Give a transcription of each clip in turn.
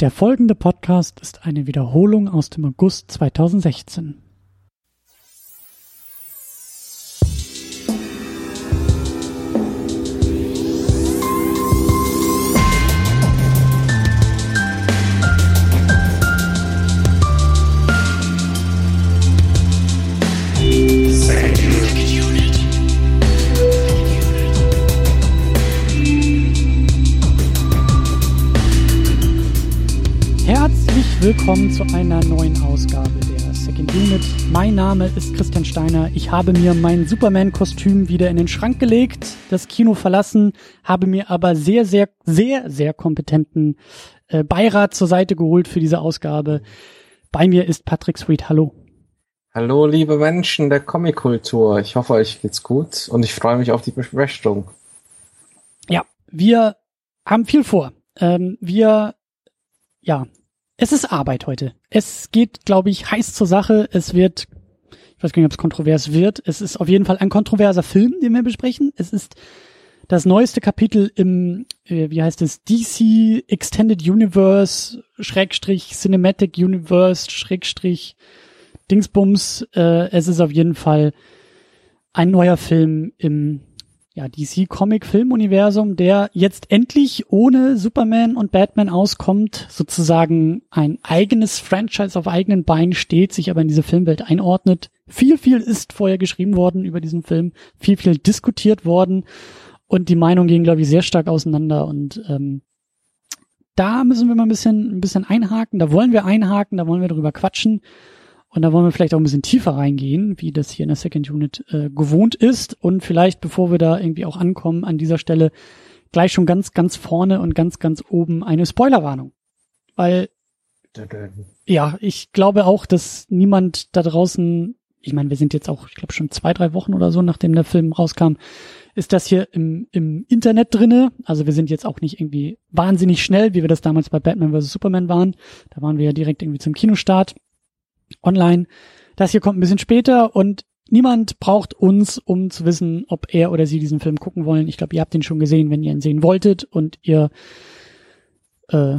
Der folgende Podcast ist eine Wiederholung aus dem August 2016. willkommen zu einer neuen Ausgabe der Second Unit. Mein Name ist Christian Steiner. Ich habe mir mein Superman-Kostüm wieder in den Schrank gelegt, das Kino verlassen, habe mir aber sehr, sehr, sehr, sehr kompetenten äh, Beirat zur Seite geholt für diese Ausgabe. Bei mir ist Patrick Sweet. Hallo. Hallo, liebe Menschen der Comic-Kultur. Ich hoffe, euch geht's gut und ich freue mich auf die Besprechung. Ja, wir haben viel vor. Ähm, wir, ja, es ist Arbeit heute. Es geht, glaube ich, heiß zur Sache. Es wird, ich weiß gar nicht, ob es kontrovers wird. Es ist auf jeden Fall ein kontroverser Film, den wir besprechen. Es ist das neueste Kapitel im, äh, wie heißt es, DC Extended Universe, Schrägstrich Cinematic Universe, Schrägstrich Dingsbums. Äh, es ist auf jeden Fall ein neuer Film im ja, DC Comic Film Universum, der jetzt endlich ohne Superman und Batman auskommt, sozusagen ein eigenes Franchise auf eigenen Beinen steht, sich aber in diese Filmwelt einordnet. Viel, viel ist vorher geschrieben worden über diesen Film, viel, viel diskutiert worden und die Meinungen gehen, glaube ich, sehr stark auseinander und ähm, da müssen wir mal ein bisschen, ein bisschen einhaken, da wollen wir einhaken, da wollen wir drüber quatschen. Und da wollen wir vielleicht auch ein bisschen tiefer reingehen, wie das hier in der Second Unit äh, gewohnt ist. Und vielleicht, bevor wir da irgendwie auch ankommen, an dieser Stelle gleich schon ganz, ganz vorne und ganz, ganz oben eine Spoilerwarnung. Weil, ja, ich glaube auch, dass niemand da draußen, ich meine, wir sind jetzt auch, ich glaube, schon zwei, drei Wochen oder so, nachdem der Film rauskam, ist das hier im, im Internet drinne. Also wir sind jetzt auch nicht irgendwie wahnsinnig schnell, wie wir das damals bei Batman vs. Superman waren. Da waren wir ja direkt irgendwie zum Kinostart online. Das hier kommt ein bisschen später und niemand braucht uns, um zu wissen, ob er oder sie diesen Film gucken wollen. Ich glaube, ihr habt ihn schon gesehen, wenn ihr ihn sehen wolltet und ihr äh,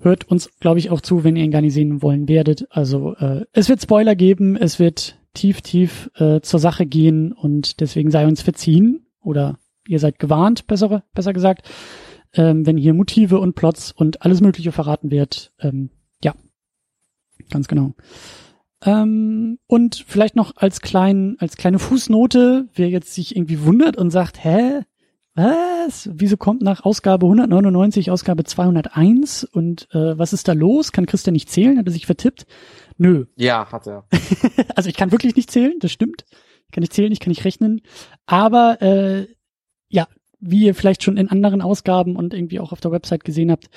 hört uns, glaube ich, auch zu, wenn ihr ihn gar nicht sehen wollen werdet. Also äh, es wird Spoiler geben, es wird tief, tief äh, zur Sache gehen und deswegen sei uns verziehen oder ihr seid gewarnt, besser, besser gesagt, ähm, wenn hier Motive und Plots und alles Mögliche verraten wird. Ähm, ganz genau. Ähm, und vielleicht noch als klein, als kleine Fußnote, wer jetzt sich irgendwie wundert und sagt, hä, was? Wieso kommt nach Ausgabe 199 Ausgabe 201 und äh, was ist da los? Kann Christian nicht zählen? Hat er sich vertippt? Nö. Ja, hat er. also ich kann wirklich nicht zählen, das stimmt. Ich kann nicht zählen, ich kann nicht rechnen. Aber äh, ja, wie ihr vielleicht schon in anderen Ausgaben und irgendwie auch auf der Website gesehen habt,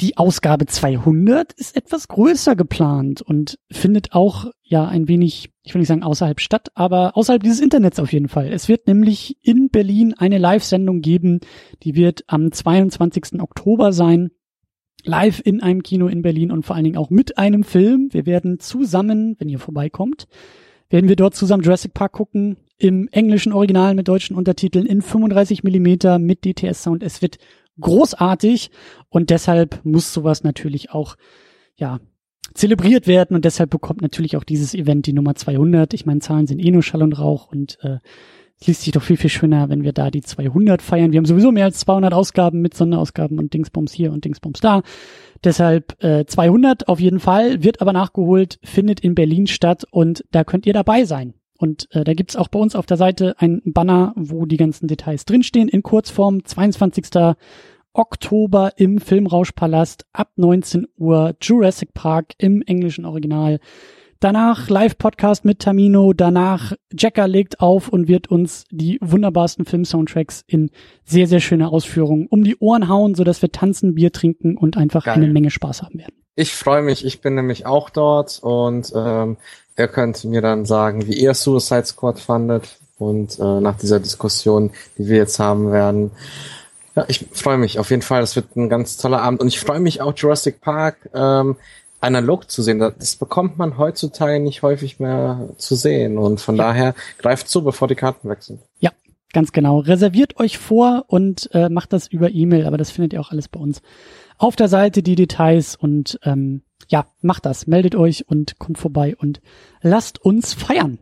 die Ausgabe 200 ist etwas größer geplant und findet auch ja ein wenig, ich will nicht sagen außerhalb statt, aber außerhalb dieses Internets auf jeden Fall. Es wird nämlich in Berlin eine Live-Sendung geben, die wird am 22. Oktober sein. Live in einem Kino in Berlin und vor allen Dingen auch mit einem Film. Wir werden zusammen, wenn ihr vorbeikommt, werden wir dort zusammen Jurassic Park gucken, im englischen Original mit deutschen Untertiteln in 35 Millimeter mit DTS-Sound. Es wird großartig und deshalb muss sowas natürlich auch, ja, zelebriert werden und deshalb bekommt natürlich auch dieses Event die Nummer 200. Ich meine, Zahlen sind eh nur Schall und Rauch und äh, es liest sich doch viel, viel schöner, wenn wir da die 200 feiern. Wir haben sowieso mehr als 200 Ausgaben mit Sonderausgaben und Dingsbums hier und Dingsbums da. Deshalb äh, 200 auf jeden Fall, wird aber nachgeholt, findet in Berlin statt und da könnt ihr dabei sein. Und äh, da gibt's auch bei uns auf der Seite ein Banner, wo die ganzen Details drinstehen, in Kurzform, 22. Oktober im Filmrauschpalast ab 19 Uhr, Jurassic Park im englischen Original. Danach Live-Podcast mit Tamino, danach Jacker legt auf und wird uns die wunderbarsten Film-Soundtracks in sehr, sehr schöner Ausführung um die Ohren hauen, sodass wir tanzen, Bier trinken und einfach Geil. eine Menge Spaß haben werden. Ich freue mich, ich bin nämlich auch dort und ähm, Ihr könnt mir dann sagen, wie ihr Suicide Squad fandet und äh, nach dieser Diskussion, die wir jetzt haben werden. Ja, ich freue mich auf jeden Fall. Das wird ein ganz toller Abend und ich freue mich auch Jurassic Park ähm, analog zu sehen. Das bekommt man heutzutage nicht häufig mehr zu sehen und von ja. daher greift zu, bevor die Karten weg sind. Ja, Ganz genau. Reserviert euch vor und äh, macht das über E-Mail, aber das findet ihr auch alles bei uns auf der Seite, die Details und ähm, ja, macht das. Meldet euch und kommt vorbei und lasst uns feiern.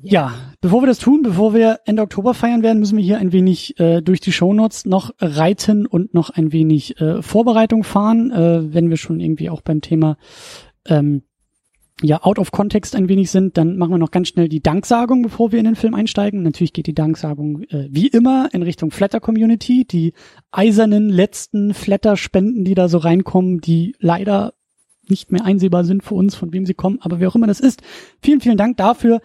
Ja, bevor wir das tun, bevor wir Ende Oktober feiern werden, müssen wir hier ein wenig äh, durch die Shownotes noch reiten und noch ein wenig äh, Vorbereitung fahren, äh, wenn wir schon irgendwie auch beim Thema ähm, ja out of context ein wenig sind, dann machen wir noch ganz schnell die Danksagung, bevor wir in den Film einsteigen. Natürlich geht die Danksagung äh, wie immer in Richtung Flatter Community, die eisernen letzten Flatter Spenden, die da so reinkommen, die leider nicht mehr einsehbar sind für uns, von wem sie kommen, aber wer auch immer das ist. Vielen, vielen Dank dafür.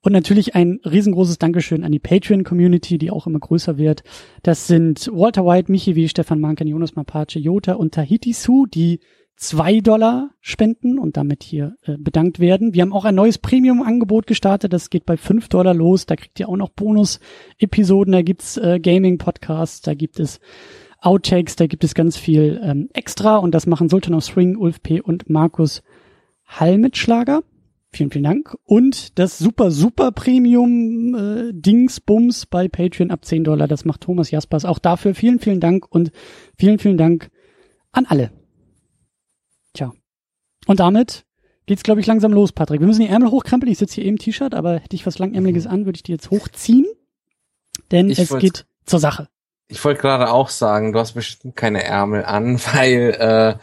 Und natürlich ein riesengroßes Dankeschön an die Patreon-Community, die auch immer größer wird. Das sind Walter White, Michi W., Stefan Manken, Jonas Mapace, Jota und Tahiti Su, die zwei Dollar spenden und damit hier äh, bedankt werden. Wir haben auch ein neues Premium-Angebot gestartet. Das geht bei fünf Dollar los. Da kriegt ihr auch noch Bonus-Episoden. Da gibt's äh, Gaming-Podcasts, da gibt es Outtakes, da gibt es ganz viel ähm, extra. Und das machen Sultan of Swing, Ulf P. und Markus Hallmitschlager. Vielen, vielen Dank. Und das super, super Premium äh, Dingsbums bei Patreon ab 10 Dollar. Das macht Thomas Jaspers. Auch dafür vielen, vielen Dank und vielen, vielen Dank an alle. Tja. Und damit geht's, glaube ich, langsam los, Patrick. Wir müssen die Ärmel hochkrempeln. Ich sitze hier im T-Shirt, aber hätte ich was Langärmeliges mhm. an, würde ich die jetzt hochziehen. Denn ich es wollt, geht zur Sache. Ich wollte gerade auch sagen, du hast bestimmt keine Ärmel an, weil äh,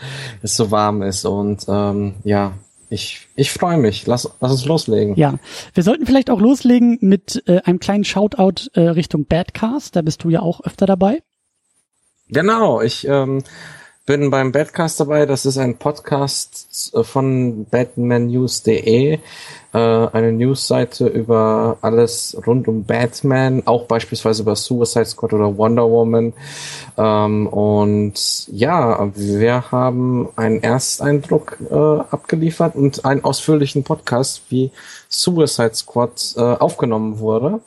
es so warm ist. Und ähm, ja, ich, ich freue mich. Lass, lass uns loslegen. Ja, wir sollten vielleicht auch loslegen mit äh, einem kleinen Shoutout äh, Richtung Badcast. Da bist du ja auch öfter dabei. Genau, ich ähm, bin beim Badcast dabei. Das ist ein Podcast äh, von batmannews.de, äh, eine Newsseite über alles rund um Batman, auch beispielsweise über Suicide Squad oder Wonder Woman. Ähm, und ja, wir haben einen Ersteindruck äh, abgeliefert und einen ausführlichen Podcast, wie Suicide Squad aufgenommen wurde.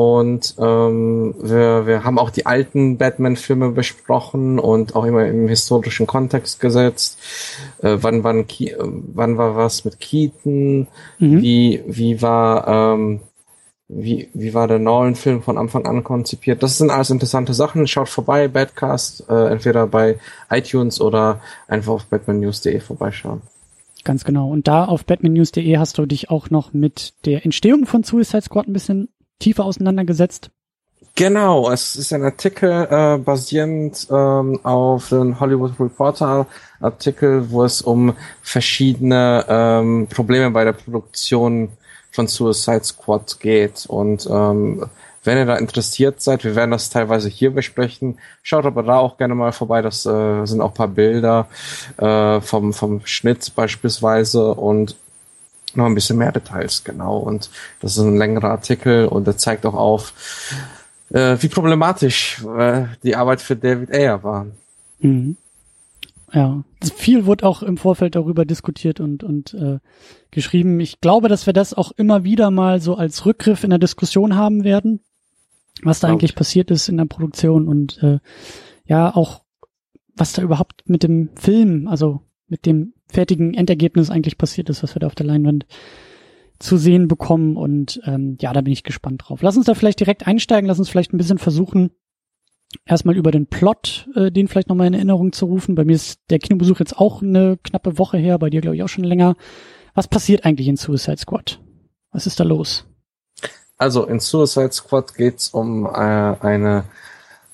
Und ähm, wir, wir haben auch die alten Batman-Filme besprochen und auch immer im historischen Kontext gesetzt. Äh, wann, wann, Ki wann war was mit Keaton? Mhm. Wie, wie war ähm, wie, wie war der Nolan-Film von Anfang an konzipiert? Das sind alles interessante Sachen. Schaut vorbei, Badcast, äh, entweder bei iTunes oder einfach auf batmannews.de vorbeischauen. Ganz genau. Und da auf batmannews.de hast du dich auch noch mit der Entstehung von Suicide Squad ein bisschen tiefer auseinandergesetzt? Genau, es ist ein Artikel äh, basierend ähm, auf den Hollywood Reporter Artikel, wo es um verschiedene ähm, Probleme bei der Produktion von Suicide Squad geht. Und ähm, wenn ihr da interessiert seid, wir werden das teilweise hier besprechen. Schaut aber da auch gerne mal vorbei. Das äh, sind auch paar Bilder äh, vom, vom Schnitt beispielsweise und noch ein bisschen mehr Details, genau. Und das ist ein längerer Artikel und der zeigt auch auf, äh, wie problematisch äh, die Arbeit für David Ayer war. Mhm. Ja, viel wurde auch im Vorfeld darüber diskutiert und, und äh, geschrieben. Ich glaube, dass wir das auch immer wieder mal so als Rückgriff in der Diskussion haben werden, was da eigentlich passiert ist in der Produktion und äh, ja, auch was da überhaupt mit dem Film, also mit dem fertigen Endergebnis eigentlich passiert ist, was wir da auf der Leinwand zu sehen bekommen. Und ähm, ja, da bin ich gespannt drauf. Lass uns da vielleicht direkt einsteigen, lass uns vielleicht ein bisschen versuchen, erstmal über den Plot, äh, den vielleicht nochmal in Erinnerung zu rufen. Bei mir ist der Kinobesuch jetzt auch eine knappe Woche her, bei dir glaube ich auch schon länger. Was passiert eigentlich in Suicide Squad? Was ist da los? Also in Suicide Squad geht's um äh, eine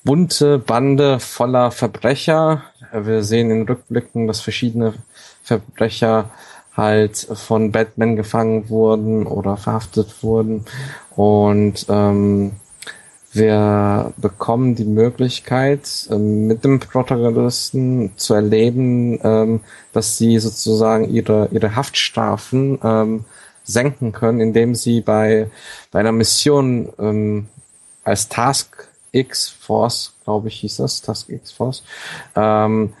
bunte Bande voller Verbrecher. Wir sehen in Rückblicken, dass verschiedene Verbrecher halt von Batman gefangen wurden oder verhaftet wurden. Und ähm, wir bekommen die Möglichkeit, ähm, mit dem Protagonisten zu erleben, ähm, dass sie sozusagen ihre, ihre Haftstrafen ähm, senken können, indem sie bei, bei einer Mission ähm, als Task X Force, glaube ich, hieß das, Task X Force, ähm,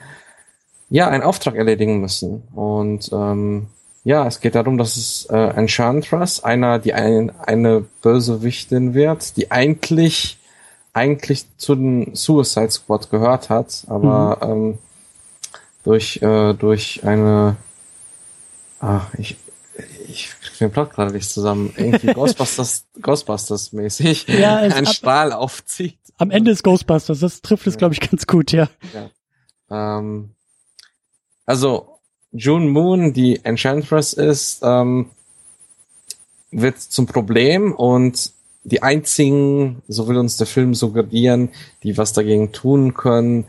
ja, einen Auftrag erledigen müssen. Und ähm, ja, es geht darum, dass es äh, Enchantress, einer, die ein, eine Bösewichtin wird, die eigentlich eigentlich zu den Suicide Squad gehört hat, aber mhm. ähm, durch äh, durch eine ah, ich ich kriege den Plot gerade nicht zusammen. Irgendwie Ghostbusters, Ghostbusters mäßig. Ja, es ein ab- Strahl aufzieht. Am Ende ist Ghostbusters, das trifft es, Ja. glaube ich, ganz gut, ja. Ähm, also June Moon, die Enchantress ist, ähm, wird zum Problem und die einzigen, so will uns der Film suggerieren, die was dagegen tun können,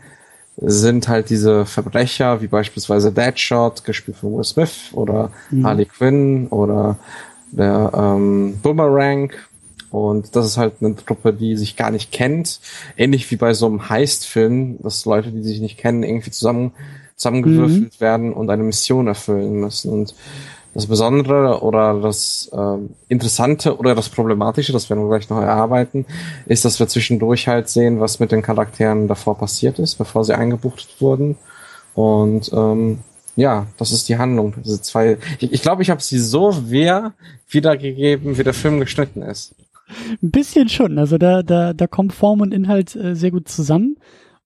sind halt diese Verbrecher, wie beispielsweise Deadshot, gespielt von Will Smith, oder Mhm. Harley Quinn oder der ähm, Boomerang. Und das ist halt eine Truppe, die sich gar nicht kennt. Ähnlich wie bei so einem Heist-Film, dass Leute, die sich nicht kennen, irgendwie zusammen, zusammengewürfelt werden und eine Mission erfüllen müssen. Und das Besondere oder das ähm, Interessante oder das Problematische, das werden wir gleich noch erarbeiten, ist, dass wir zwischendurch halt sehen, was mit den Charakteren davor passiert ist, bevor sie eingebuchtet wurden. Und ähm, ja, das ist die Handlung. Diese zwei. Ich, ich glaube, ich habe sie so wer wiedergegeben, wie der Film geschnitten ist. Ein bisschen schon. Also da, da, da kommt Form und Inhalt äh, sehr gut zusammen.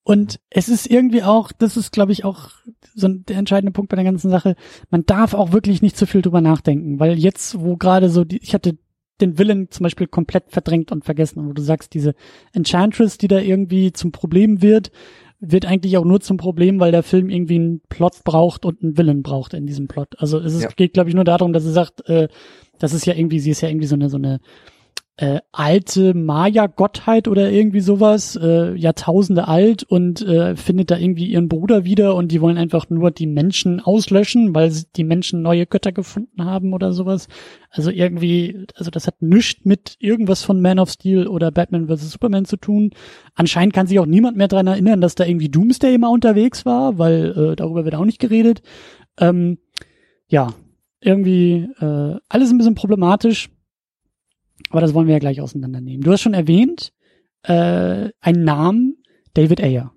Und es ist irgendwie auch, das ist, glaube ich, auch so der entscheidende Punkt bei der ganzen Sache. Man darf auch wirklich nicht zu viel drüber nachdenken, weil jetzt, wo gerade so die, ich hatte den Villain zum Beispiel komplett verdrängt und vergessen. Und wo du sagst, diese Enchantress, die da irgendwie zum Problem wird, wird eigentlich auch nur zum Problem, weil der Film irgendwie einen Plot braucht und einen Villain braucht in diesem Plot. Also es ist, Ja. geht, glaube ich, nur darum, dass er sagt, äh, das ist ja irgendwie, sie ist ja irgendwie so eine, so eine äh, alte Maya-Gottheit oder irgendwie sowas, äh, Jahrtausende alt und äh, findet da irgendwie ihren Bruder wieder und die wollen einfach nur die Menschen auslöschen, weil die Menschen neue Götter gefunden haben oder sowas. Also irgendwie, also das hat nichts mit irgendwas von Man of Steel oder Batman vs. Superman zu tun. Anscheinend kann sich auch niemand mehr dran erinnern, dass da irgendwie Doomsday immer unterwegs war, weil äh, darüber wird auch nicht geredet. Ähm, ja, irgendwie äh, alles ein bisschen problematisch. Aber das wollen wir ja gleich auseinandernehmen. Du hast schon erwähnt, äh, einen Namen, David Ayer.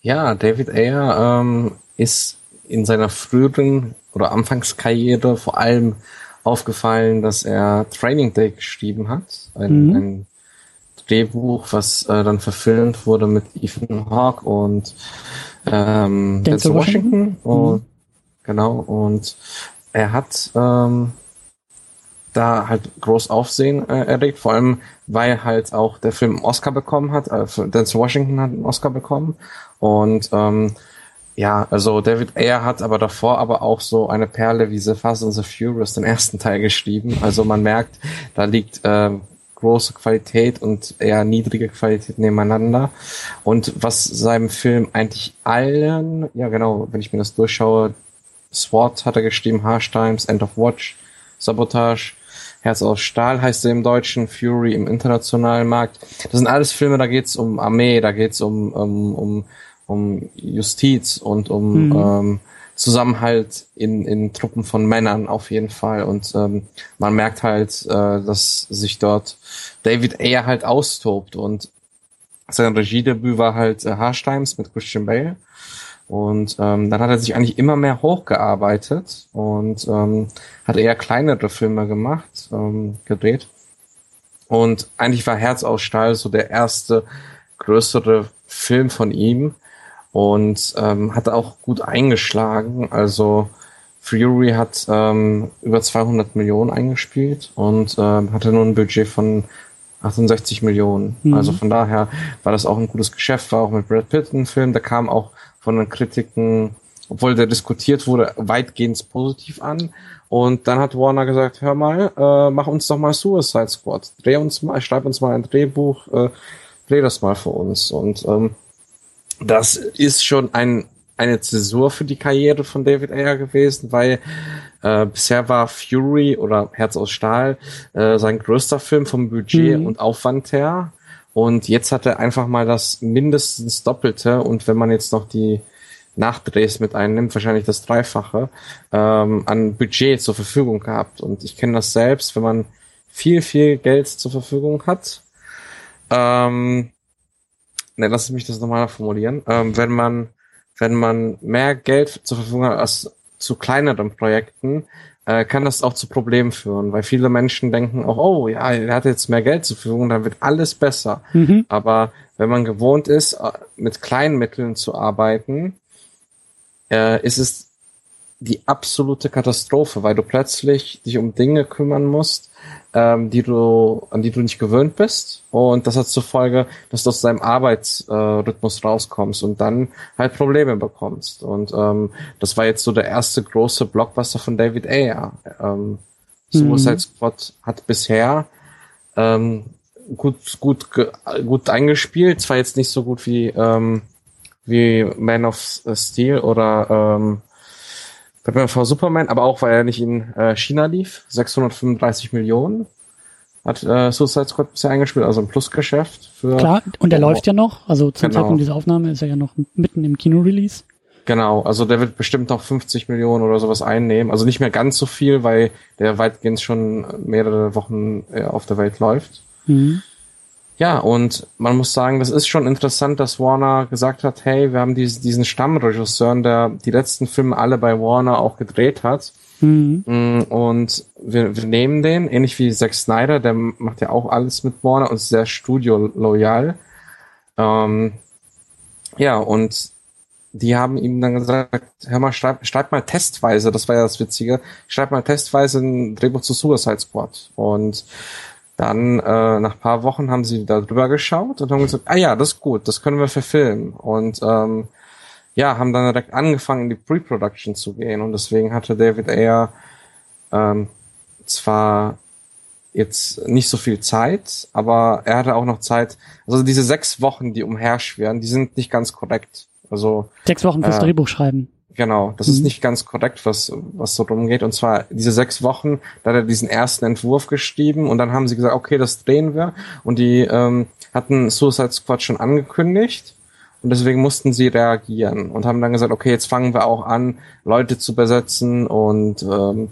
Ja, David Ayer ähm, ist in seiner früheren oder Anfangskarriere vor allem aufgefallen, dass er Training Day geschrieben hat. Ein, Mhm. ein Drehbuch, was äh, dann verfilmt wurde mit Ethan Hawke und ähm, Denzel Washington. Washington? Und, Mhm. Genau, und er hat ähm, da halt groß Aufsehen äh, erregt, vor allem weil halt auch der Film einen Oscar bekommen hat. Äh, Denzel Washington hat einen Oscar bekommen und ähm, ja, also David Ayer hat aber davor aber auch so eine Perle wie The Fast and the Furious, den ersten Teil geschrieben. Also man merkt, da liegt äh, große Qualität und eher niedrige Qualität nebeneinander. Und was seinem Film eigentlich allen, ja genau, wenn ich mir das durchschaue, SWAT hat er geschrieben, Harsh Times, End of Watch, Sabotage, Herz aus Stahl heißt er im Deutschen, Fury im internationalen Markt. Das sind alles Filme, da geht's um Armee, da geht's um, um, um, um Justiz und um Mhm. ähm, Zusammenhalt in, in Truppen von Männern auf jeden Fall. Und ähm, man merkt halt, äh, dass sich dort David Ayer halt austobt. Und sein Regiedebüt war halt äh, Harsh Times mit Christian Bale. Und ähm, dann hat er sich eigentlich immer mehr hochgearbeitet und ähm, hat eher kleinere Filme gemacht, ähm, gedreht. Und eigentlich war Herz aus Stahl so der erste größere Film von ihm und ähm, hat auch gut eingeschlagen. Also Fury hat ähm, über 200 Millionen eingespielt und ähm, hatte nur ein Budget von 68 Millionen. Mhm. Also von daher war das auch ein gutes Geschäft, war auch mit Brad Pitt ein Film, der kam auch von den Kritiken, obwohl der diskutiert wurde, weitgehend positiv an. Und dann hat Warner gesagt, hör mal, äh, mach uns doch mal Suicide Squad. Dreh uns mal, schreib uns mal ein Drehbuch, äh, dreh das mal für uns. Und ähm, das ist schon ein, eine Zäsur für die Karriere von David Ayer gewesen, weil äh, bisher war Fury oder Herz aus Stahl äh, sein größter Film vom Budget Mhm. und Aufwand her. Und jetzt hat er einfach mal das mindestens Doppelte und wenn man jetzt noch die Nachdrehs mit einnimmt, wahrscheinlich das Dreifache, ähm, an Budget zur Verfügung gehabt. Und ich kenne das selbst, wenn man viel, viel Geld zur Verfügung hat. Ähm, ne, lass mich das nochmal formulieren. Ähm, wenn man, wenn man mehr Geld zur Verfügung hat als zu kleineren Projekten, äh, kann das auch zu Problemen führen, weil viele Menschen denken auch, oh ja, er hat jetzt mehr Geld zur Verfügung, dann wird alles besser. Mhm. Aber wenn man gewohnt ist, äh, mit kleinen Mitteln zu arbeiten, äh, ist es die absolute Katastrophe, weil du plötzlich dich um Dinge kümmern musst, ähm, die du, an die du nicht gewöhnt bist. Und das hat zur Folge, dass du aus deinem Arbeitsrhythmus äh, rauskommst und dann halt Probleme bekommst. Und ähm, das war jetzt so der erste große Blockbuster von David Ayer. Ähm, Suicide mhm. Squad hat bisher ähm, gut, gut, gut eingespielt. Zwar jetzt nicht so gut wie, ähm, wie Man of Steel oder ähm, Batman vs Superman, aber auch weil er nicht in äh, China lief. 635 Millionen hat äh, Suicide Squad bisher eingespielt, also ein Plusgeschäft für. Klar, und er oh, läuft ja noch. Also zum genau. Zeitpunkt dieser Aufnahme ist er ja noch mitten im Kino-Release. Genau, also der wird bestimmt noch 50 Millionen oder sowas einnehmen. Also nicht mehr ganz so viel, weil der weitgehend schon mehrere Wochen äh, auf der Welt läuft. Mhm. Ja, und man muss sagen, das ist schon interessant, dass Warner gesagt hat, hey, wir haben diesen, diesen Stammregisseur, der die letzten Filme alle bei Warner auch gedreht hat. Mhm. Mm, und wir, wir nehmen den, ähnlich wie Zack Snyder, der macht ja auch alles mit Warner und ist sehr studio-loyal. Ähm, ja, und die haben ihm dann gesagt, hör mal, schreib, schreib mal testweise, das war ja das Witzige, schreib mal testweise ein Drehbuch zu Suicide Squad. Und dann, äh, nach paar Wochen haben sie da drüber geschaut und haben gesagt, ah ja, das ist gut, das können wir verfilmen. Und ähm, ja, haben dann direkt angefangen, in die Pre-Production zu gehen. Und deswegen hatte David Ayer ähm, zwar jetzt nicht so viel Zeit, aber er hatte auch noch Zeit. Also diese sechs Wochen, die umherschweren, die sind nicht ganz korrekt. Also sechs Wochen fürs äh, Drehbuch schreiben. Genau, das mhm. ist nicht ganz korrekt, was, was so rumgeht. Und zwar diese sechs Wochen, da hat er diesen ersten Entwurf geschrieben und dann haben sie gesagt, okay, das drehen wir. Und die ähm, hatten Suicide Squad schon angekündigt und deswegen mussten sie reagieren und haben dann gesagt, okay, jetzt fangen wir auch an, Leute zu besetzen und, ähm,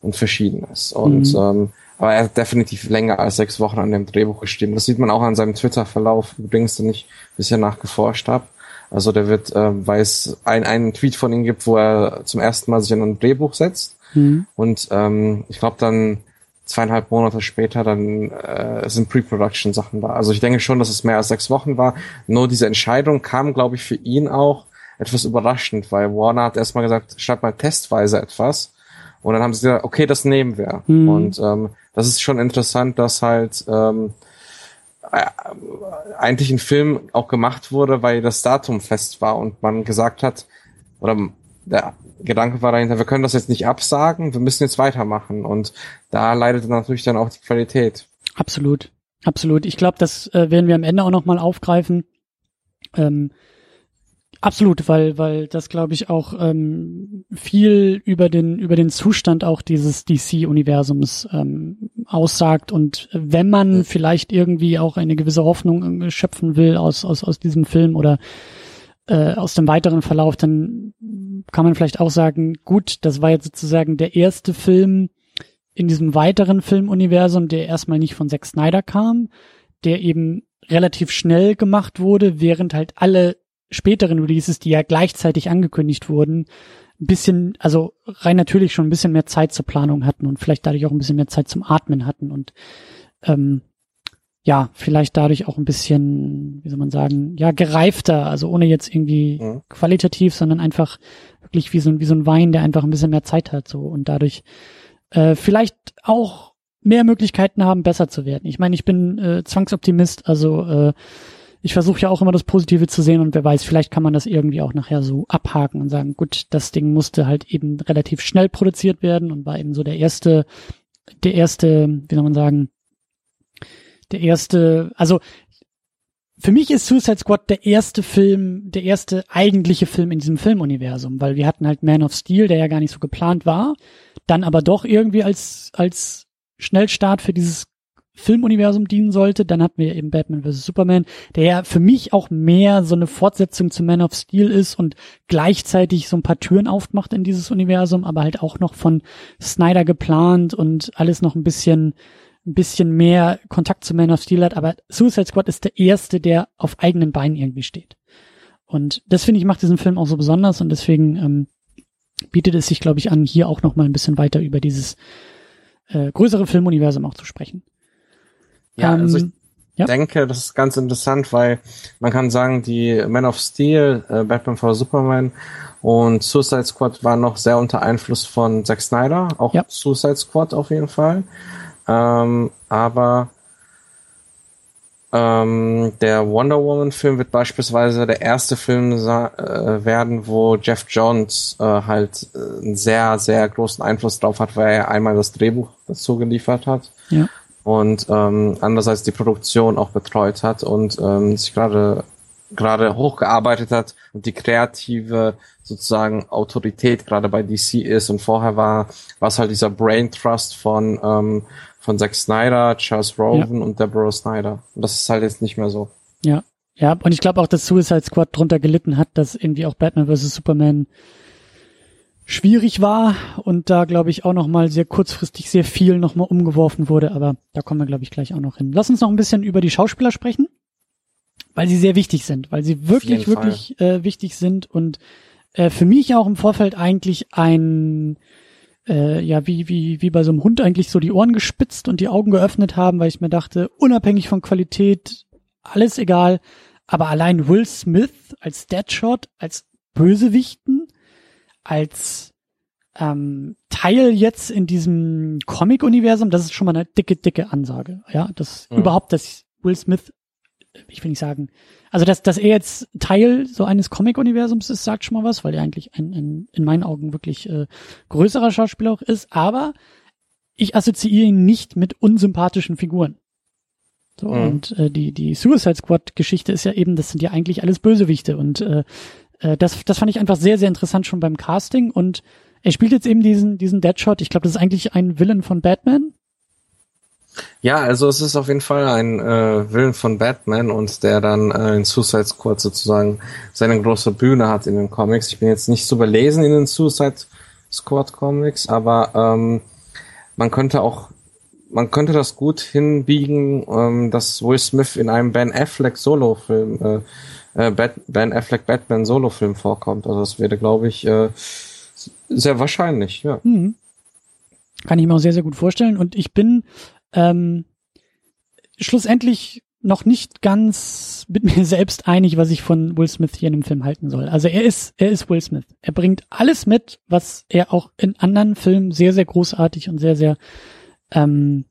und verschiedenes. Und mhm. ähm, aber er hat definitiv länger als sechs Wochen an dem Drehbuch geschrieben. Das sieht man auch an seinem Twitter-Verlauf, übrigens, den ich bisher nachgeforscht habe. Also der wird, äh, weil es ein, einen Tweet von ihm gibt, wo er zum ersten Mal sich an ein Drehbuch setzt. Mhm. Und ähm, ich glaube dann zweieinhalb Monate später dann äh, sind Pre-Production-Sachen da. Also ich denke schon, dass es mehr als sechs Wochen war. Nur diese Entscheidung kam, glaube ich, für ihn auch etwas überraschend, weil Warner hat erstmal gesagt, schreib mal testweise etwas. Und dann haben sie gesagt, okay, das nehmen wir. Mhm. Und ähm, das ist schon interessant, dass halt ähm, äh, eigentlich ein Film auch gemacht wurde, weil das Datum fest war und man gesagt hat, oder der Gedanke war dahinter, wir können das jetzt nicht absagen, wir müssen jetzt weitermachen und da leidet natürlich dann auch die Qualität. Absolut, absolut. Ich glaube, das äh, werden wir am Ende auch nochmal aufgreifen. Ähm, Absolut, weil weil das glaube ich auch ähm, viel über den über den Zustand auch dieses DC-Universums ähm, aussagt. Und wenn man vielleicht irgendwie auch eine gewisse Hoffnung äh, schöpfen will aus aus aus diesem Film oder äh, aus dem weiteren Verlauf, dann kann man vielleicht auch sagen, gut, das war jetzt sozusagen der erste Film in diesem weiteren Filmuniversum, der erstmal nicht von Zack Snyder kam, der eben relativ schnell gemacht wurde, während halt alle späteren Releases, die ja gleichzeitig angekündigt wurden, ein bisschen, also rein natürlich schon ein bisschen mehr Zeit zur Planung hatten und vielleicht dadurch auch ein bisschen mehr Zeit zum Atmen hatten und ähm, ja, vielleicht dadurch auch ein bisschen, wie soll man sagen, ja, gereifter, also ohne jetzt irgendwie mhm. qualitativ, sondern einfach wirklich wie so, ein wie so ein Wein, der einfach ein bisschen mehr Zeit hat, so und dadurch äh, vielleicht auch mehr Möglichkeiten haben, besser zu werden. Ich meine, ich bin äh, Zwangsoptimist, also äh, ich versuche ja auch immer das Positive zu sehen und wer weiß, vielleicht kann man das irgendwie auch nachher so abhaken und sagen, gut, das Ding musste halt eben relativ schnell produziert werden und war eben so der erste, der erste, wie soll man sagen, der erste, also für mich ist Suicide Squad der erste Film, der erste eigentliche Film in diesem Filmuniversum, weil wir hatten halt Man of Steel, der ja gar nicht so geplant war, dann aber doch irgendwie als, als Schnellstart für dieses Filmuniversum dienen sollte. Dann hatten wir eben Batman vs. Superman, der ja für mich auch mehr so eine Fortsetzung zu Man of Steel ist und gleichzeitig so ein paar Türen aufmacht in dieses Universum, aber halt auch noch von Snyder geplant und alles noch ein bisschen ein bisschen mehr Kontakt zu Man of Steel hat, aber Suicide Squad ist der erste, der auf eigenen Beinen irgendwie steht. Und das finde ich macht diesen Film auch so besonders und deswegen ähm, bietet es sich, glaube ich, an, hier auch noch mal ein bisschen weiter über dieses äh, größere Filmuniversum auch zu sprechen. Ja, ähm, also ich, ja. denke, das ist ganz interessant, weil man kann sagen, die Man of Steel, äh, Batman vs Superman und Suicide Squad waren noch sehr unter Einfluss von Zack Snyder, auch ja. Suicide Squad auf jeden Fall. Ähm, aber ähm, der Wonder Woman Film wird beispielsweise der erste Film äh, werden, wo Jeff Jones äh, halt äh, einen sehr, sehr großen Einfluss drauf hat, weil er einmal das Drehbuch dazu geliefert hat. Ja. Und ähm, andererseits die Produktion auch betreut hat und ähm, sich gerade gerade hochgearbeitet hat und die kreative sozusagen Autorität gerade bei DC ist und vorher war was halt dieser Brain Trust von ähm, von Zack Snyder, Charles Roven ja. und Deborah Snyder. Und das ist halt jetzt nicht mehr so. Ja, ja, und ich glaube auch, dass Suicide Squad drunter gelitten hat, dass irgendwie auch Batman vs. Superman schwierig war und da glaube ich auch noch mal sehr kurzfristig sehr viel noch mal umgeworfen wurde, aber da kommen wir glaube ich gleich auch noch hin. Lass uns noch ein bisschen über die Schauspieler sprechen, weil sie sehr wichtig sind, weil sie wirklich wirklich äh, wichtig sind und äh, für mich auch im Vorfeld eigentlich ein äh, ja, wie, wie, wie bei so einem Hund eigentlich so die Ohren gespitzt und die Augen geöffnet haben, weil ich mir dachte, unabhängig von Qualität, alles egal, aber allein Will Smith als Deadshot, als Bösewichten, als ähm, Teil jetzt in diesem Comic-Universum, das ist schon mal eine dicke, dicke Ansage. Ja, das mhm. überhaupt, dass Will Smith ich will nicht sagen, also dass, dass er jetzt Teil so eines Comic-Universums ist, sagt schon mal was, weil er eigentlich ein, ein in meinen Augen wirklich äh, größerer Schauspieler auch ist, aber ich assoziiere ihn nicht mit unsympathischen Figuren. So, mhm. und äh, die, die Suicide Squad-Geschichte ist ja eben, das sind ja eigentlich alles Bösewichte und äh, äh, das, das fand ich einfach sehr, sehr interessant schon beim Casting und er spielt jetzt eben diesen, diesen Deadshot. Ich glaube, das ist eigentlich ein Villain von Batman, ja, also es ist auf jeden Fall ein äh, Willen von Batman und der dann äh, in Suicide Squad sozusagen seine große Bühne hat in den Comics. Ich bin jetzt nicht so belesen in den Suicide Squad Comics, aber ähm, man könnte auch man könnte das gut hinbiegen, ähm, dass Will Smith in einem Ben Affleck Solo-Film, äh, äh, Ben Affleck Batman Solo-Film vorkommt. Also das wäre, glaube ich, äh, sehr wahrscheinlich, ja. Mhm. Kann ich mir auch sehr, sehr gut vorstellen. Und ich bin ähm, schlussendlich noch nicht ganz mit mir selbst einig, was ich von Will Smith hier in dem Film halten soll. Also er ist, er ist Will Smith. Er bringt alles mit, was er auch in anderen Filmen sehr, sehr großartig und sehr, sehr, ähm,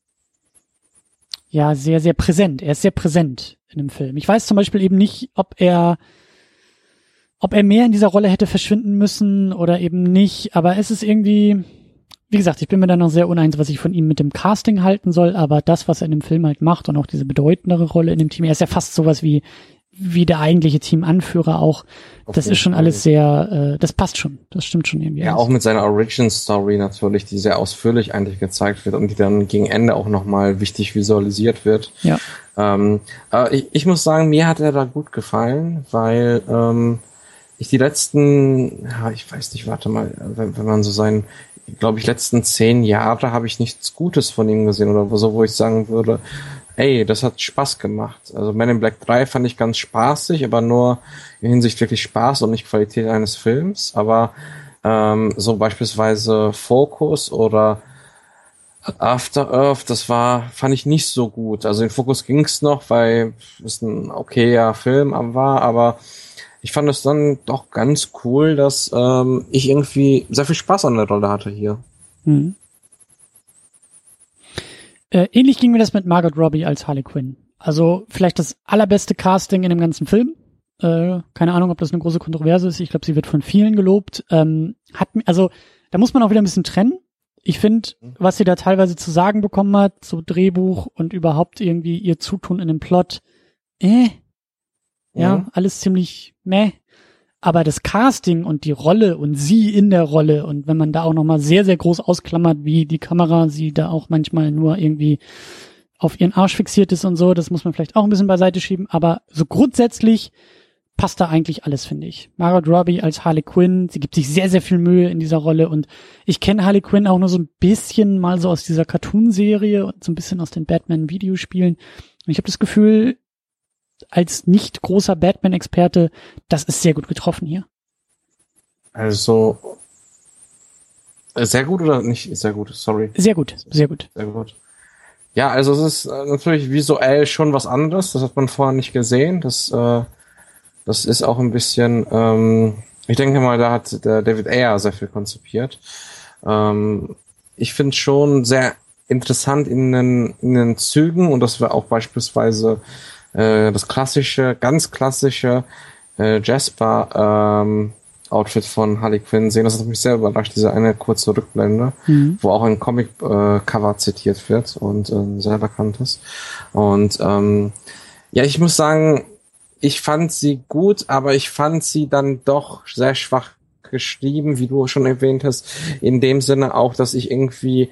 ja, sehr, sehr präsent. Er ist sehr präsent in dem Film. Ich weiß zum Beispiel eben nicht, ob er, ob er mehr in dieser Rolle hätte verschwinden müssen oder eben nicht, aber es ist irgendwie, wie gesagt, ich bin mir da noch sehr uneins, was ich von ihm mit dem Casting halten soll, aber das, was er in dem Film halt macht und auch diese bedeutendere Rolle in dem Team, er ist ja fast sowas wie wie der eigentliche Teamanführer auch. Auf das ist schon Fall. alles sehr, äh, das passt schon, das stimmt schon irgendwie. Ja, alles. auch mit seiner Origin Story natürlich, die sehr ausführlich eigentlich gezeigt wird und die dann gegen Ende auch nochmal wichtig visualisiert wird. Ja. Ähm, aber ich, ich muss sagen, mir hat er da gut gefallen, weil ähm, ich die letzten, ja, ich weiß nicht, warte mal, wenn, wenn man so seinen glaube ich, letzten zehn Jahre habe ich nichts Gutes von ihm gesehen oder so, wo ich sagen würde, ey, das hat Spaß gemacht. Also Man in Black 3 fand ich ganz spaßig, aber nur in Hinsicht wirklich Spaß und nicht Qualität eines Films. Aber ähm, so beispielsweise Focus oder After Earth, das war, fand ich nicht so gut. Also in Focus ging's noch, weil es ein okayer Film war, aber ich fand es dann doch ganz cool, dass ähm, ich irgendwie sehr viel Spaß an der Rolle hatte hier. Mhm. Äh, ähnlich ging mir das mit Margot Robbie als Harley Quinn. Also vielleicht das allerbeste Casting in dem ganzen Film. Äh, keine Ahnung, ob das eine große Kontroverse ist. Ich glaube, sie wird von vielen gelobt. Ähm, hat also da muss man auch wieder ein bisschen trennen. Ich finde, mhm. was sie da teilweise zu sagen bekommen hat, so Drehbuch und überhaupt irgendwie ihr Zutun in dem Plot, äh, ja, mhm. alles ziemlich meh. Aber das Casting und die Rolle und sie in der Rolle und wenn man da auch nochmal sehr, sehr groß ausklammert, wie die Kamera sie da auch manchmal nur irgendwie auf ihren Arsch fixiert ist und so, das muss man vielleicht auch ein bisschen beiseite schieben. Aber so grundsätzlich passt da eigentlich alles, finde ich. Margot Robbie als Harley Quinn, sie gibt sich sehr, sehr viel Mühe in dieser Rolle und ich kenne Harley Quinn auch nur so ein bisschen mal so aus dieser Cartoon-Serie und so ein bisschen aus den Batman-Videospielen. Und ich habe das Gefühl, als nicht großer Batman-Experte, das ist sehr gut getroffen hier. Also sehr gut oder nicht sehr gut? Sorry. Sehr gut, sehr gut. Sehr gut. Ja, also es ist äh, natürlich visuell schon was anderes. Das hat man vorher nicht gesehen. Das, äh, das ist auch ein bisschen, ähm, ich denke mal, da hat der David Ayer sehr viel konzipiert. Ähm, ich finde schon sehr interessant in den, in den Zügen und das wäre auch beispielsweise äh, das klassische, ganz klassische äh, Jasper ähm, Outfit von Harley Quinn sehen. Das hat mich sehr überrascht, diese eine kurze Rückblende, mhm. wo auch ein Comic-Cover äh, zitiert wird und äh, sehr bekannt ist. Und ähm, ja, ich muss sagen, ich fand sie gut, aber ich fand sie dann doch sehr schwach geschrieben, wie du schon erwähnt hast, in dem Sinne auch, dass ich irgendwie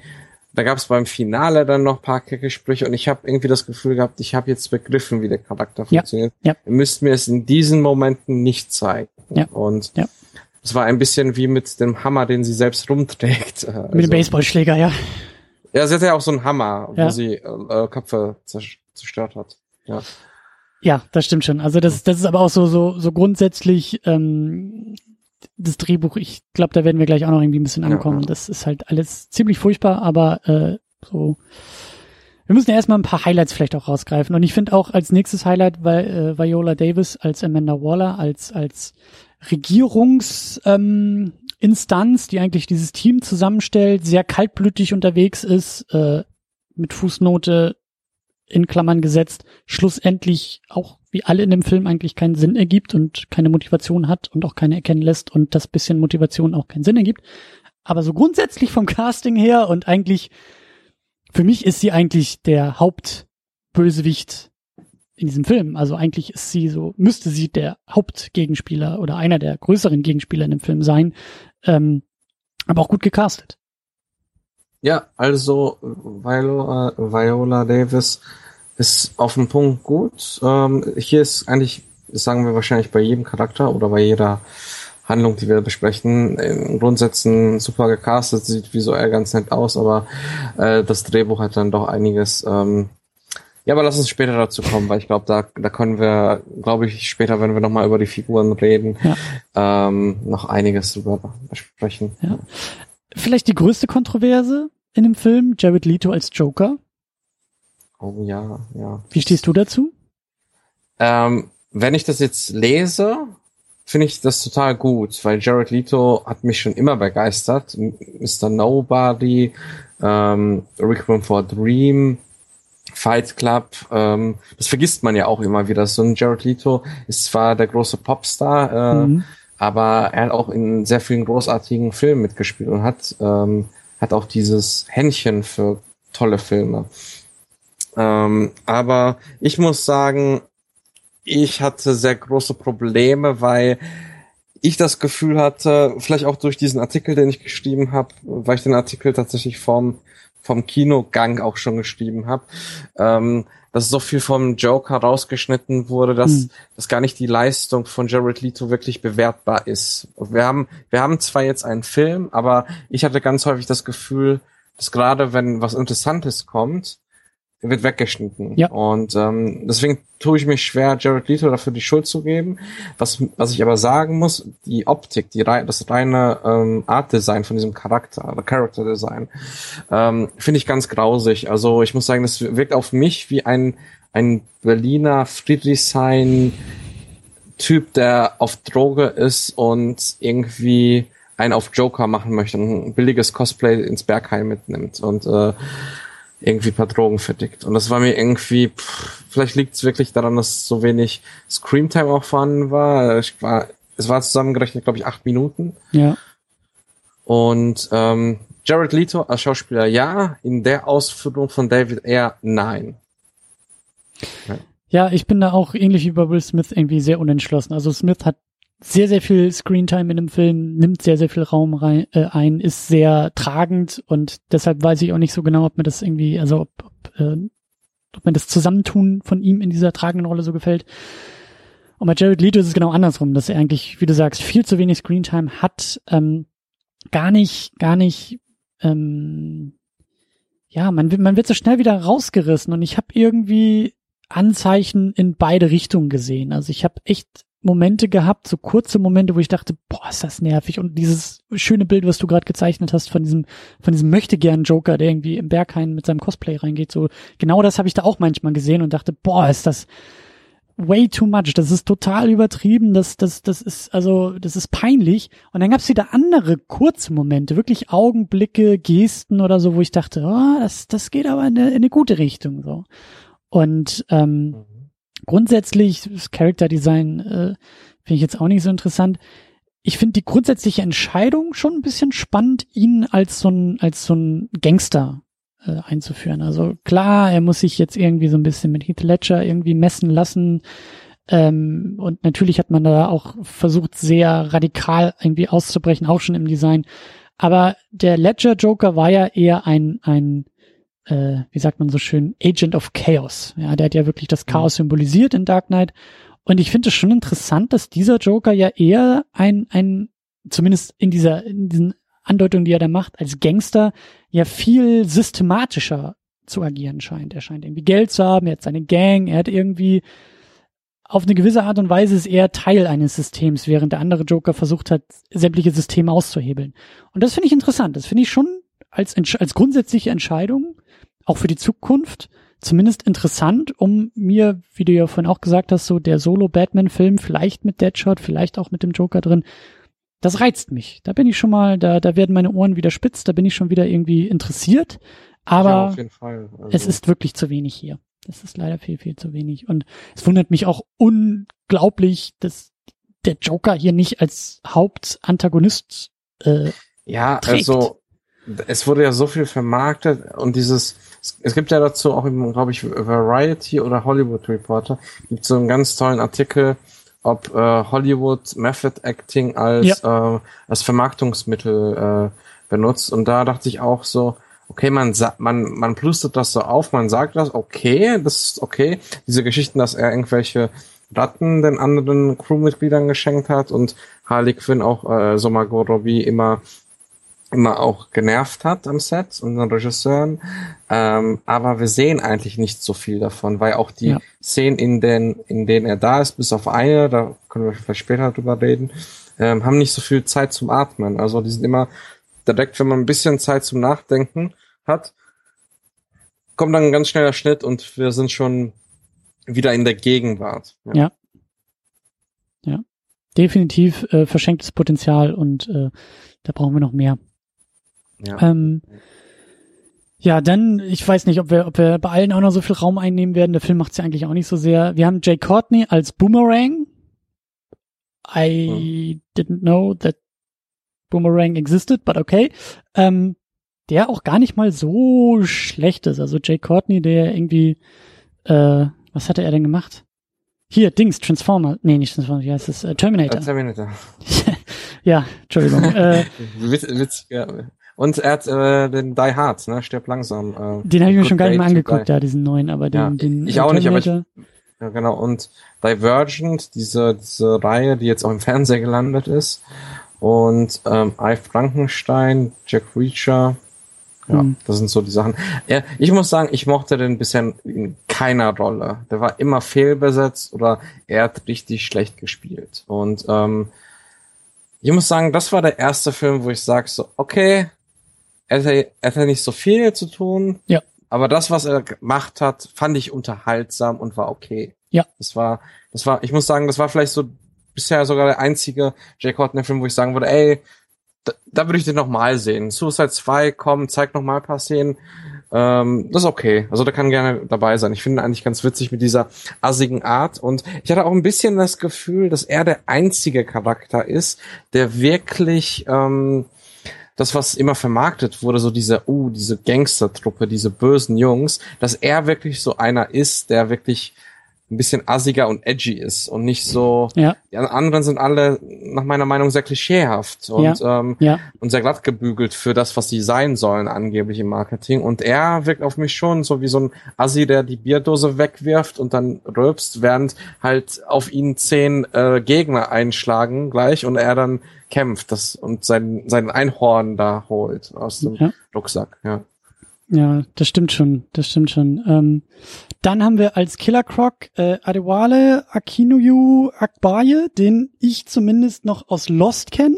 da gab es beim Finale dann noch paar kecke Sprüche und ich habe irgendwie das Gefühl gehabt, ich habe jetzt begriffen, wie der Charakter funktioniert. Ja, ja. Ihr müsst mir es in diesen Momenten nicht zeigen. Ja, und ja. es war ein bisschen wie mit dem Hammer, den sie selbst rumträgt. Also, mit dem also Baseballschläger, ja. Ja, sie hatte ja auch so einen Hammer, wo sie äh, Köpfe zerstört hat. Ja. Ja, das stimmt schon. Also das, das ist aber auch so so so grundsätzlich ähm, das Drehbuch, ich glaube, da werden wir gleich auch noch irgendwie ein bisschen ankommen. Ja, Das ist halt alles ziemlich furchtbar, aber äh, so. Wir müssen ja erstmal ein paar Highlights vielleicht auch rausgreifen. Und ich finde auch als nächstes Highlight weil, äh, Viola Davis als Amanda Waller, als, als Regierungsinstanz, ähm, Instanz, die eigentlich dieses Team zusammenstellt, sehr kaltblütig unterwegs ist, äh, mit Fußnote in Klammern gesetzt, schlussendlich auch wie alle in dem Film eigentlich keinen Sinn ergibt und keine Motivation hat und auch keine erkennen lässt und das bisschen Motivation auch keinen Sinn ergibt. Aber so grundsätzlich vom Casting her und eigentlich, für mich ist sie eigentlich der Hauptbösewicht in diesem Film. Also eigentlich ist sie so, müsste sie der Hauptgegenspieler oder einer der größeren Gegenspieler in dem Film sein, ähm, aber auch gut gecastet. Ja, also Viola, Viola Davis ist auf den Punkt gut. Ähm, hier ist eigentlich, das sagen wir wahrscheinlich bei jedem Charakter oder bei jeder Handlung, die wir besprechen, im Grundsätzen super gecastet, sieht visuell ganz nett aus, aber äh, das Drehbuch hat dann doch einiges. Ähm, ja, aber lass uns später dazu kommen, weil ich glaube, da, da können wir, glaube ich, später, wenn wir nochmal über die Figuren reden, ja. ähm, noch einiges drüber besprechen. Ja. Vielleicht die größte Kontroverse in dem Film, Jared Leto als Joker. Oh ja, ja. Wie stehst du dazu? Ähm, wenn ich das jetzt lese, finde ich das total gut, weil Jared Leto hat mich schon immer begeistert. Mr. Nobody, ähm, Requiem for a Dream, Fight Club, ähm, das vergisst man ja auch immer wieder. So ein Jared Leto ist zwar der große Popstar, äh, mhm. aber er hat auch in sehr vielen großartigen Filmen mitgespielt und hat, ähm, hat auch dieses Händchen für tolle Filme. Ähm, aber ich muss sagen, ich hatte sehr große Probleme, weil ich das Gefühl hatte, vielleicht auch durch diesen Artikel, den ich geschrieben habe, weil ich den Artikel tatsächlich vom, vom Kinogang auch schon geschrieben habe, ähm, dass so viel vom Joker rausgeschnitten wurde, dass, hm. dass gar nicht die Leistung von Jared Leto wirklich bewertbar ist. Wir haben, wir haben zwar jetzt einen Film, aber ich hatte ganz häufig das Gefühl, dass gerade wenn was Interessantes kommt, wird weggeschnitten. Ja. Und ähm, deswegen tue ich mich schwer, Jared Leto dafür die Schuld zu geben. Was, was ich aber sagen muss, die Optik, die das reine ähm, Art Design von diesem Charakter, oder Character Design, ähm, finde ich ganz grausig. Also ich muss sagen, das wirkt auf mich wie ein, ein Berliner Friedrichshain Typ, der auf Droge ist und irgendwie einen auf Joker machen möchte und ein billiges Cosplay ins Bergheim mitnimmt. Und äh, irgendwie paar Drogen verdickt. Und das war mir irgendwie, pff, vielleicht liegt es wirklich daran, dass so wenig Screamtime auch vorhanden war. Ich war es war zusammengerechnet, glaube ich, acht Minuten. Ja. Und ähm, Jared Leto als Schauspieler ja, in der Ausführung von David eher nein. Ja. ja, ich bin da auch ähnlich wie bei Will Smith irgendwie sehr unentschlossen. Also Smith hat sehr, sehr viel Screentime in dem Film, nimmt sehr, sehr viel Raum rein, äh, ein, ist sehr tragend und deshalb weiß ich auch nicht so genau, ob mir das irgendwie, also ob, ob, äh, ob mir das Zusammentun von ihm in dieser tragenden Rolle so gefällt. Und bei Jared Leto ist es genau andersrum, dass er eigentlich, wie du sagst, viel zu wenig Screentime hat, ähm, gar nicht, gar nicht, ähm, ja, man, man wird so schnell wieder rausgerissen und ich habe irgendwie Anzeichen in beide Richtungen gesehen. Also ich habe echt Momente gehabt, so kurze Momente, wo ich dachte, boah, ist das nervig. Und dieses schöne Bild, was du gerade gezeichnet hast von diesem, von diesem möchtegern Joker, der irgendwie im Berghain mit seinem Cosplay reingeht, so genau das habe ich da auch manchmal gesehen und dachte, boah, ist das way too much. Das ist total übertrieben. Das, das, das ist, also, das ist peinlich. Und dann gab's wieder andere kurze Momente, wirklich Augenblicke, Gesten oder so, wo ich dachte, oh, das, das geht aber in eine, in eine gute Richtung, so. Und, ähm, mhm. Grundsätzlich, das Character Design, äh, finde ich jetzt auch nicht so interessant. Ich finde die grundsätzliche Entscheidung schon ein bisschen spannend, ihn als so ein, als so ein Gangster äh, einzuführen. Also klar, er muss sich jetzt irgendwie so ein bisschen mit Heath Ledger irgendwie messen lassen. Ähm, und natürlich hat man da auch versucht, sehr radikal irgendwie auszubrechen, auch schon im Design. Aber der Ledger Joker war ja eher ein, ein äh, wie sagt man so schön, Agent of Chaos. Ja, der hat ja wirklich das Chaos mhm. symbolisiert in Dark Knight. Und ich finde es schon interessant, dass dieser Joker ja eher ein, ein, zumindest in dieser, in diesen Andeutung, die er da macht, als Gangster ja viel systematischer zu agieren scheint. Er scheint irgendwie Geld zu haben, er hat seine Gang, er hat irgendwie auf eine gewisse Art und Weise ist er Teil eines Systems, während der andere Joker versucht hat, sämtliche Systeme auszuhebeln. Und das finde ich interessant. Das finde ich schon als, als grundsätzliche Entscheidung, auch für die Zukunft, zumindest interessant, um mir, wie du ja vorhin auch gesagt hast, so der Solo-Batman-Film, vielleicht mit Deadshot, vielleicht auch mit dem Joker drin, das reizt mich. Da bin ich schon mal, da, da werden meine Ohren wieder spitz, da bin ich schon wieder irgendwie interessiert. Aber ja, also. es ist wirklich zu wenig hier. Das ist leider viel, viel zu wenig. Und es wundert mich auch unglaublich, dass der Joker hier nicht als Hauptantagonist äh, Ja, trägt. also es wurde ja so viel vermarktet und dieses, es gibt ja dazu auch, glaube ich, Variety oder Hollywood Reporter, gibt so einen ganz tollen Artikel, ob äh, Hollywood Method Acting als, ja. äh, als Vermarktungsmittel äh, benutzt. Und da dachte ich auch so, okay, man man man plustet das so auf, man sagt das, okay, das ist okay. Diese Geschichten, dass er irgendwelche Ratten den anderen Crewmitgliedern geschenkt hat und Harley Quinn auch äh, so Margot Robbie immer immer auch genervt hat am Set und den Regisseuren. Ähm, aber wir sehen eigentlich nicht so viel davon, weil auch die ja. Szenen, in denen, in denen er da ist, bis auf eine, da können wir vielleicht später drüber reden, ähm, haben nicht so viel Zeit zum Atmen. Also die sind immer direkt, wenn man ein bisschen Zeit zum Nachdenken hat, kommt dann ein ganz schneller Schnitt und wir sind schon wieder in der Gegenwart. Ja. Ja. ja. Definitiv äh, verschenktes Potenzial und äh, da brauchen wir noch mehr. Ja. Ähm, ja, dann, ich weiß nicht, ob wir, ob wir bei allen auch noch so viel Raum einnehmen werden. Der Film macht es ja eigentlich auch nicht so sehr. Wir haben Jay Courtney als Boomerang. I hm. didn't know that Boomerang existed, but okay. Ähm, der auch gar nicht mal so schlecht ist. Also Jay Courtney, der irgendwie, äh, was hatte er denn gemacht? Hier, Dings, Transformer. Nee, nicht Transformer, wie heißt es? Äh, Terminator. Terminator. ja, Entschuldigung. äh, Witz, witz, ja. Und er hat äh, den Die Hard, ne? Stirb langsam. Äh, den habe ich mir schon gar nicht mehr angeguckt, ja, diesen neuen, aber den, ja, den Ich auch nicht, aber ich, ja genau. Und Divergent, diese, diese Reihe, die jetzt auch im Fernseher gelandet ist. Und ähm, I. Frankenstein, Jack Reacher. Ja, hm. das sind so die Sachen. Ja, ich muss sagen, ich mochte den bisher in keiner Rolle. Der war immer fehlbesetzt oder er hat richtig schlecht gespielt. Und ähm, ich muss sagen, das war der erste Film, wo ich sage so, okay, er hatte, er hatte nicht so viel zu tun. Ja. Aber das, was er gemacht hat, fand ich unterhaltsam und war okay. Ja. Das war, das war, ich muss sagen, das war vielleicht so bisher sogar der einzige Jake Hortner-Film, wo ich sagen würde, ey, da, da würde ich den noch mal sehen. Suicide 2, komm, zeig noch mal ein paar Szenen. Ähm, das ist okay. Also da kann gerne dabei sein. Ich finde eigentlich ganz witzig mit dieser assigen Art. Und ich hatte auch ein bisschen das Gefühl, dass er der einzige Charakter ist, der wirklich ähm, das, was immer vermarktet wurde, so diese, uh, diese Gangstertruppe, diese bösen Jungs, dass er wirklich so einer ist, der wirklich ein bisschen assiger und edgy ist und nicht so. Ja. Die anderen sind alle nach meiner Meinung sehr klischeehaft und, ja. Ähm, ja. und sehr glatt gebügelt für das, was sie sein sollen, angeblich im Marketing. Und er wirkt auf mich schon so wie so ein Assi, der die Bierdose wegwirft und dann rülpst, während halt auf ihn zehn äh, Gegner einschlagen gleich und er dann kämpft das und sein, sein Einhorn da holt aus dem ja. Rucksack, ja. Ja, das stimmt schon, das stimmt schon. Ähm, dann haben wir als Killer Croc äh, Adewale Akinuyu Akbaye, den ich zumindest noch aus Lost kenne.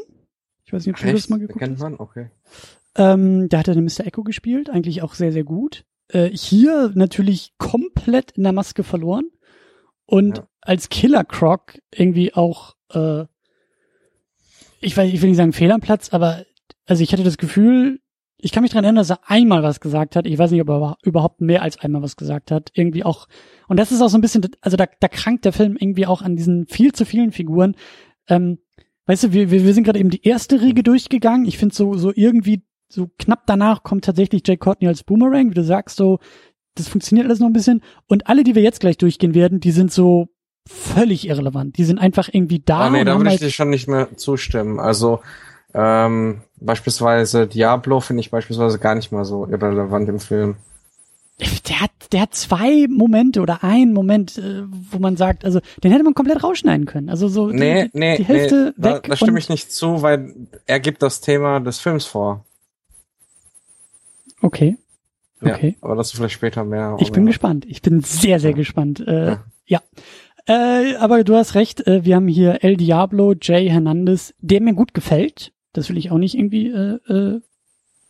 Ich weiß nicht, ob du das mal geguckt Kennt hast. man? Okay. Ähm, der hat ja den Mr. Echo gespielt, eigentlich auch sehr, sehr gut. Äh, hier natürlich komplett in der Maske verloren. Und Ja. als Killer Croc irgendwie auch, äh, ich weiß, ich will nicht sagen Fehl am Platz, aber also ich hatte das Gefühl, ich kann mich dran erinnern, dass er einmal was gesagt hat. Ich weiß nicht, ob er überhaupt mehr als einmal was gesagt hat. Irgendwie auch. Und das ist auch so ein bisschen, also da, da krankt der Film irgendwie auch an diesen viel zu vielen Figuren. Ähm, weißt du, wir, wir, wir sind gerade eben die erste Riege durchgegangen. Ich finde so, so irgendwie, so knapp danach kommt tatsächlich Jay Courtney als Boomerang, wie du sagst, so, das funktioniert alles noch ein bisschen. Und alle, die wir jetzt gleich durchgehen werden, die sind so völlig irrelevant. Die sind einfach irgendwie da. Ah, nee, da würde ich halt, dir schon nicht mehr zustimmen. Also ähm, beispielsweise Diablo finde ich beispielsweise gar nicht mal so irrelevant im Film. der hat, der hat zwei Momente oder einen Moment, äh, wo man sagt, also den hätte man komplett rausschneiden können. Also so Nee, die, nee, die Hälfte nee, da, weg. da stimme und- ich nicht zu, weil er gibt das Thema des Films vor. Okay. Ja, Okay. aber dazu vielleicht später mehr. Ich bin Aber- gespannt. Ich bin sehr, sehr Ja. gespannt. Äh, Ja. ja. Äh, aber du hast recht, äh, wir haben hier El Diablo, Jay Hernandez, der mir gut gefällt. Das will ich auch nicht irgendwie äh, äh,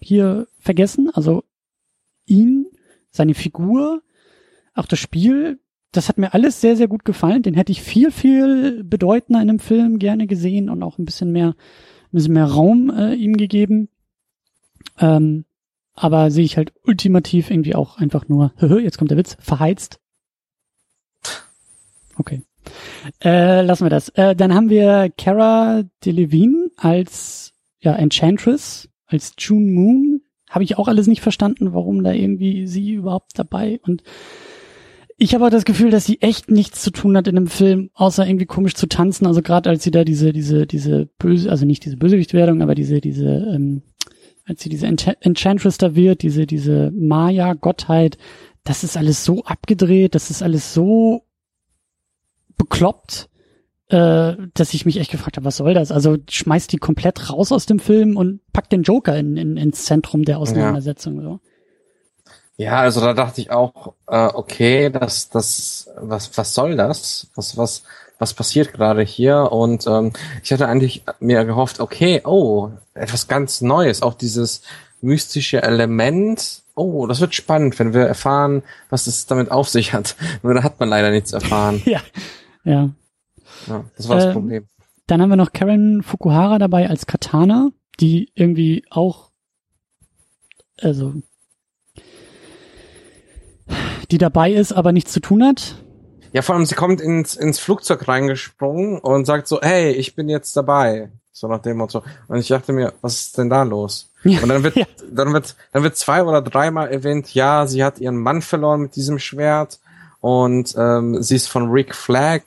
hier vergessen. Also ihn, seine Figur, auch das Spiel, das hat mir alles sehr, sehr gut gefallen. Den hätte ich viel, viel bedeutender in einem Film gerne gesehen und auch ein bisschen mehr, ein bisschen mehr Raum äh, ihm gegeben. Ähm, aber sehe ich halt ultimativ irgendwie auch einfach nur, jetzt kommt der Witz, verheizt. Okay. Äh, lassen wir das. Äh, dann haben wir Cara Delevingne als ja, Enchantress, als June Moon. Habe ich auch alles nicht verstanden, warum da irgendwie sie überhaupt dabei und ich habe auch das Gefühl, dass sie echt nichts zu tun hat in dem Film, außer irgendwie komisch zu tanzen. Also gerade als sie da diese, diese, diese böse, also nicht diese Bösewichtwerdung, aber diese, diese, ähm, als sie diese Encha- Enchantress da wird, diese, diese Maya-Gottheit, das ist alles so abgedreht, das ist alles so bekloppt, äh, dass ich mich echt gefragt habe, was soll das? Also schmeißt die komplett raus aus dem Film und packt den Joker in, in, ins Zentrum der Auseinandersetzung. So. Ja, also da dachte ich auch, äh, okay, das, das, was, was soll das? Was, was, was passiert gerade hier? Und ähm, ich hatte eigentlich mir gehofft, okay, oh, etwas ganz Neues, auch dieses mystische Element. Oh, das wird spannend, wenn wir erfahren, was es damit auf sich hat. Nur da hat man leider nichts erfahren. Ja. Ja. Ja, das war das Ähm, Problem. Dann haben wir noch Karen Fukuhara dabei als Katana, die irgendwie auch, also, die dabei ist, aber nichts zu tun hat. Ja, vor allem, sie kommt ins, ins Flugzeug reingesprungen und sagt so, hey, ich bin jetzt dabei. So nach dem Motto. Und ich dachte mir, was ist denn da los? Ja, Und dann wird, ja. dann wird, dann wird zwei oder dreimal erwähnt, ja, sie hat ihren Mann verloren mit diesem Schwert und ähm, sie ist von Rick Flag,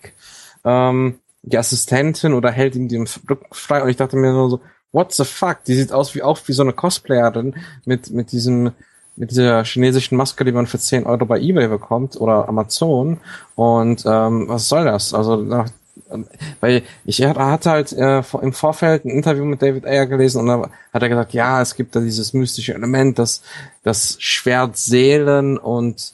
ähm, die Assistentin oder hält ihm den Rücken frei. Und ich dachte mir so, what the fuck? Die sieht aus wie auch wie so eine Cosplayerin mit mit diesem mit dieser chinesischen Maske, die man für 10 Euro bei eBay bekommt oder Amazon. Und ähm, was soll das? Also nach, weil ich hatte halt äh, im Vorfeld ein Interview mit David Ayer gelesen und da hat er gesagt, ja, es gibt da dieses mystische Element, dass das Schwert Seelen und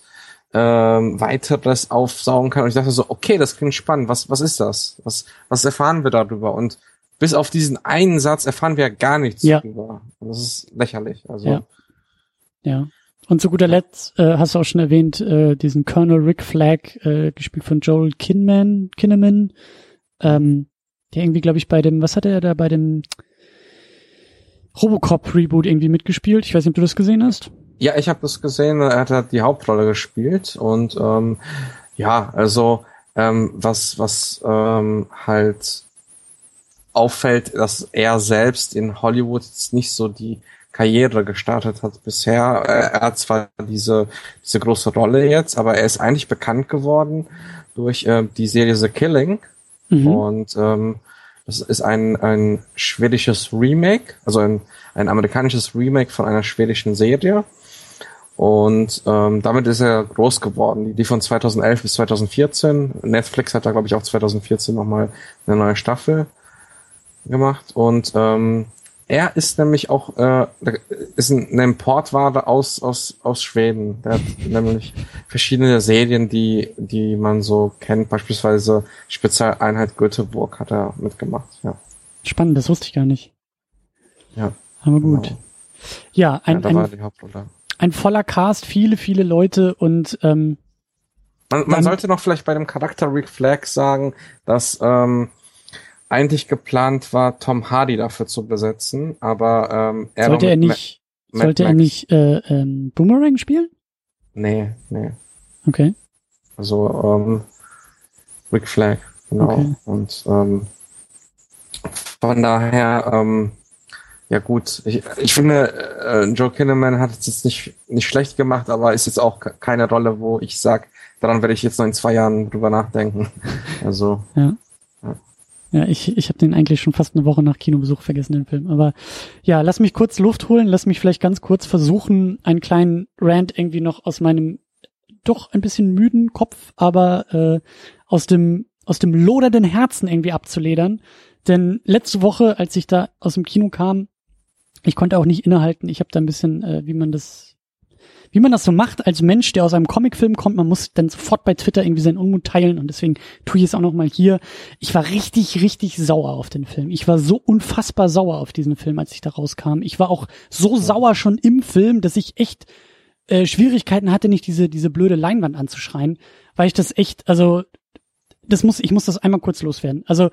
ähm, weiteres aufsaugen kann. Und ich dachte so, okay, das klingt spannend. Was, was ist das? Was, was erfahren wir darüber? Und bis auf diesen einen Satz erfahren wir ja gar nichts Ja. darüber. Und das ist lächerlich. Also Ja. Ja. Und zu guter Letzt äh, hast du auch schon erwähnt, äh, diesen Colonel Rick Flag, äh, gespielt von Joel Kinman, Kinnaman, ähm, der irgendwie, glaube ich, bei dem, was hat er da bei dem Robocop-Reboot irgendwie mitgespielt? Ich weiß nicht, ob du das gesehen hast. Ja, ich habe das gesehen, er hat halt die Hauptrolle gespielt und ähm, ja, also ähm, was was ähm, halt auffällt, dass er selbst in Hollywood jetzt nicht so die Karriere gestartet hat bisher. Er, er hat zwar diese diese große Rolle jetzt, aber er ist eigentlich bekannt geworden durch äh, die Serie The Killing Mhm. und ähm, das ist ein, ein schwedisches Remake, also ein, ein amerikanisches Remake von einer schwedischen Serie. Und ähm, damit ist er groß geworden. Die, die von 2011 bis 2014. Netflix hat da, glaube ich, auch 2014 nochmal eine neue Staffel gemacht. Und ähm, er ist nämlich auch äh, ist ein, eine Importware aus aus aus Schweden. Der hat nämlich verschiedene Serien, die die man so kennt, beispielsweise Spezialeinheit Göteborg hat er mitgemacht. Ja. Spannend, das wusste ich gar nicht. Ja. Aber gut. Genau. Ja, ein, ja, ein. Ein voller Cast, viele, viele Leute und ähm, Man, man sollte noch vielleicht bei dem Charakter Rick Flag sagen, dass ähm, eigentlich geplant war, Tom Hardy dafür zu besetzen, aber ähm, er sollte er nicht, Ma- sollte er nicht äh, ähm, Boomerang spielen? Nee, nee. Okay. Also ähm, Rick Flag, genau. Okay. Und ähm, von daher, ähm, ja gut, ich, ich finde, äh, Joe Kinnaman hat es jetzt nicht, nicht schlecht gemacht, aber ist jetzt auch ke- keine Rolle, wo ich sag, daran werde ich jetzt noch in zwei Jahren drüber nachdenken. Also, Ja, ich, ich habe den eigentlich schon fast eine Woche nach Kinobesuch vergessen, den Film. Aber ja, lass mich kurz Luft holen, lass mich vielleicht ganz kurz versuchen, einen kleinen Rant irgendwie noch aus meinem doch ein bisschen müden Kopf, aber äh, aus dem aus dem lodernden Herzen irgendwie abzuledern. Denn letzte Woche, als ich da aus dem Kino kam, ich konnte auch nicht innehalten. Ich habe da ein bisschen, äh, wie man das wie man das so macht als Mensch, der aus einem Comicfilm kommt, man muss dann sofort bei Twitter irgendwie seinen Unmut teilen und deswegen tue ich es auch noch mal hier. Ich war richtig, richtig sauer auf den Film. Ich war so unfassbar sauer auf diesen Film, als ich da rauskam. Ich war auch so sauer schon im Film, dass ich echt äh, Schwierigkeiten hatte, nicht diese diese blöde Leinwand anzuschreien, weil ich das echt, also das muss, ich muss das einmal kurz loswerden. Also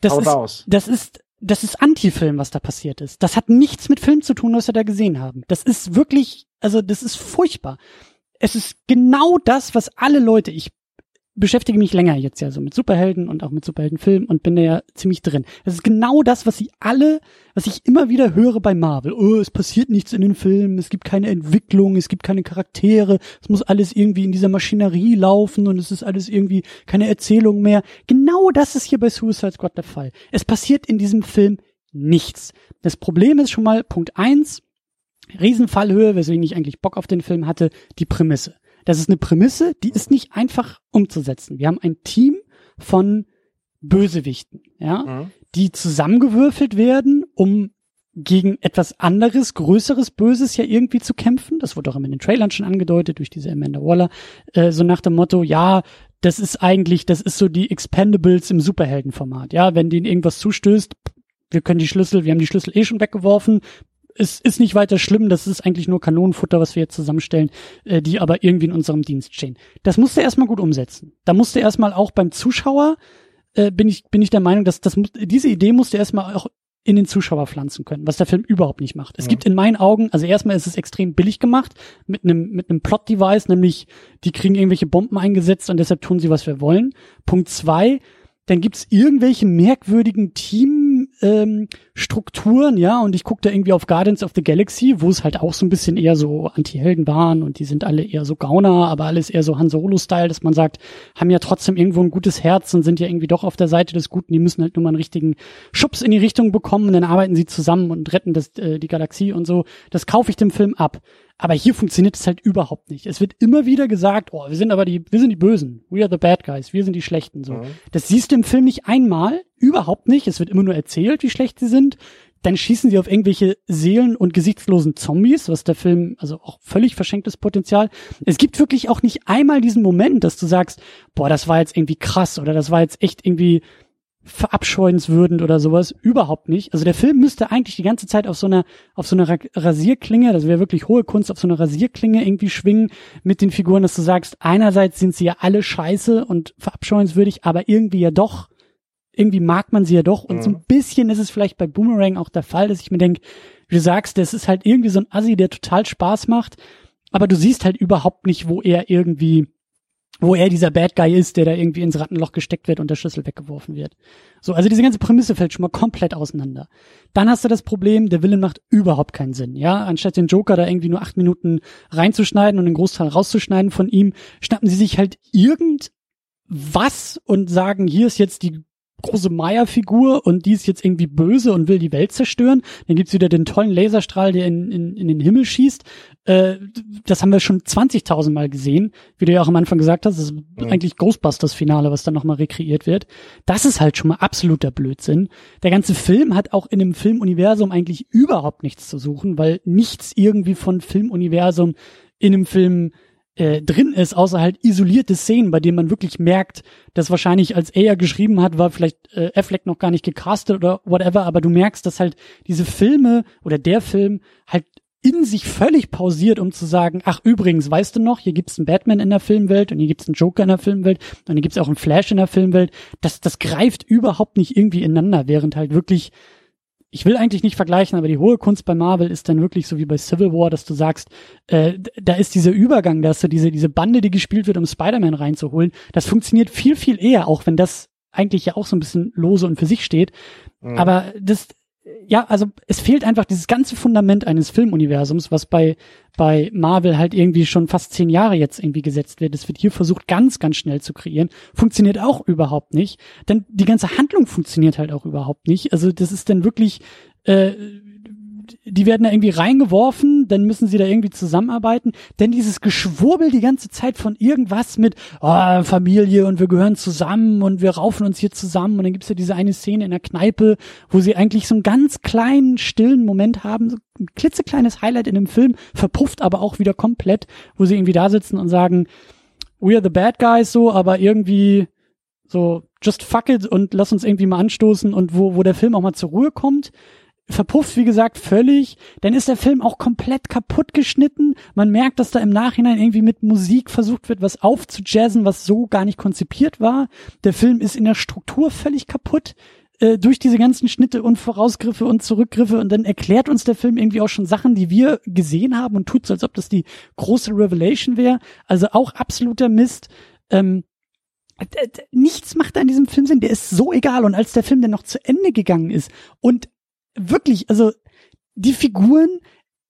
das Hau ist, raus. das ist, das ist Anti-Film, was da passiert ist. Das hat nichts mit Film zu tun, was wir da gesehen haben. Das ist wirklich, also das ist furchtbar. Es ist genau das, was alle Leute, ich beschäftige mich länger jetzt ja so mit Superhelden und auch mit Superheldenfilmen und bin da ja ziemlich drin. Es ist genau das, was sie alle, was ich immer wieder höre bei Marvel. Oh, es passiert nichts in den Filmen, es gibt keine Entwicklung, es gibt keine Charaktere, es muss alles irgendwie in dieser Maschinerie laufen und es ist alles irgendwie keine Erzählung mehr. Genau das ist hier bei Suicide Squad der Fall. Es passiert in diesem Film nichts. Das Problem ist schon mal Punkt eins, Riesenfallhöhe, weswegen ich eigentlich Bock auf den Film hatte, die Prämisse. Das ist eine Prämisse, die ist nicht einfach umzusetzen. Wir haben ein Team von Bösewichten, ja, Mhm. die zusammengewürfelt werden, um gegen etwas anderes, größeres Böses ja irgendwie zu kämpfen. Das wurde auch immer in den Trailern schon angedeutet durch diese Amanda Waller. Äh, so nach dem Motto, ja, das ist eigentlich, das ist so die Expendables im Superheldenformat. Ja, wenn denen irgendwas zustößt, wir können die Schlüssel, wir haben die Schlüssel eh schon weggeworfen. Es ist nicht weiter schlimm, das ist eigentlich nur Kanonenfutter, was wir jetzt zusammenstellen, äh, die aber irgendwie in unserem Dienst stehen. Das musste er erstmal gut umsetzen. Da musste er erstmal auch beim Zuschauer, äh, bin ich, bin ich der Meinung, dass das diese Idee musste er erstmal auch in den Zuschauer pflanzen können, was der Film überhaupt nicht macht. Es Ja. gibt in meinen Augen, also erstmal ist es extrem billig gemacht mit einem mit einem Plot-Device, nämlich die kriegen irgendwelche Bomben eingesetzt und deshalb tun sie, was wir wollen. Punkt zwei, dann gibt's irgendwelche merkwürdigen Teamstrukturen, ähm, Strukturen, ja, und ich gucke da irgendwie auf Guardians of the Galaxy, wo es halt auch so ein bisschen eher so Anti-Helden waren und die sind alle eher so Gauner, aber alles eher so Han Solo-Style, dass man sagt, haben ja trotzdem irgendwo ein gutes Herz und sind ja irgendwie doch auf der Seite des Guten, die müssen halt nur mal einen richtigen Schubs in die Richtung bekommen und dann arbeiten sie zusammen und retten das, äh, die Galaxie und so. Das kaufe ich dem Film ab. Aber hier funktioniert es halt überhaupt nicht. Es wird immer wieder gesagt, oh, wir sind aber die, wir sind die Bösen. We are the bad guys. Wir sind die Schlechten, so. Mhm. Das siehst du im Film nicht einmal. Überhaupt nicht. Es wird immer nur erzählt, wie schlecht sie sind. Dann schießen sie auf irgendwelche Seelen- und gesichtslosen Zombies, was der Film, also auch völlig verschenktes Potenzial. Es gibt wirklich auch nicht einmal diesen Moment, dass du sagst, boah, das war jetzt irgendwie krass oder das war jetzt echt irgendwie verabscheuenswürdigend oder sowas. Überhaupt nicht. Also der Film müsste eigentlich die ganze Zeit auf so einer, auf so einer Ra- Rasierklinge, das wäre wirklich hohe Kunst, auf so einer Rasierklinge irgendwie schwingen mit den Figuren, dass du sagst, einerseits sind sie ja alle scheiße und verabscheuenswürdig, aber irgendwie ja doch, irgendwie mag man sie ja doch. Und so Mhm. ein bisschen ist es vielleicht bei Boomerang auch der Fall, dass ich mir denke, wie du sagst, das ist halt irgendwie so ein Assi, der total Spaß macht, aber du siehst halt überhaupt nicht, wo er irgendwie wo er dieser Bad Guy ist, der da irgendwie ins Rattenloch gesteckt wird und der Schlüssel weggeworfen wird. So, also diese ganze Prämisse fällt schon mal komplett auseinander. Dann hast du das Problem, der Villain macht überhaupt keinen Sinn, ja. Anstatt den Joker da irgendwie nur acht Minuten reinzuschneiden und den Großteil rauszuschneiden von ihm, schnappen sie sich halt irgendwas und sagen, hier ist jetzt die große Maya-Figur und die ist jetzt irgendwie böse und will die Welt zerstören. Dann gibt's wieder den tollen Laserstrahl, der in, in, in den Himmel schießt. Äh, das haben wir schon 20.000 Mal gesehen. Wie du ja auch am Anfang gesagt hast, das ist mhm. eigentlich Ghostbusters-Finale, was dann nochmal rekreiert wird. Das ist halt schon mal absoluter Blödsinn. Der ganze Film hat auch in dem Filmuniversum eigentlich überhaupt nichts zu suchen, weil nichts irgendwie von Filmuniversum in einem Film äh, drin ist, außer halt isolierte Szenen, bei denen man wirklich merkt, dass wahrscheinlich als er geschrieben hat, war vielleicht äh, Affleck noch gar nicht gecastet oder whatever, aber du merkst, dass halt diese Filme oder der Film halt in sich völlig pausiert, um zu sagen, ach übrigens, weißt du noch, hier gibt's einen Batman in der Filmwelt und hier gibt's einen Joker in der Filmwelt und hier gibt's auch einen Flash in der Filmwelt. Das, das greift überhaupt nicht irgendwie ineinander, während halt wirklich ich will eigentlich nicht vergleichen, aber die hohe Kunst bei Marvel ist dann wirklich so wie bei Civil War, dass du sagst, äh, da ist dieser Übergang, dass du diese, diese Bande, die gespielt wird, um Spider-Man reinzuholen, das funktioniert viel, viel eher, auch wenn das eigentlich ja auch so ein bisschen lose und für sich steht. Mhm. Aber das, ja, also es fehlt einfach dieses ganze Fundament eines Filmuniversums, was bei, bei Marvel halt irgendwie schon fast zehn Jahre jetzt irgendwie gesetzt wird. Es wird hier versucht, ganz, ganz schnell zu kreieren. Funktioniert auch überhaupt nicht. Denn die ganze Handlung funktioniert halt auch überhaupt nicht. Also das ist dann wirklich, äh, die werden da irgendwie reingeworfen, dann müssen sie da irgendwie zusammenarbeiten. Denn dieses Geschwurbel die ganze Zeit von irgendwas mit oh, Familie und wir gehören zusammen und wir raufen uns hier zusammen und dann gibt's ja diese eine Szene in der Kneipe, wo sie eigentlich so einen ganz kleinen, stillen Moment haben, so ein klitzekleines Highlight in dem Film, verpufft aber auch wieder komplett, wo sie irgendwie da sitzen und sagen, we are the bad guys so, aber irgendwie so just fuck it und lass uns irgendwie mal anstoßen und wo, wo der Film auch mal zur Ruhe kommt verpufft, wie gesagt, völlig. Dann ist der Film auch komplett kaputt geschnitten. Man merkt, dass da im Nachhinein irgendwie mit Musik versucht wird, was aufzujazzen, was so gar nicht konzipiert war. Der Film ist in der Struktur völlig kaputt äh, durch diese ganzen Schnitte und Vorausgriffe und Zurückgriffe und dann erklärt uns der Film irgendwie auch schon Sachen, die wir gesehen haben und tut so, als ob das die große Revelation wäre. Also auch absoluter Mist. Ähm, nichts macht an diesem Film Sinn. Der ist so egal. Und als der Film dann noch zu Ende gegangen ist und wirklich, also die Figuren,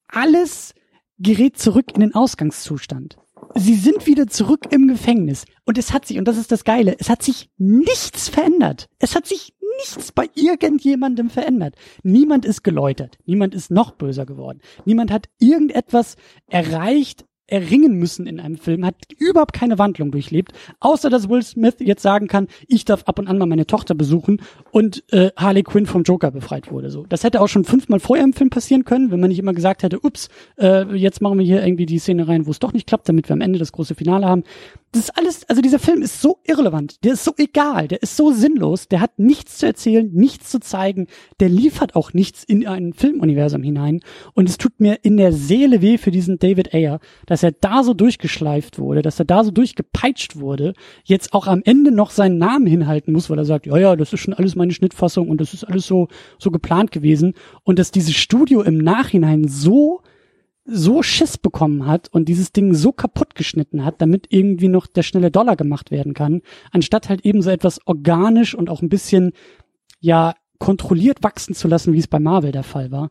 alles gerät zurück in den Ausgangszustand. Sie sind wieder zurück im Gefängnis. Und es hat sich, und das ist das Geile, es hat sich nichts verändert. Es hat sich nichts bei irgendjemandem verändert. Niemand ist geläutert. Niemand ist noch böser geworden. Niemand hat irgendetwas erreicht, erringen müssen in einem Film, hat überhaupt keine Wandlung durchlebt, außer dass Will Smith jetzt sagen kann, ich darf ab und an mal meine Tochter besuchen und äh, Harley Quinn vom Joker befreit wurde. So, das hätte auch schon fünfmal vorher im Film passieren können, wenn man nicht immer gesagt hätte, ups, äh, jetzt machen wir hier irgendwie die Szene rein, wo es doch nicht klappt, damit wir am Ende das große Finale haben. Das ist alles, also dieser Film ist so irrelevant, der ist so egal, der ist so sinnlos, der hat nichts zu erzählen, nichts zu zeigen, der liefert auch nichts in ein Filmuniversum hinein. Und es tut mir in der Seele weh für diesen David Ayer, dass er da so durchgeschleift wurde, dass er da so durchgepeitscht wurde, jetzt auch am Ende noch seinen Namen hinhalten muss, weil er sagt, ja, ja, das ist schon alles meine Schnittfassung und das ist alles so, so geplant gewesen. Und dass dieses Studio im Nachhinein so so Schiss bekommen hat und dieses Ding so kaputt geschnitten hat, damit irgendwie noch der schnelle Dollar gemacht werden kann, anstatt halt eben so etwas organisch und auch ein bisschen, ja, kontrolliert wachsen zu lassen, wie es bei Marvel der Fall war.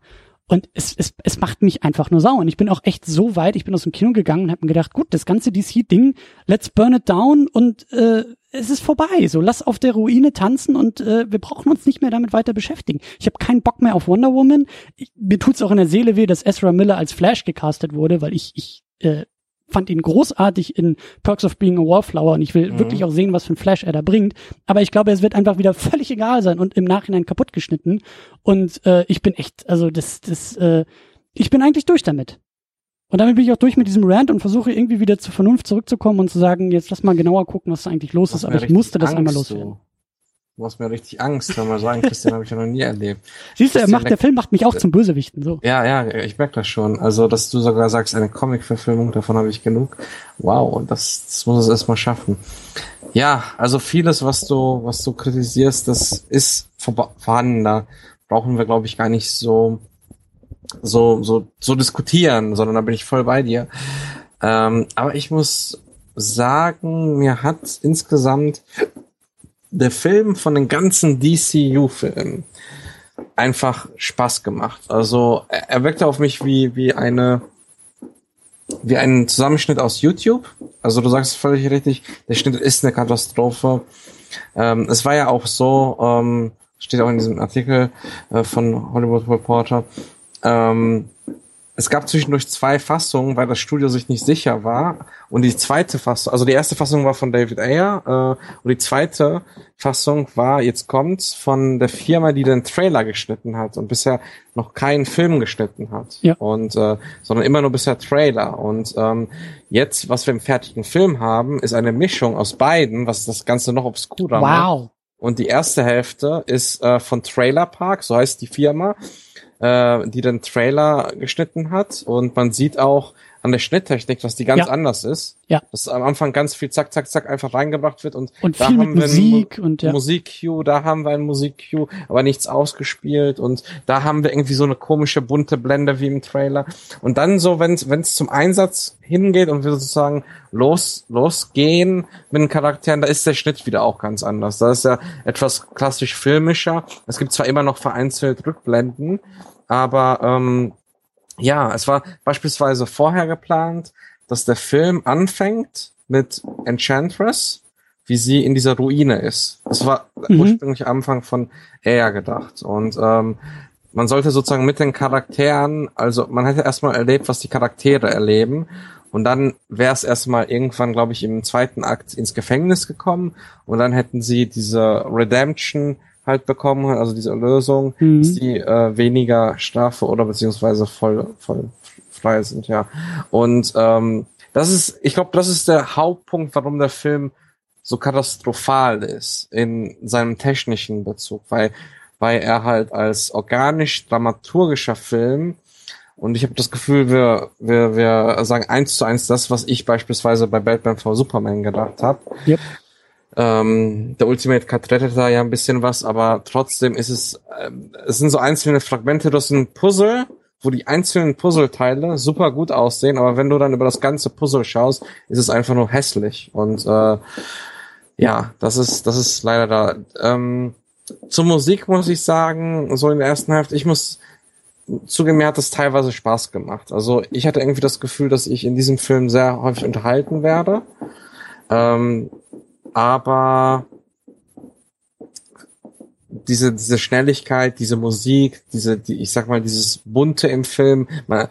Und es, es, es macht mich einfach nur sauer. Und ich bin auch echt so weit, ich bin aus dem Kino gegangen und habe mir gedacht, gut, das ganze DC-Ding, let's burn it down und äh, es ist vorbei. So, lass auf der Ruine tanzen und äh, wir brauchen uns nicht mehr damit weiter beschäftigen. Ich habe keinen Bock mehr auf Wonder Woman. Ich, mir tut's auch in der Seele weh, dass Ezra Miller als Flash gecastet wurde, weil ich, ich äh, fand ihn großartig in Perks of Being a Wallflower und ich will mhm. wirklich auch sehen, was für ein Flash er da bringt. Aber ich glaube, es wird einfach wieder völlig egal sein und im Nachhinein kaputt geschnitten. Und äh, ich bin echt, also das, das, äh, ich bin eigentlich durch damit. Und damit bin ich auch durch mit diesem Rant und versuche irgendwie wieder zur Vernunft zurückzukommen und zu sagen, jetzt lass mal genauer gucken, was da eigentlich los ist. Aber ich musste das einmal loswerden. Du machst mir richtig Angst, wenn man sagen, Christian habe ich ja noch nie erlebt. Siehst du, er macht, der Film macht mich auch zum Bösewichten, so. Ja, ja, ich merke das schon. Also, dass du sogar sagst, eine Comic-Verfilmung, davon habe ich genug. Wow, und das, das muss es erstmal schaffen. Ja, also vieles, was du, was du kritisierst, das ist vorhanden. Da brauchen wir, glaube ich, gar nicht so, so, so, so diskutieren, sondern da bin ich voll bei dir. Ähm, aber ich muss sagen, mir hat insgesamt der Film von den ganzen DCU-Filmen einfach Spaß gemacht. Also er, er wirkte auf mich wie, wie eine wie ein Zusammenschnitt aus YouTube. Also du sagst völlig richtig, der Schnitt ist eine Katastrophe. Ähm, es war ja auch so, ähm, steht auch in diesem Artikel äh, von Hollywood Reporter, ähm, es gab zwischendurch zwei Fassungen, weil das Studio sich nicht sicher war. Und die zweite Fassung, also die erste Fassung war von David Ayer äh, und die zweite Fassung war, jetzt kommt's, von der Firma, die den Trailer geschnitten hat und bisher noch keinen Film geschnitten hat. Ja. Und äh, sondern immer nur bisher Trailer. Und ähm, jetzt, was wir im fertigen Film haben, ist eine Mischung aus beiden, was das Ganze noch obskurer wow. macht. Wow. Und die erste Hälfte ist äh, von Trailer Park, so heißt die Firma äh, die den Trailer geschnitten hat. Und man sieht auch an der Schnitttechnik, dass die ganz ja. anders ist. Ja. Dass am Anfang ganz viel zack, zack, zack einfach reingebracht wird und, und da haben wir Musik Mu und ja. Musik-Cue, da haben wir ein Musik-Cue, aber nichts ausgespielt und da haben wir irgendwie so eine komische bunte Blende wie im Trailer. Und dann so, wenn es zum Einsatz hingeht und wir sozusagen los, losgehen mit den Charakteren, da ist der Schnitt wieder auch ganz anders. Da ist ja etwas klassisch filmischer. Es gibt zwar immer noch vereinzelt Rückblenden, aber ähm, ja, es war beispielsweise vorher geplant, dass der Film anfängt mit Enchantress, wie sie in dieser Ruine ist. Das war mhm. ursprünglich Anfang von Air gedacht. Und ähm, man sollte sozusagen mit den Charakteren, also man hätte erstmal erlebt, was die Charaktere erleben. Und dann wäre es erstmal irgendwann, glaube ich, im zweiten Akt ins Gefängnis gekommen. Und dann hätten sie diese Redemption halt bekommen hat, also diese Lösung, mhm. dass die äh, weniger Strafe oder beziehungsweise voll, voll frei sind, ja. Und ähm, das ist, ich glaube, das ist der Hauptpunkt, warum der Film so katastrophal ist in seinem technischen Bezug, weil, weil er halt als organisch dramaturgischer Film und ich habe das Gefühl, wir, wir, wir sagen eins zu eins das, was ich beispielsweise bei Batman v Superman gedacht habe. Yep. Ähm, der Ultimate Cut rettet da ja ein bisschen was, aber trotzdem ist es, äh, es sind so einzelne Fragmente, das ist ein Puzzle, wo die einzelnen Puzzleteile super gut aussehen, aber wenn du dann über das ganze Puzzle schaust, ist es einfach nur hässlich. Und äh, ja, das ist, das ist leider da. Ähm, zur Musik muss ich sagen, so in der ersten Hälfte, ich muss zugeben, mir hat das teilweise Spaß gemacht. Also ich hatte irgendwie das Gefühl, dass ich in diesem Film sehr häufig unterhalten werde. Ähm, aber diese, diese Schnelligkeit, diese Musik, diese, die, ich sag mal, dieses Bunte im Film. Man,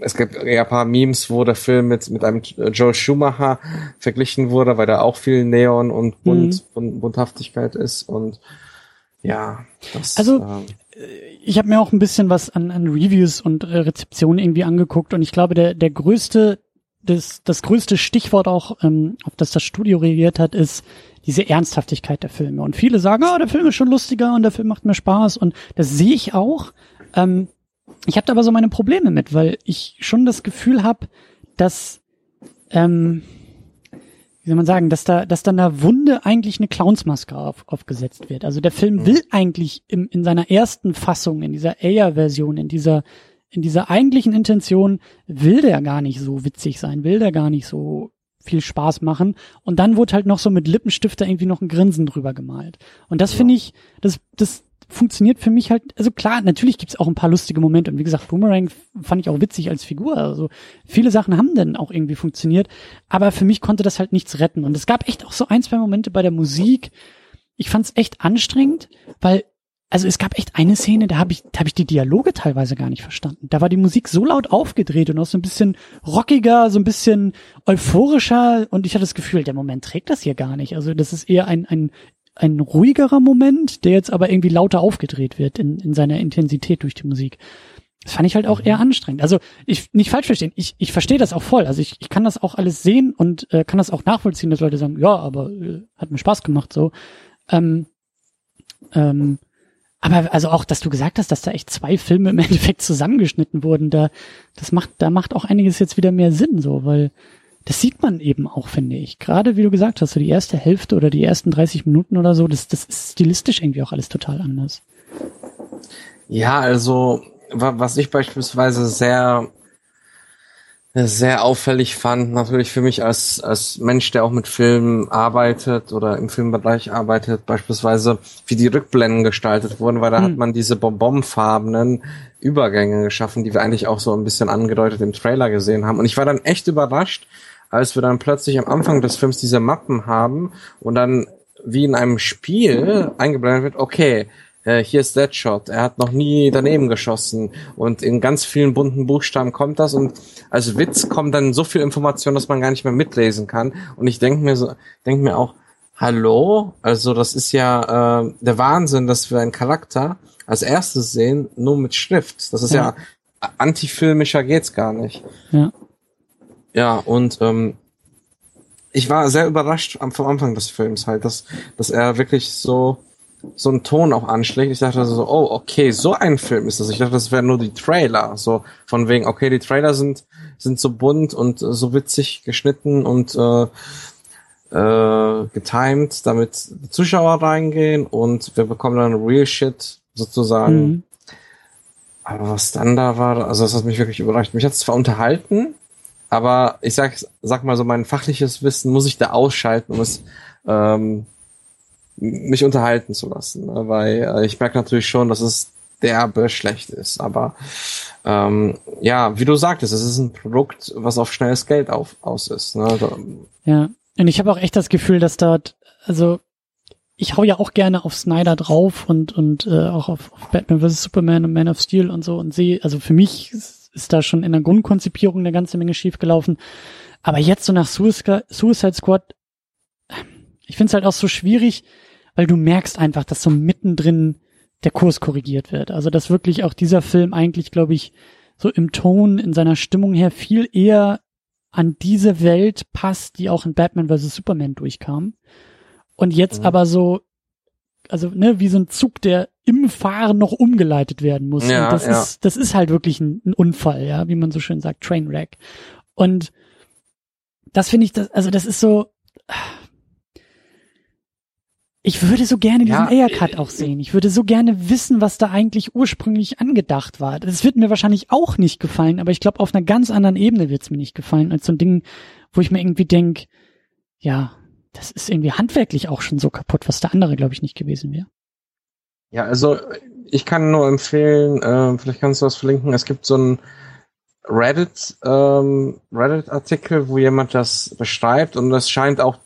es gibt ja ein paar Memes, wo der Film mit, mit einem Joe Schumacher verglichen wurde, weil da auch viel Neon und Bunt, mhm. Bunthaftigkeit ist und ja, das, also ähm, ich habe mir auch ein bisschen was an, an Reviews und äh, Rezeptionen irgendwie angeguckt und ich glaube, der, der größte das, das größte Stichwort auch, ähm, auf das das Studio reagiert hat, ist diese Ernsthaftigkeit der Filme. Und viele sagen, oh, der Film ist schon lustiger und der Film macht mir Spaß. Und das sehe ich auch. Ähm, ich habe da aber so meine Probleme mit, weil ich schon das Gefühl habe, dass, ähm, wie soll man sagen, dass da, dass da einer Wunde eigentlich eine Clownsmaske auf, aufgesetzt wird. Also der Film mhm. will eigentlich im, in seiner ersten Fassung, in dieser Ayer-Version, in dieser in dieser eigentlichen Intention will der gar nicht so witzig sein, will der gar nicht so viel Spaß machen. Und dann wurde halt noch so mit Lippenstifter irgendwie noch ein Grinsen drüber gemalt. Und das ja. finde ich, das, das funktioniert für mich halt, also klar, natürlich gibt's auch ein paar lustige Momente. Und wie gesagt, Boomerang fand ich auch witzig als Figur. Also viele Sachen haben dann auch irgendwie funktioniert. Aber für mich konnte das halt nichts retten. Und es gab echt auch so ein, zwei Momente bei der Musik. Ich fand's echt anstrengend, weil also es gab echt eine Szene, da habe ich, da hab ich die Dialoge teilweise gar nicht verstanden. Da war die Musik so laut aufgedreht und auch so ein bisschen rockiger, so ein bisschen euphorischer und ich hatte das Gefühl, der Moment trägt das hier gar nicht. Also das ist eher ein, ein, ein ruhigerer Moment, der jetzt aber irgendwie lauter aufgedreht wird in, in seiner Intensität durch die Musik. Das fand ich halt auch eher anstrengend. Also ich nicht falsch verstehen, ich, ich verstehe das auch voll. Also ich, ich kann das auch alles sehen und äh, kann das auch nachvollziehen, dass Leute sagen, ja, aber äh, hat mir Spaß gemacht so. Ähm, ähm, aber also auch, dass du gesagt hast, dass da echt zwei Filme im Endeffekt zusammengeschnitten wurden, da, das macht, da macht auch einiges jetzt wieder mehr Sinn, so, weil das sieht man eben auch, finde ich. Gerade wie du gesagt hast, so die erste Hälfte oder die ersten 30 Minuten oder so, das, das ist stilistisch irgendwie auch alles total anders. Ja, also, was ich beispielsweise sehr sehr auffällig fand, natürlich für mich als, als Mensch, der auch mit Filmen arbeitet oder im Filmbereich arbeitet, beispielsweise, wie die Rückblenden gestaltet wurden, weil da hm. hat man diese bonbonfarbenen Übergänge geschaffen, die wir eigentlich auch so ein bisschen angedeutet im Trailer gesehen haben. Und ich war dann echt überrascht, als wir dann plötzlich am Anfang des Films diese Mappen haben und dann wie in einem Spiel eingeblendet wird, okay, äh, hier ist Deadshot, er hat noch nie daneben geschossen und in ganz vielen bunten Buchstaben kommt das und als Witz kommt dann so viel Information, dass man gar nicht mehr mitlesen kann und ich denke mir so, denke mir auch, hallo, also das ist ja äh, der Wahnsinn, dass wir einen Charakter als erstes sehen, nur mit Schrift. Das ist ja, ja antifilmischer geht's gar nicht. Ja. Ja, und ähm, ich war sehr überrascht am, vom Anfang des Films halt, dass, dass er wirklich so so einen Ton auch anschlägt. Ich dachte so, oh, okay, so ein Film ist das. Ich dachte, das wären nur die Trailer. So von wegen, okay, die Trailer sind, sind so bunt und äh, so witzig geschnitten und äh, äh, getimed, damit die Zuschauer reingehen und wir bekommen dann Real Shit sozusagen. Mhm. Aber was dann da war, also das hat mich wirklich überrascht. Mich hat es zwar unterhalten, aber ich sag, sag mal so, mein fachliches Wissen muss ich da ausschalten, um es ähm, mich unterhalten zu lassen. Ne? Weil äh, ich merke natürlich schon, dass es derbe schlecht ist. Aber ähm, ja, wie du sagtest, es ist ein Produkt, was auf schnelles Geld auf, aus ist. Ne? Ja, und ich habe auch echt das Gefühl, dass dort, also ich hau ja auch gerne auf Snyder drauf und und äh, auch auf, auf Batman vs Superman und Man of Steel und so und sehe, also für mich ist, da schon in der Grundkonzipierung eine ganze Menge schiefgelaufen. Aber jetzt so nach Suicide Squad, ich finde es halt auch so schwierig, weil du merkst einfach, dass so mittendrin der Kurs korrigiert wird. Also dass wirklich auch dieser Film eigentlich, glaube ich, so im Ton, in seiner Stimmung her viel eher an diese Welt passt, die auch in Batman vs. Superman durchkam. Und jetzt mhm. aber so, also ne, wie so ein Zug, der im Fahren noch umgeleitet werden muss. Ja, und das ja. ist, das ist halt wirklich ein, ein, Unfall, ja, wie man so schön sagt, Trainwreck. Und das finde ich, das, also das ist so, ich würde so gerne diesen ja, Air-Cut auch sehen. Ich würde so gerne wissen, was da eigentlich ursprünglich angedacht war. Das wird mir wahrscheinlich auch nicht gefallen, aber ich glaube, auf einer ganz anderen Ebene wird es mir nicht gefallen, als so ein Ding, wo ich mir irgendwie denk, ja, das ist irgendwie handwerklich auch schon so kaputt, was der andere, glaube ich, nicht gewesen wäre. Ja, also ich kann nur empfehlen, äh, vielleicht kannst du was verlinken, es gibt so ein Reddit, ähm, Reddit-Artikel, wo jemand das beschreibt und das scheint auch,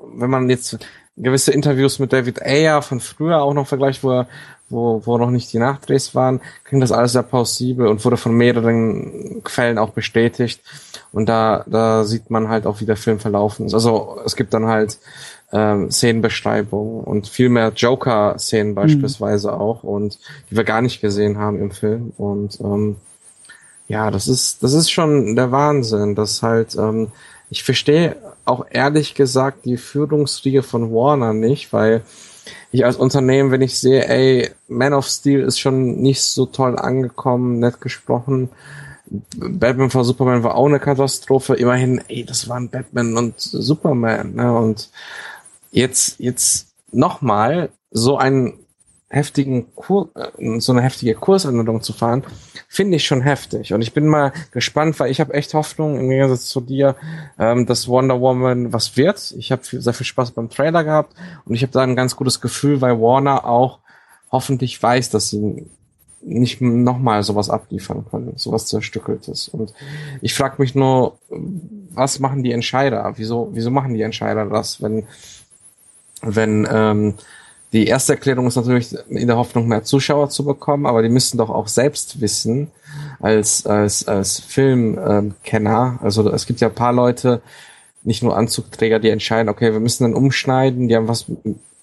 wenn man jetzt gewisse Interviews mit David Ayer von früher auch noch vergleicht, wo er, wo, wo noch nicht die Nachdrehs waren, klingt das alles sehr plausibel und wurde von mehreren Quellen auch bestätigt. Und da, da sieht man halt auch, wie der Film verlaufen ist. Also es gibt dann halt ähm, Szenenbeschreibungen und viel mehr Joker-Szenen beispielsweise mhm. auch und die wir gar nicht gesehen haben im Film. Und ähm, ja, das ist, das ist schon der Wahnsinn, dass halt, ähm, ich verstehe auch ehrlich gesagt die Führungsriege von Warner nicht, weil ich als Unternehmen, wenn ich sehe, ey, Man of Steel ist schon nicht so toll angekommen, nett gesprochen. Batman vor Superman war auch eine Katastrophe. Immerhin, ey, das waren Batman und Superman, ne? Und jetzt, jetzt nochmal so ein heftigen Kur äh, so eine heftige Kursänderung zu fahren, finde ich schon heftig. Und ich bin mal gespannt, weil ich habe echt Hoffnung, im Gegensatz zu dir, ähm, dass Wonder Woman was wird. Ich habe sehr viel Spaß beim Trailer gehabt und ich habe da ein ganz gutes Gefühl, weil Warner auch hoffentlich weiß, dass sie nicht nochmal sowas abliefern können, sowas zerstückeltes. Und ich frage mich nur, was machen die Entscheider? Wieso, wieso machen die Entscheider das, wenn, wenn ähm, die erste Erklärung ist natürlich in der Hoffnung, mehr Zuschauer zu bekommen, aber die müssen doch auch selbst wissen, als, als, als Filmkenner. also es gibt ja ein paar Leute, nicht nur Anzugträger, die entscheiden, okay, wir müssen dann umschneiden, die haben was,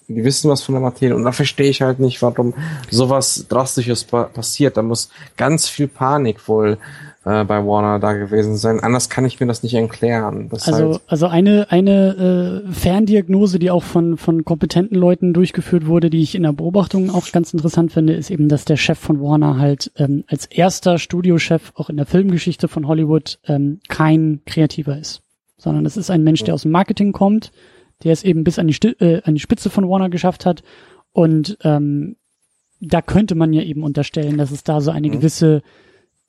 die wissen was von der Materie und da verstehe ich halt nicht, warum sowas Drastisches passiert. Da muss ganz viel Panik wohl äh, bei Warner da gewesen sein. Anders kann ich mir das nicht erklären. Das also, halt also eine, eine äh, Ferndiagnose, die auch von, von kompetenten Leuten durchgeführt wurde, die ich in der Beobachtung auch ganz interessant finde, ist eben, dass der Chef von Warner halt ähm, als erster Studiochef auch in der Filmgeschichte von Hollywood ähm, kein Kreativer ist. Sondern es ist ein Mensch, der aus dem Marketing kommt, der es eben bis an die, Sti äh, an die Spitze von Warner geschafft hat. Und ähm, da könnte man ja eben unterstellen, dass es da so eine mhm. gewisse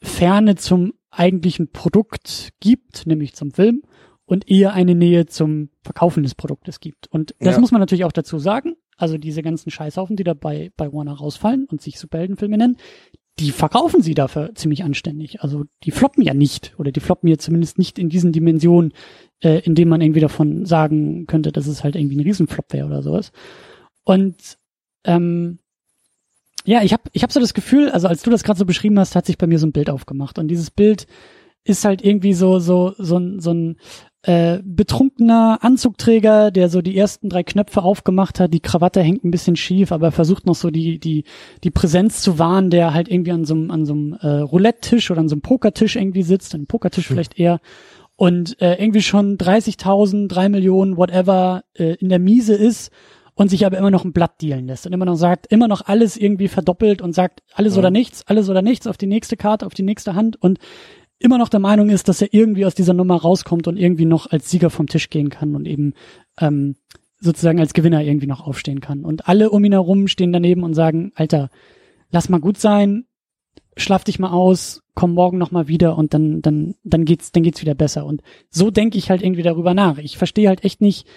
Ferne zum eigentlichen Produkt gibt, nämlich zum Film, und eher eine Nähe zum Verkaufen des Produktes gibt. Und das ja. muss man natürlich auch dazu sagen. Also diese ganzen Scheißhaufen, die da bei, bei Warner rausfallen und sich Superheldenfilme nennen, die verkaufen sie dafür ziemlich anständig. Also die floppen ja nicht oder die floppen ja zumindest nicht in diesen Dimensionen, äh, in denen man irgendwie davon sagen könnte, dass es halt irgendwie ein Riesenflop wäre oder sowas. Und ähm, ja, ich habe ich hab so das Gefühl, also als du das gerade so beschrieben hast, hat sich bei mir so ein Bild aufgemacht. Und dieses Bild ist halt irgendwie so so so ein so ein äh, betrunkener Anzugträger, der so die ersten drei Knöpfe aufgemacht hat, die Krawatte hängt ein bisschen schief, aber versucht noch so die die die Präsenz zu wahren, der halt irgendwie an so einem an so einem äh, Roulette-Tisch oder an so einem Pokertisch irgendwie sitzt, ein Pokertisch hm. vielleicht eher. Und äh, irgendwie schon 30.000, drei Millionen, whatever äh, in der Miese ist und sich aber immer noch ein Blatt dealen lässt und immer noch sagt, immer noch alles irgendwie verdoppelt und sagt alles ja. oder nichts, alles oder nichts auf die nächste Karte, auf die nächste Hand und immer noch der Meinung ist, dass er irgendwie aus dieser Nummer rauskommt und irgendwie noch als Sieger vom Tisch gehen kann und eben ähm, sozusagen als Gewinner irgendwie noch aufstehen kann. Und alle um ihn herum stehen daneben und sagen, Alter, lass mal gut sein, schlaf dich mal aus, komm morgen noch mal wieder und dann dann dann geht's dann geht's wieder besser und so denke ich halt irgendwie darüber nach. Ich verstehe halt echt nicht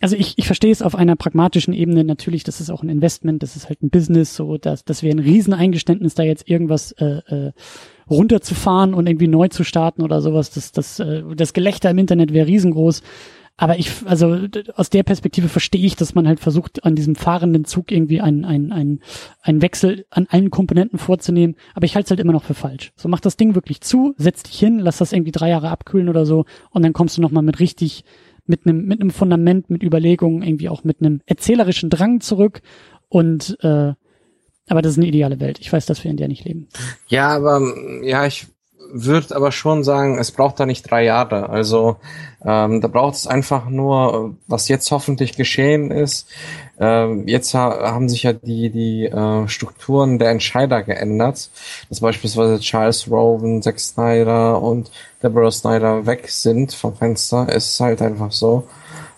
also ich, ich verstehe es auf einer pragmatischen Ebene natürlich, das ist auch ein Investment, das ist halt ein Business, so dass das wäre ein Rieseneingeständnis, da jetzt irgendwas äh, äh, runterzufahren und irgendwie neu zu starten oder sowas. Das, das, äh, das Gelächter im Internet wäre riesengroß. Aber ich, also aus der Perspektive verstehe ich, dass man halt versucht, an diesem fahrenden Zug irgendwie einen, einen, einen, einen Wechsel an allen Komponenten vorzunehmen. Aber ich halte es halt immer noch für falsch. So mach das Ding wirklich zu, setz dich hin, lass das irgendwie drei Jahre abkühlen oder so und dann kommst du nochmal mit richtig mit einem mit einem Fundament, mit Überlegungen, irgendwie auch mit einem erzählerischen Drang zurück und äh, aber das ist eine ideale Welt. Ich weiß, dass wir in der nicht leben. Ja, aber ja, ich würde aber schon sagen, es braucht da nicht drei Jahre. Also ähm, da braucht es einfach nur, was jetzt hoffentlich geschehen ist. Ähm, jetzt ha haben sich ja die die äh, Strukturen der Entscheider geändert, dass beispielsweise Charles Rowan, Zack Snyder und Deborah Snyder weg sind vom Fenster. Es ist halt einfach so.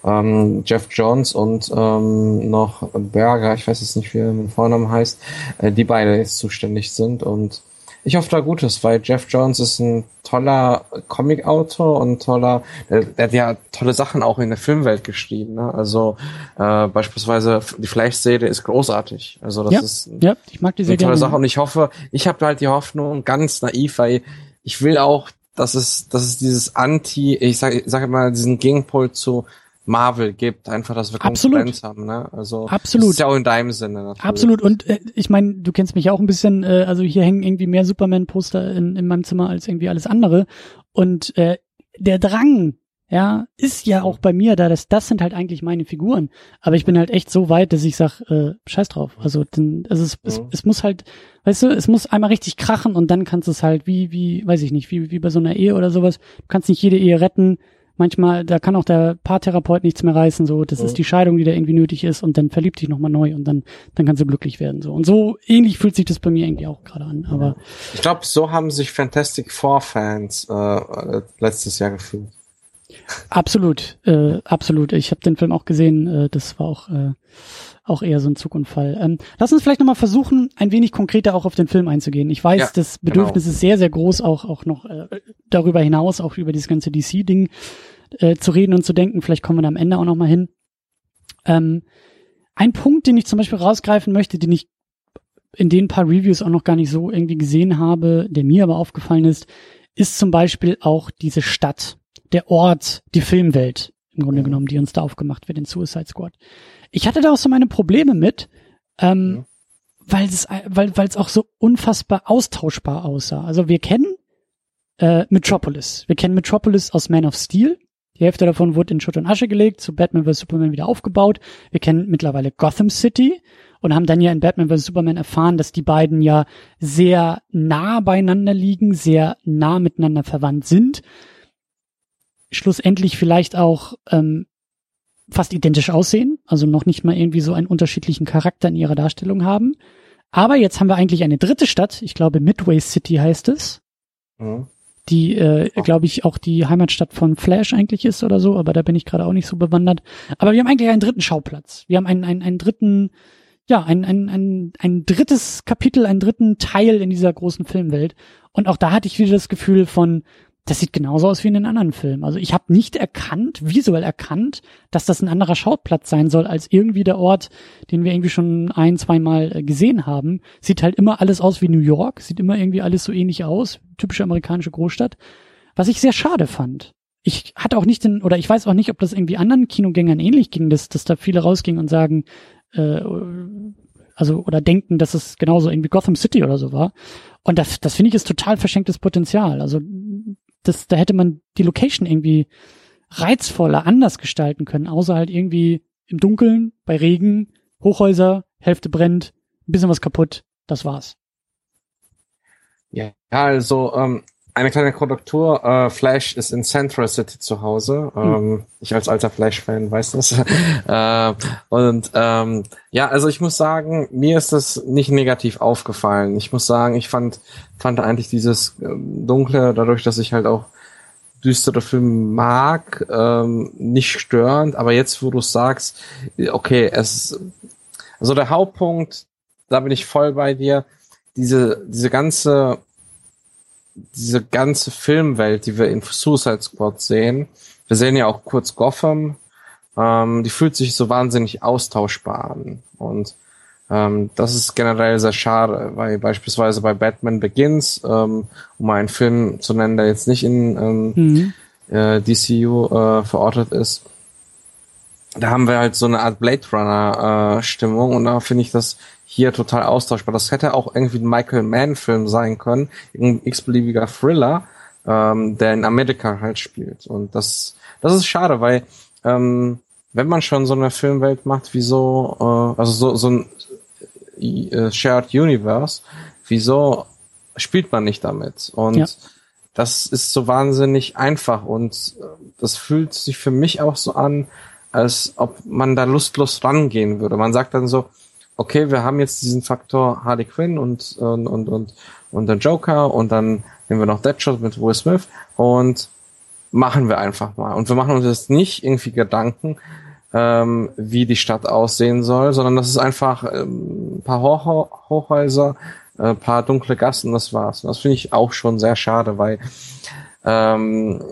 Ähm, Jeff Jones und ähm, noch Berger, ich weiß jetzt nicht, wie er mit Vornamen heißt, äh, die beide jetzt zuständig sind und ich hoffe da Gutes, weil Jeff Jones ist ein toller Comic-Autor und toller, der, der, hat ja tolle Sachen auch in der Filmwelt geschrieben. Ne? Also äh, beispielsweise die Fleischserie ist großartig. Also das ja, ist ja, ich mag die eine tolle gerne. Sache und ich hoffe, ich habe halt die Hoffnung ganz naiv, weil ich will auch, dass es, dass es dieses Anti, ich sage sag mal diesen Gegenpol zu Marvel gibt, einfach, dass wir Konkurrenz haben, ne? Also Absolut. Das ist ja auch in deinem Sinne natürlich. Absolut. Und äh, ich meine, du kennst mich auch ein bisschen, äh, also hier hängen irgendwie mehr Superman-Poster in, in meinem Zimmer als irgendwie alles andere. Und äh, der Drang, ja, ist ja auch bei mir da, dass das sind halt eigentlich meine Figuren. Aber ich bin halt echt so weit, dass ich sag, äh, scheiß drauf. Also, denn, also es, es, es muss halt, weißt du, es muss einmal richtig krachen und dann kannst du es halt wie, wie, weiß ich nicht, wie, wie bei so einer Ehe oder sowas. Du kannst nicht jede Ehe retten manchmal, da kann auch der Paartherapeut nichts mehr reißen, so, das ja. ist die Scheidung, die da irgendwie nötig ist und dann verliebt dich nochmal neu und dann, dann kannst du glücklich werden, so. Und so ähnlich fühlt sich das bei mir irgendwie auch gerade an, aber. Ich glaube, so haben sich Fantastic Four Fans, äh, letztes Jahr gefühlt. Absolut, äh, absolut. Ich habe den Film auch gesehen, äh, das war auch, äh, auch eher so ein Zugunfall. Ähm, lass uns vielleicht nochmal versuchen, ein wenig konkreter auch auf den Film einzugehen. Ich weiß, ja, das Bedürfnis genau. ist sehr, sehr groß, auch, auch noch äh, darüber hinaus, auch über dieses ganze DC-Ding äh, zu reden und zu denken. Vielleicht kommen wir da am Ende auch nochmal hin. Ähm, ein Punkt, den ich zum Beispiel rausgreifen möchte, den ich in den paar Reviews auch noch gar nicht so irgendwie gesehen habe, der mir aber aufgefallen ist, ist zum Beispiel auch diese Stadt, der Ort, die Filmwelt im Grunde genommen, die uns da aufgemacht wird in Suicide Squad. Ich hatte da auch so meine Probleme mit, ähm, ja. weil es weil weil es auch so unfassbar austauschbar aussah. Also wir kennen äh, Metropolis. Wir kennen Metropolis aus Man of Steel. Die Hälfte davon wurde in Schutt und Asche gelegt, zu Batman vs. Superman wieder aufgebaut. Wir kennen mittlerweile Gotham City und haben dann ja in Batman vs. Superman erfahren, dass die beiden ja sehr nah beieinander liegen, sehr nah miteinander verwandt sind. Schlussendlich vielleicht auch ähm, fast identisch aussehen, also noch nicht mal irgendwie so einen unterschiedlichen Charakter in ihrer Darstellung haben. Aber jetzt haben wir eigentlich eine dritte Stadt, ich glaube Midway City heißt es, mhm. die, äh, glaube ich, auch die Heimatstadt von Flash eigentlich ist oder so, aber da bin ich gerade auch nicht so bewandert. Aber wir haben eigentlich einen dritten Schauplatz. Wir haben einen, einen, einen dritten, ja, ein, ein, ein, ein drittes Kapitel, einen dritten Teil in dieser großen Filmwelt. Und auch da hatte ich wieder das Gefühl von, das sieht genauso aus wie in den anderen Filmen. Also ich habe nicht erkannt, visuell erkannt, dass das ein anderer Schauplatz sein soll als irgendwie der Ort, den wir irgendwie schon ein, zweimal äh, gesehen haben. Sieht halt immer alles aus wie New York, sieht immer irgendwie alles so ähnlich aus, typische amerikanische Großstadt, was ich sehr schade fand. Ich hatte auch nicht den, oder ich weiß auch nicht, ob das irgendwie anderen Kinogängern ähnlich ging, dass, dass da viele rausgingen und sagen, äh, also oder denken, dass es genauso irgendwie Gotham City oder so war. Und das, das finde ich ist total verschenktes Potenzial. Also das, da hätte man die Location irgendwie reizvoller, anders gestalten können, außer halt irgendwie im Dunkeln, bei Regen, Hochhäuser, Hälfte brennt, ein bisschen was kaputt, das war's. Ja, also ähm, eine kleine Korrektur. Äh, Flash ist in Central City zu Hause. Hm. Ähm, Ich als alter Flash-Fan weiß das. äh, und ähm, ja, also ich muss sagen, mir ist das nicht negativ aufgefallen. Ich muss sagen, ich fand, fand eigentlich dieses ähm, Dunkle, dadurch, dass ich halt auch düstere Filme mag, ähm, nicht störend. Aber jetzt, wo du sagst, okay, es, also der Hauptpunkt, da bin ich voll bei dir. Diese, diese ganze diese ganze Filmwelt, die wir in Suicide Squad sehen, wir sehen ja auch kurz Gotham, ähm, die fühlt sich so wahnsinnig austauschbar an. Und ähm, das ist generell sehr schade, weil beispielsweise bei Batman Begins, ähm, um einen Film zu nennen, der jetzt nicht in ähm, mhm. äh, DCU äh, verortet ist, da haben wir halt so eine Art Blade Runner äh, Stimmung und da finde ich das hier total austauschbar. Das hätte auch irgendwie ein Michael Mann-Film sein können, ein x-beliebiger Thriller, ähm, der in Amerika halt spielt. Und das, das ist schade, weil ähm, wenn man schon so eine Filmwelt macht, wieso, äh, also so, so ein äh, Shared Universe, wieso spielt man nicht damit? Und ja. das ist so wahnsinnig einfach und äh, das fühlt sich für mich auch so an, als ob man da lustlos rangehen würde. Man sagt dann so, okay, wir haben jetzt diesen Faktor Harley Quinn und, und, und, und, und den Joker und dann nehmen wir noch Deadshot mit Will Smith und machen wir einfach mal. Und wir machen uns jetzt nicht irgendwie Gedanken, ähm, wie die Stadt aussehen soll, sondern das ist einfach ähm, ein paar Hoch Hochhäuser, ein äh, paar dunkle Gassen, das war's. Und das finde ich auch schon sehr schade, weil ähm,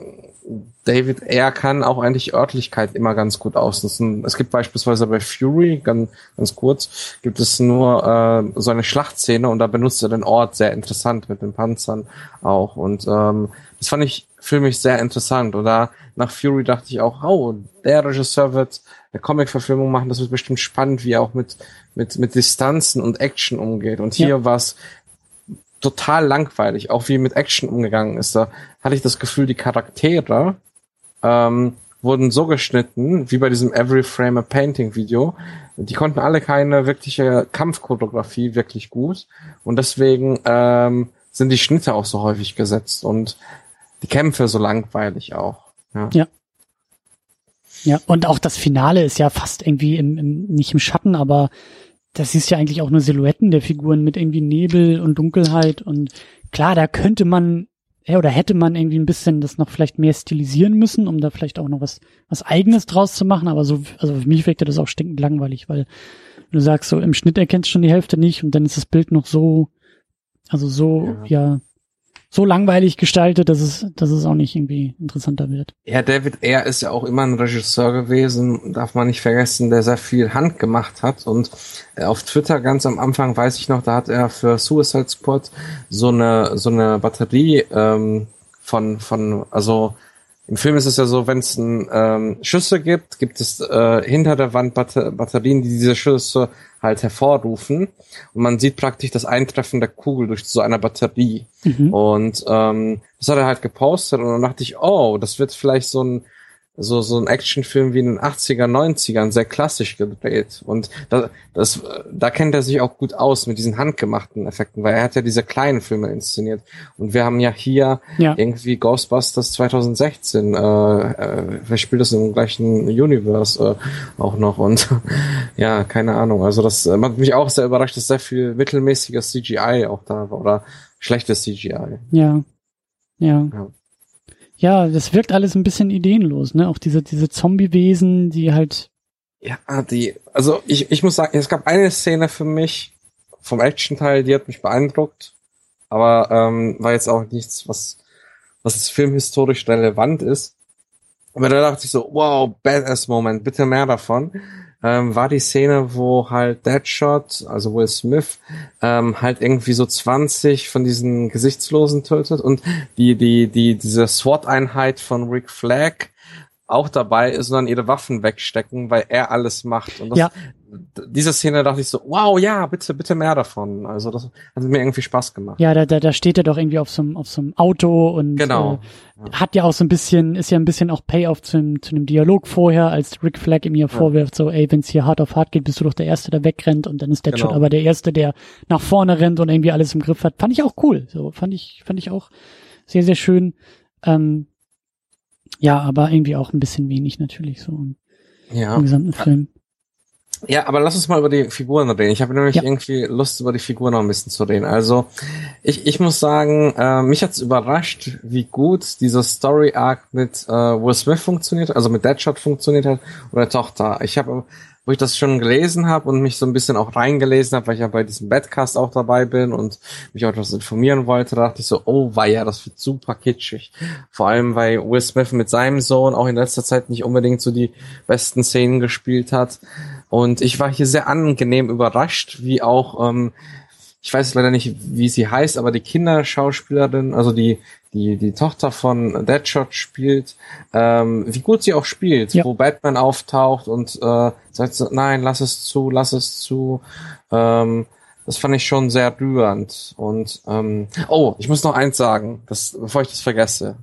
David er kann auch eigentlich Örtlichkeit immer ganz gut ausnutzen. Es gibt beispielsweise bei Fury, ganz, ganz kurz, gibt es nur äh, so eine Schlachtszene und da benutzt er den Ort sehr interessant mit den Panzern auch. Und ähm, das fand ich für mich sehr interessant. Und da nach Fury dachte ich auch, oh, der Regisseur wird eine Comic-Verfilmung machen, das wird bestimmt spannend, wie er auch mit, mit, mit Distanzen und Action umgeht. Und hier ja. war es total langweilig, auch wie mit Action umgegangen ist. Da hatte ich das Gefühl, die Charaktere ähm, wurden so geschnitten, wie bei diesem Every Frame a Painting Video. Die konnten alle keine wirkliche Kampfchoreografie wirklich gut. Und deswegen ähm, sind die Schnitte auch so häufig gesetzt und die Kämpfe so langweilig auch. Ja. ja. Ja, und auch das Finale ist ja fast irgendwie im, im, nicht im Schatten, aber das ist ja eigentlich auch nur Silhouetten der Figuren mit irgendwie Nebel und Dunkelheit und klar, da könnte man ja, oder hätte man irgendwie ein bisschen das noch vielleicht mehr stilisieren müssen, um da vielleicht auch noch was, was eigenes draus zu machen, aber so, also für mich wirkte das auch stinkend langweilig, weil du sagst so, im Schnitt erkennst du schon die Hälfte nicht und dann ist das Bild noch so, also so, ja, ja so langweilig gestaltet, dass es, dass es auch nicht irgendwie interessanter wird. Ja, David Ayer ist ja auch immer ein Regisseur gewesen, darf man nicht vergessen, der sehr viel Hand gemacht hat. Und äh, auf Twitter ganz am Anfang weiß ich noch, da hat er für Suicide Squad so eine so eine Batterie ähm, von von also im Film ist es ja so, wenn es ähm, Schüsse gibt, gibt es äh, hinter der Wand Batter Batterien, die diese Schüsse halt hervorrufen. Und man sieht praktisch das Eintreffen der Kugel durch so eine Batterie. Mhm. Und ähm, das hat er halt gepostet und dann dachte ich, oh, das wird vielleicht so ein so, so ein Actionfilm wie in den 80er, 90ern, sehr klassisch gedreht. Und da, das, da kennt er sich auch gut aus mit diesen handgemachten Effekten, weil er hat ja diese kleinen Filme inszeniert. Und wir haben ja hier ja. irgendwie Ghostbusters 2016, äh, äh, wer spielt das im gleichen Universe äh, auch noch? Und ja, keine Ahnung. Also das äh, hat mich auch sehr überrascht, dass sehr viel mittelmäßiges CGI auch da war oder schlechtes CGI. Ja. Ja. ja. Ja, das wirkt alles ein bisschen ideenlos, ne? Auch diese, diese Zombie-Wesen, die halt. Ja, die, also ich, ich muss sagen, es gab eine Szene für mich vom Action-Teil, die hat mich beeindruckt, aber ähm, war jetzt auch nichts, was, was filmhistorisch relevant ist. Aber da dachte ich so, wow, Badass-Moment, bitte mehr davon. Ähm, war die Szene, wo halt Deadshot, also Will Smith, ähm, halt irgendwie so 20 von diesen Gesichtslosen tötet und die, die, die, diese SWAT-Einheit von Rick Flag auch dabei ist und dann ihre Waffen wegstecken, weil er alles macht. Und das, Ja. diese Szene dachte ich so, wow, ja, bitte, bitte mehr davon. Also das hat mir irgendwie Spaß gemacht. Ja, da, da, da steht er doch irgendwie auf so einem auf so einem Auto und Genau. äh, hat ja auch so ein bisschen, ist ja ein bisschen auch Payoff zu, einem- zu einem Dialog vorher, als Rick Flag ihm hier vorwirft, so, ey, wenn's hier hart auf hart geht, bist du doch der Erste, der wegrennt und dann ist Deadshot Genau. aber der Erste, der nach vorne rennt und irgendwie alles im Griff hat. Fand ich auch cool. So, fand ich, fand ich auch sehr, sehr schön. Ähm, ja, aber irgendwie auch ein bisschen wenig natürlich so im, Ja. im gesamten Film. Ja, aber lass uns mal über die Figuren reden. Ich habe nämlich Ja. irgendwie Lust, über die Figuren noch ein bisschen zu reden. Also, ich, ich muss sagen, äh, mich hat's überrascht, wie gut dieser Story-Arc mit äh, Will Smith funktioniert, also mit Deadshot funktioniert hat oder der Tochter. Ich habe, wo ich das schon gelesen habe und mich so ein bisschen auch reingelesen habe, weil ich ja bei diesem Badcast auch dabei bin und mich auch etwas informieren wollte, da dachte ich so, oh weia, das wird super kitschig. Vor allem, weil Will Smith mit seinem Sohn auch in letzter Zeit nicht unbedingt so die besten Szenen gespielt hat. Und ich war hier sehr angenehm überrascht, wie auch, ähm, ich weiß leider nicht, wie sie heißt, aber die Kinderschauspielerin, also die, die, die Tochter von Deadshot spielt, ähm, wie gut sie auch spielt, Ja. wo Batman auftaucht und äh, sagt so, nein, lass es zu, lass es zu. Ähm, das fand ich schon sehr rührend. Und ähm, oh, ich muss noch eins sagen, das, bevor ich das vergesse.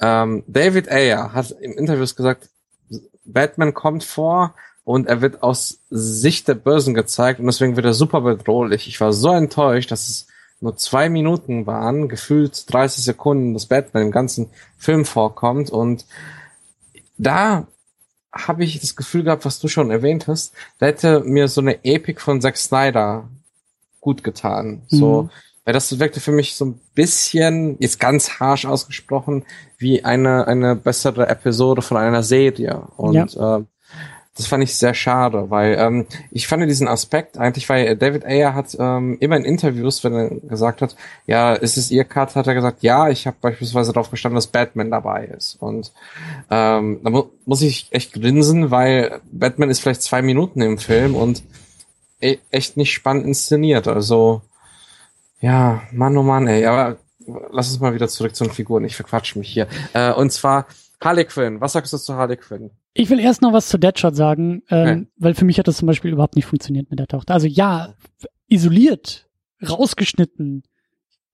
Ähm, David Ayer hat im Interviews gesagt, Batman kommt vor und er wird aus Sicht der Bösen gezeigt und deswegen wird er super bedrohlich. Ich war so enttäuscht, dass es nur zwei Minuten waren, gefühlt 30 Sekunden, dass Batman im ganzen Film vorkommt und da habe ich das Gefühl gehabt, was du schon erwähnt hast, da hätte mir so eine Epik von Zack Snyder gut getan. So, Mhm. weil das wirkte für mich so ein bisschen, jetzt ganz harsh ausgesprochen, wie eine, eine bessere Episode von einer Serie. Und ähm, das fand ich sehr schade, weil ähm, ich fand diesen Aspekt eigentlich, weil David Ayer hat ähm, immer in Interviews, wenn er gesagt hat, ja, ist es ihr Cut, hat er gesagt, ja, ich habe beispielsweise darauf bestanden, dass Batman dabei ist. Und ähm, da mu muss ich echt grinsen, weil Batman ist vielleicht zwei Minuten im Film und e echt nicht spannend inszeniert. Also ja, Mann, oh Mann, ey, aber lass uns mal wieder zurück zu den Figuren. Ich verquatsch mich hier. Äh, und zwar Harley Quinn. Was sagst du zu Harley Quinn? Ich will erst noch was zu Deadshot sagen, ähm, weil für mich hat das zum Beispiel überhaupt nicht funktioniert mit der Tochter. Also ja, isoliert, rausgeschnitten,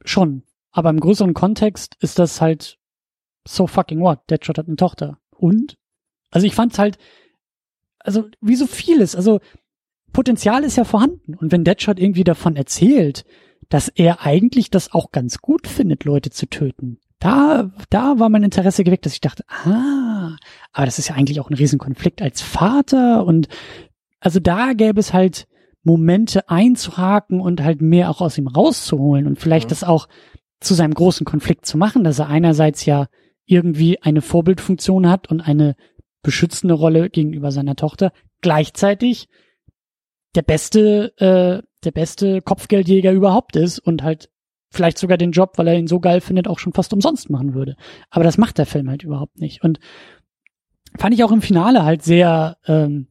schon. Aber im größeren Kontext ist das halt so fucking what. Deadshot hat eine Tochter. Und? Also ich fand's halt, also wie so vieles, also Potenzial ist ja vorhanden. Und wenn Deadshot irgendwie davon erzählt, dass er eigentlich das auch ganz gut findet, Leute zu töten, da, da war mein Interesse geweckt, dass ich dachte, ah, aber das ist ja eigentlich auch ein Riesenkonflikt als Vater und also da gäbe es halt Momente einzuhaken und halt mehr auch aus ihm rauszuholen und vielleicht Mhm. das auch zu seinem großen Konflikt zu machen, dass er einerseits ja irgendwie eine Vorbildfunktion hat und eine beschützende Rolle gegenüber seiner Tochter, gleichzeitig der beste, äh, der beste Kopfgeldjäger überhaupt ist und halt vielleicht sogar den Job, weil er ihn so geil findet, auch schon fast umsonst machen würde. Aber das macht der Film halt überhaupt nicht. Und fand ich auch im Finale halt sehr ähm,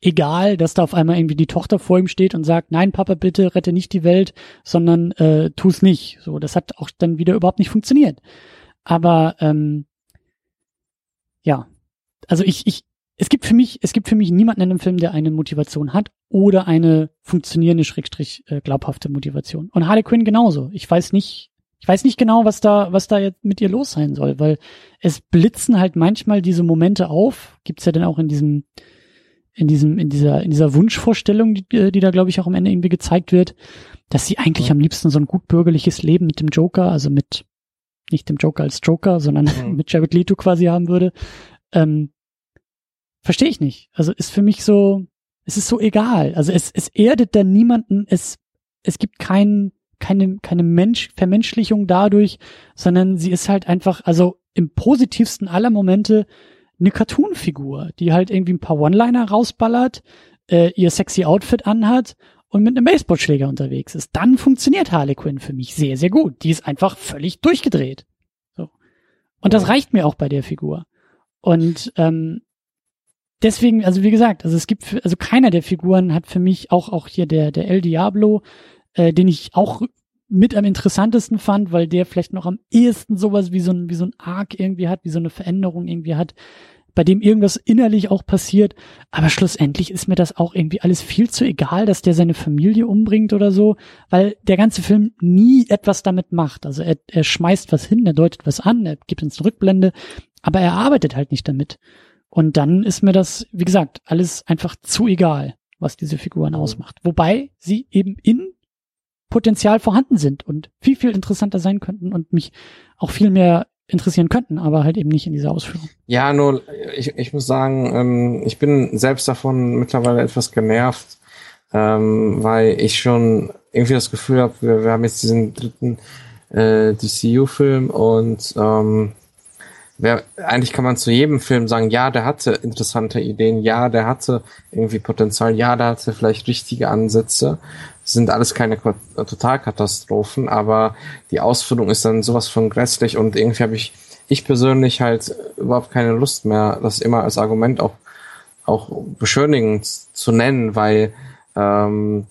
egal, dass da auf einmal irgendwie die Tochter vor ihm steht und sagt, nein, Papa, bitte rette nicht die Welt, sondern äh, tu's nicht. So, das hat auch dann wieder überhaupt nicht funktioniert. Aber ähm, ja, also ich, ich, es gibt für mich, es gibt für mich niemanden in dem Film, der eine Motivation hat oder eine funktionierende, schrägstrich äh, glaubhafte Motivation. Und Harley Quinn genauso. Ich weiß nicht, ich weiß nicht genau, was da, was da jetzt mit ihr los sein soll, weil es blitzen halt manchmal diese Momente auf. Gibt's ja dann auch in diesem, in diesem, in dieser, in dieser Wunschvorstellung, die, äh, die da glaube ich auch am Ende irgendwie gezeigt wird, dass sie eigentlich Ja. am liebsten so ein gut bürgerliches Leben mit dem Joker, also mit nicht dem Joker als Joker, sondern Mhm. mit Jared Leto quasi haben würde. Ähm, Verstehe ich nicht. Also ist für mich so, es ist so egal. Also es, es erdet dann niemanden, es, es gibt kein, keine, keine Mensch, Vermenschlichung dadurch, sondern sie ist halt einfach, also im positivsten aller Momente eine Cartoon-Figur, die halt irgendwie ein paar One-Liner rausballert, äh, ihr sexy Outfit anhat und mit einem Baseballschläger unterwegs ist. Dann funktioniert Harley Quinn für mich sehr, sehr gut. Die ist einfach völlig durchgedreht. So. Und das reicht mir auch bei der Figur. Und ähm, deswegen, also wie gesagt, also es gibt, also keiner der Figuren hat für mich auch auch hier der der El Diablo, äh, den ich auch mit am interessantesten fand, weil der vielleicht noch am ehesten sowas wie so ein wie so ein Arc irgendwie hat, wie so eine Veränderung irgendwie hat, bei dem irgendwas innerlich auch passiert. Aber schlussendlich ist mir das auch irgendwie alles viel zu egal, dass der seine Familie umbringt oder so, weil der ganze Film nie etwas damit macht. Also er, er schmeißt was hin, er deutet was an, er gibt uns eine Rückblende, aber er arbeitet halt nicht damit. Und dann ist mir das, wie gesagt, alles einfach zu egal, was diese Figuren mhm. ausmacht. Wobei sie eben in Potenzial vorhanden sind und viel, viel interessanter sein könnten und mich auch viel mehr interessieren könnten, aber halt eben nicht in dieser Ausführung. Ja, nur ich, ich muss sagen, ähm, ich bin selbst davon mittlerweile etwas genervt, ähm, weil ich schon irgendwie das Gefühl habe, wir, wir haben jetzt diesen dritten äh, DCU-Film und ähm, wer, eigentlich kann man zu jedem Film sagen, ja, der hatte interessante Ideen, ja, der hatte irgendwie Potenzial, ja, der hatte vielleicht richtige Ansätze. Das sind alles keine Totalkatastrophen, aber die Ausführung ist dann sowas von grässlich und irgendwie habe ich, ich persönlich halt überhaupt keine Lust mehr, das immer als Argument auch, auch beschönigend zu nennen, weil ähm,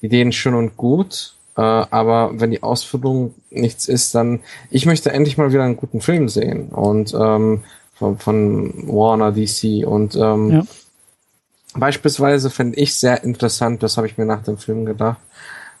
Ideen schön und gut, aber wenn die Ausführung nichts ist, dann ich möchte endlich mal wieder einen guten Film sehen und ähm, von, von Warner DC und ähm, ja. beispielsweise fände ich sehr interessant, das habe ich mir nach dem Film gedacht,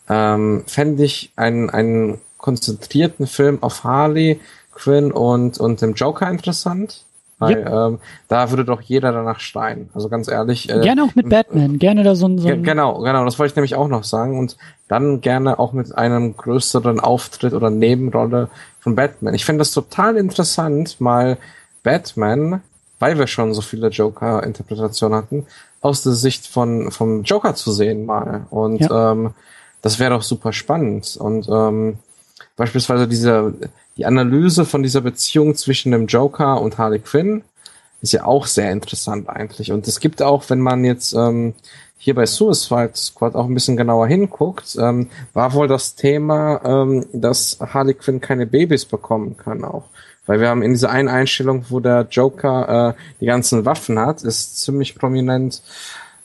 ähm, fände ich einen, einen konzentrierten Film auf Harley Quinn und, und dem Joker interessant. Weil yep. ähm, da würde doch jeder danach stein. Also ganz ehrlich. Äh, gerne auch mit Batman, gerne da so ein, so ein Genau, genau, das wollte ich nämlich auch noch sagen. Und dann gerne auch mit einem größeren Auftritt oder Nebenrolle von Batman. Ich finde das total interessant, mal Batman, weil wir schon so viele Joker-Interpretationen hatten, aus der Sicht von vom Joker zu sehen mal. Und ja. ähm, das wäre doch super spannend. Und ähm, beispielsweise diese die Analyse von dieser Beziehung zwischen dem Joker und Harley Quinn ist ja auch sehr interessant eigentlich. Und es gibt auch, wenn man jetzt ähm, hier bei Suicide Squad auch ein bisschen genauer hinguckt, ähm, war wohl das Thema, ähm, dass Harley Quinn keine Babys bekommen kann auch. Weil wir haben in dieser einen Einstellung, wo der Joker äh, die ganzen Waffen hat, ist ziemlich prominent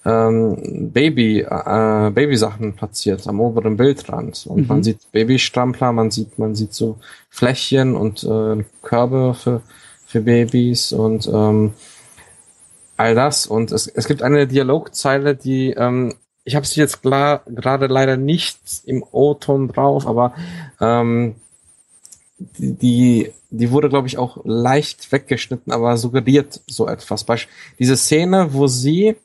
ähm, Baby, äh, Babysachen platziert am oberen Bildrand. Und mhm. man sieht Babystrampler, man sieht, man sieht so Fläschchen und äh, Körbe für, für Babys und ähm, all das. Und es, es gibt eine Dialogzeile, die ähm, ich habe sie jetzt gerade leider nicht im O-Ton drauf, aber ähm, die, die wurde, glaube ich, auch leicht weggeschnitten, aber suggeriert so etwas. Beispiel, diese Szene, wo sie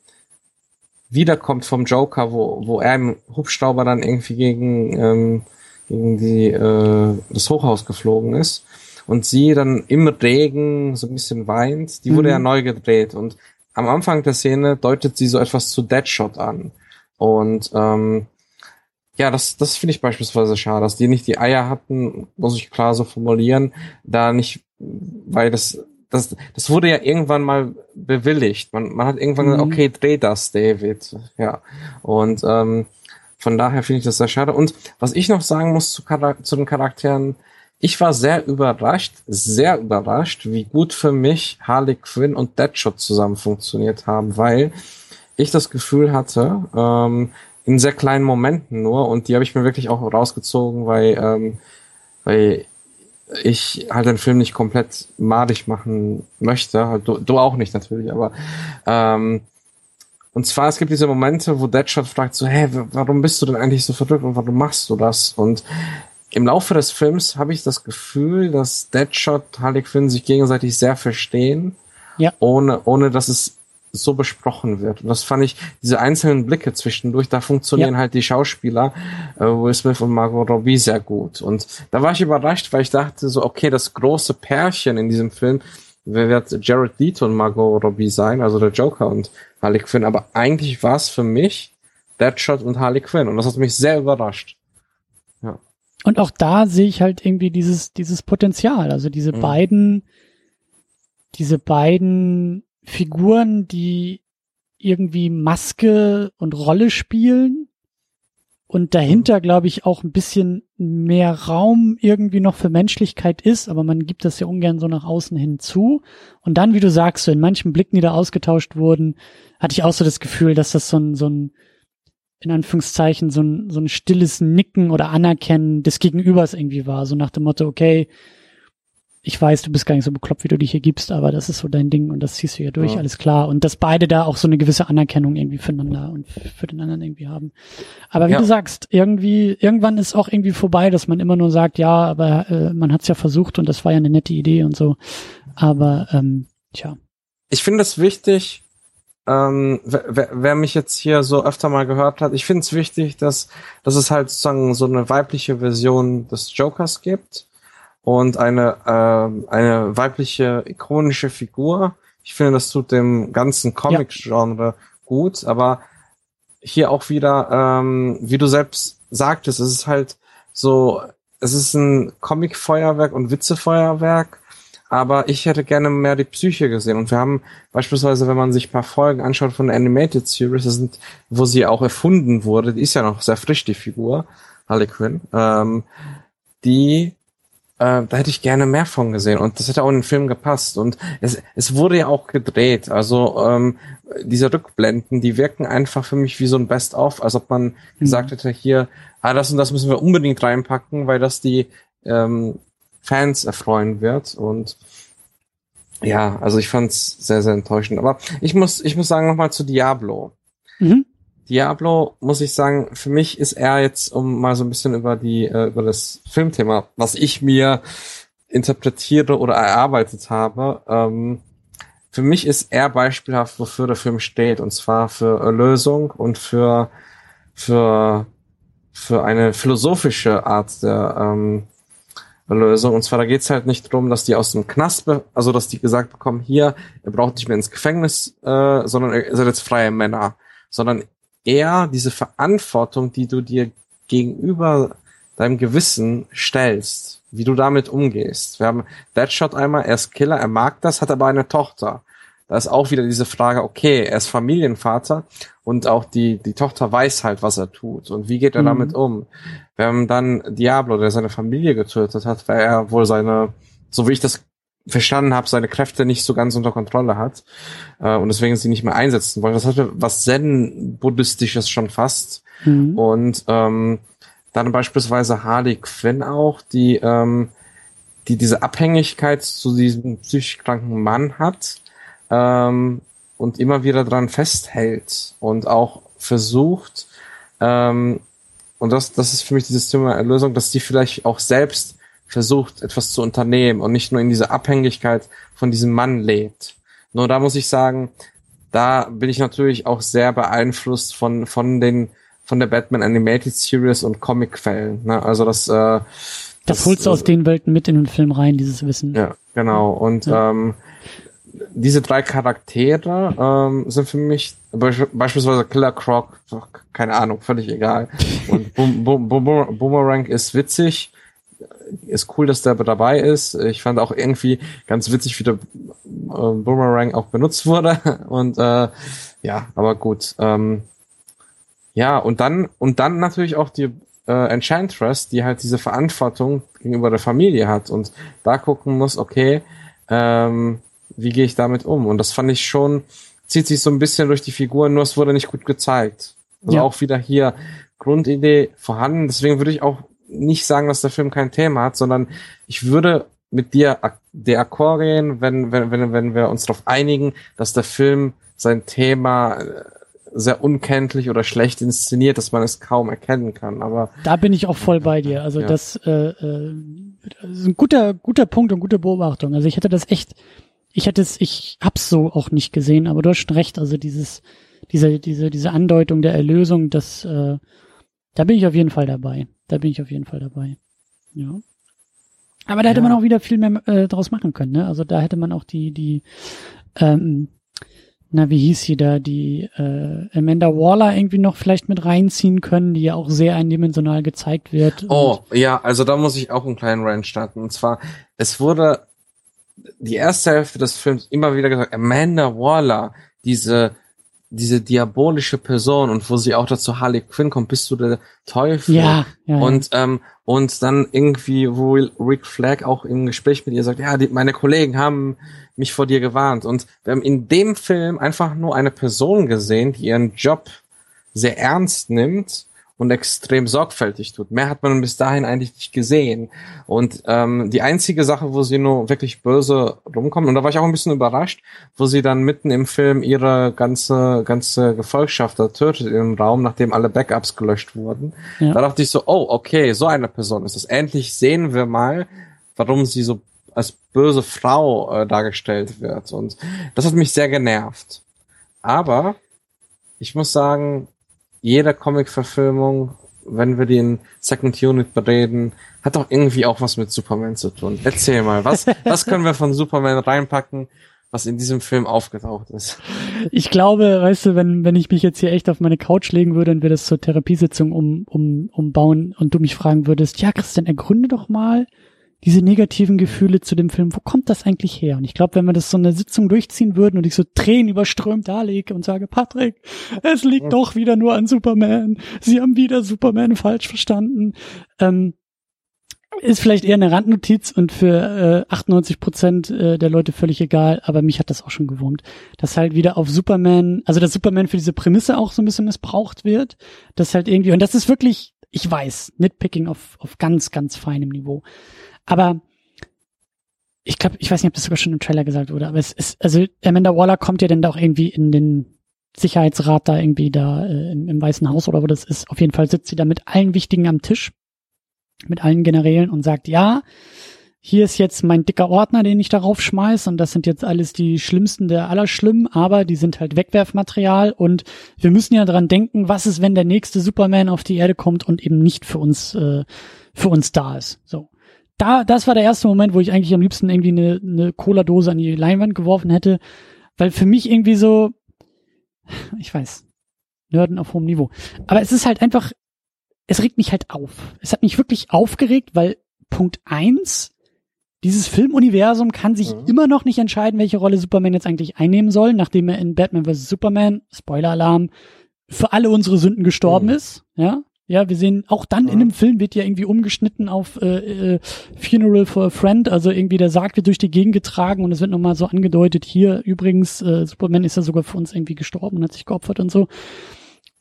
wiederkommt vom Joker, wo, wo er im Hubschrauber dann irgendwie gegen, ähm, gegen die, äh, das Hochhaus geflogen ist und sie dann im Regen so ein bisschen weint, die wurde mhm. ja neu gedreht und am Anfang der Szene deutet sie so etwas zu Deadshot an. Und ähm, ja, das, das finde ich beispielsweise schade, dass die nicht die Eier hatten, muss ich klar so formulieren, da nicht, weil das das, das wurde ja irgendwann mal bewilligt. Man, man hat irgendwann mhm. gesagt, okay, dreh das, David. Ja. Und ähm, von daher finde ich das sehr schade. Und was ich noch sagen muss zu, zu den Charakteren, ich war sehr überrascht, sehr überrascht, wie gut für mich Harley Quinn und Deadshot zusammen funktioniert haben, weil ich das Gefühl hatte, ähm, in sehr kleinen Momenten nur, und die habe ich mir wirklich auch rausgezogen, weil, ähm, weil ich halt den Film nicht komplett madig machen möchte. Halt, du, du auch nicht natürlich, aber ähm, und zwar, es gibt diese Momente, wo Deadshot fragt so, hey, warum bist du denn eigentlich so verrückt und warum machst du das? Und im Laufe des Films habe ich das Gefühl, dass Deadshot, Harley Quinn sich gegenseitig sehr verstehen, ja. ohne, ohne dass es so besprochen wird. Und das fand ich, diese einzelnen Blicke zwischendurch, da funktionieren ja. halt die Schauspieler, äh, Will Smith und Margot Robbie sehr gut. Und da war ich überrascht, weil ich dachte so, okay, das große Pärchen in diesem Film wird Jared Leto und Margot Robbie sein, also der Joker und Harley Quinn. Aber eigentlich war es für mich Deadshot und Harley Quinn. Und das hat mich sehr überrascht. Ja. Und auch da sehe ich halt irgendwie dieses, dieses Potenzial. Also diese mhm. beiden, diese beiden Figuren, die irgendwie Maske und Rolle spielen und dahinter, glaube ich, auch ein bisschen mehr Raum irgendwie noch für Menschlichkeit ist, aber man gibt das ja ungern so nach außen hin zu. Und dann, wie du sagst, so in manchen Blicken, die da ausgetauscht wurden, hatte ich auch so das Gefühl, dass das so ein, so ein in Anführungszeichen, so ein, so ein stilles Nicken oder Anerkennen des Gegenübers irgendwie war. So nach dem Motto, okay, ich weiß, du bist gar nicht so bekloppt, wie du dich hier gibst, aber das ist so dein Ding und das ziehst du ja durch, ja. alles klar. Und dass beide da auch so eine gewisse Anerkennung irgendwie füreinander und für den anderen irgendwie haben. Aber wie ja. du sagst, irgendwie, irgendwann ist auch irgendwie vorbei, dass man immer nur sagt, ja, aber äh, man hat es ja versucht und das war ja eine nette Idee und so. Aber ähm, tja. Ich finde es wichtig, ähm, wer, wer mich jetzt hier so öfter mal gehört hat, ich finde es wichtig, dass, dass es halt sozusagen so eine weibliche Version des Jokers gibt und eine, äh, eine weibliche ikonische Figur. Ich finde, das tut dem ganzen Comic-Genre ja. gut, aber hier auch wieder, ähm, wie du selbst sagtest, es ist halt so, es ist ein Comic-Feuerwerk und Witze-Feuerwerk, aber ich hätte gerne mehr die Psyche gesehen. Und wir haben beispielsweise, wenn man sich ein paar Folgen anschaut von der Animated Series, das sind, wo sie auch erfunden wurde, die ist ja noch sehr frisch, die Figur, Harley Quinn, ähm, die äh, da hätte ich gerne mehr von gesehen und das hätte auch in den Film gepasst und es, es wurde ja auch gedreht, also ähm, diese Rückblenden, die wirken einfach für mich wie so ein Best-of, als ob man mhm. gesagt hätte, hier, ah, das und das müssen wir unbedingt reinpacken, weil das die ähm, Fans erfreuen wird und ja, also ich fand's sehr, sehr enttäuschend. Aber ich muss, ich muss sagen nochmal zu Diablo. Mhm. Diablo, muss ich sagen, für mich ist er jetzt, um mal so ein bisschen über die, äh, über das Filmthema, was ich mir interpretiere oder erarbeitet habe, ähm, für mich ist er beispielhaft, wofür der Film steht, und zwar für Erlösung und für, für, für eine philosophische Art der ähm, Erlösung. Und zwar, da geht's halt nicht drum, dass die aus dem Knast, also dass die gesagt bekommen, hier, ihr braucht nicht mehr ins Gefängnis, äh, sondern ihr seid jetzt freie Männer. Sondern eher diese Verantwortung, die du dir gegenüber deinem Gewissen stellst, wie du damit umgehst. Wir haben Deadshot einmal, er ist Killer, er mag das, hat aber eine Tochter. Da ist auch wieder diese Frage, okay, er ist Familienvater und auch die, die Tochter weiß halt, was er tut und wie geht er mhm. damit um. Wir haben dann Diablo, der seine Familie getötet hat, weil er wohl seine, so wie ich das verstanden habe, seine Kräfte nicht so ganz unter Kontrolle hat äh, und deswegen sie nicht mehr einsetzen wollen. Das hatte was Zen-Buddhistisches schon fast. Mhm. Und ähm, dann beispielsweise Harley Quinn auch, die, ähm, die diese Abhängigkeit zu diesem psychisch kranken Mann hat ähm, und immer wieder dran festhält und auch versucht, ähm, und das, das ist für mich dieses Thema Erlösung, dass die vielleicht auch selbst versucht, etwas zu unternehmen und nicht nur in dieser Abhängigkeit von diesem Mann lebt. Nur da muss ich sagen, da bin ich natürlich auch sehr beeinflusst von, von den, von der Batman Animated Series und Comic-Quellen. Ne? Also das, äh, das, das holst du aus äh, den Welten mit in den Film rein, dieses Wissen. Ja, genau. Und ja. ähm, diese drei Charaktere ähm, sind für mich beispielsweise Killer Croc, keine Ahnung, völlig egal. Und Boom, Boom, Boom, Boomerang ist witzig ist cool, dass der dabei ist. Ich fand auch irgendwie ganz witzig, wie der äh, Boomerang auch benutzt wurde. Und äh, ja, aber gut. Ähm, ja, und dann und dann natürlich auch die äh, Enchantress, die halt diese Verantwortung gegenüber der Familie hat und da gucken muss, okay, ähm, wie gehe ich damit um? Und das fand ich schon, zieht sich so ein bisschen durch die Figuren, nur es wurde nicht gut gezeigt. Also ja. auch wieder hier Grundidee vorhanden. Deswegen würde ich auch nicht sagen, dass der Film kein Thema hat, sondern ich würde mit dir der Akkord gehen, wenn, wenn, wenn, wenn wir uns darauf einigen, dass der Film sein Thema äh, sehr unkenntlich oder schlecht inszeniert, dass man es kaum erkennen kann. Aber da bin ich auch voll bei dir. Also ja. das, äh, äh, ist ein guter guter Punkt und gute Beobachtung. Also ich hätte das echt, ich hätte es, ich hab's so auch nicht gesehen. Aber du hast schon recht. Also dieses, diese diese diese Andeutung der Erlösung, das, äh, da bin ich auf jeden Fall dabei. Da bin ich auf jeden Fall dabei. Ja. Aber da hätte ja. man auch wieder viel mehr äh, draus machen können, ne? Also da hätte man auch die, die, ähm, na, wie hieß sie da, die äh, Amanda Waller irgendwie noch vielleicht mit reinziehen können, die ja auch sehr eindimensional gezeigt wird. Oh, ja, also da muss ich auch einen kleinen Rant starten. Und zwar, es wurde die erste Hälfte des Films immer wieder gesagt, Amanda Waller, diese diese diabolische Person und wo sie auch dazu Harley Quinn kommt, bist du der Teufel. Ja, ja. Und, ähm, und dann irgendwie, wo Rick Flag auch im Gespräch mit ihr sagt, ja, die, meine Kollegen haben mich vor dir gewarnt. Und wir haben in dem Film einfach nur eine Person gesehen, die ihren Job sehr ernst nimmt und extrem sorgfältig tut. Mehr hat man bis dahin eigentlich nicht gesehen. Und ähm, die einzige Sache, wo sie nur wirklich böse rumkommt, und da war ich auch ein bisschen überrascht, wo sie dann mitten im Film ihre ganze ganze Gefolgschaft da tötet im Raum, nachdem alle Backups gelöscht wurden. Ja. Da dachte ich so, oh, okay, so eine Person ist es. Endlich sehen wir mal, warum sie so als böse Frau äh, dargestellt wird. Und das hat mich sehr genervt. Aber ich muss sagen, jede Comic-Verfilmung, wenn wir den Second Unit bereden, hat doch irgendwie auch was mit Superman zu tun. Erzähl mal, was, was können wir von Superman reinpacken, was in diesem Film aufgetaucht ist? Ich glaube, weißt du, wenn, wenn ich mich jetzt hier echt auf meine Couch legen würde und wir das zur Therapiesitzung um, um, umbauen und du mich fragen würdest, ja, Christian, ergründe doch mal, diese negativen Gefühle zu dem Film, wo kommt das eigentlich her? Und ich glaube, wenn wir das so eine Sitzung durchziehen würden und ich so Tränen überströmt da lege und sage, Patrick, es liegt doch wieder nur an Superman. Sie haben wieder Superman falsch verstanden. Ähm, ist vielleicht eher eine Randnotiz und für äh, 98 Prozent äh, der Leute völlig egal, aber mich hat das auch schon gewurmt, dass halt wieder auf Superman, also dass Superman für diese Prämisse auch so ein bisschen missbraucht wird, dass halt irgendwie, und das ist wirklich, ich weiß, Nitpicking auf, auf ganz, ganz feinem Niveau. Aber ich glaube, ich weiß nicht, ob das sogar schon im Trailer gesagt wurde, aber es ist, also Amanda Waller kommt ja dann da auch irgendwie in den Sicherheitsrat da irgendwie da äh, im, im Weißen Haus oder wo das ist. Auf jeden Fall sitzt sie da mit allen Wichtigen am Tisch, mit allen Generälen und sagt, ja, hier ist jetzt mein dicker Ordner, den ich darauf schmeiß und das sind jetzt alles die schlimmsten der Allerschlimmen, aber die sind halt Wegwerfmaterial und wir müssen ja dran denken, was ist, wenn der nächste Superman auf die Erde kommt und eben nicht für uns, äh, für uns da ist. So da, das war der erste Moment, wo ich eigentlich am liebsten irgendwie eine, eine Cola-Dose an die Leinwand geworfen hätte, weil für mich irgendwie so, ich weiß, Nörden auf hohem Niveau. Aber es ist halt einfach, es regt mich halt auf. Es hat mich wirklich aufgeregt, weil Punkt eins, dieses Filmuniversum kann sich mhm. immer noch nicht entscheiden, welche Rolle Superman jetzt eigentlich einnehmen soll, nachdem er in Batman vs. Superman, Spoiler-Alarm, für alle unsere Sünden gestorben mhm. ist, ja. Ja, wir sehen auch dann mhm. in dem Film wird ja irgendwie umgeschnitten auf äh, äh, Funeral for a Friend, also irgendwie der Sarg wird durch die Gegend getragen und es wird nochmal so angedeutet, hier übrigens, äh, Superman ist ja sogar für uns irgendwie gestorben und hat sich geopfert und so.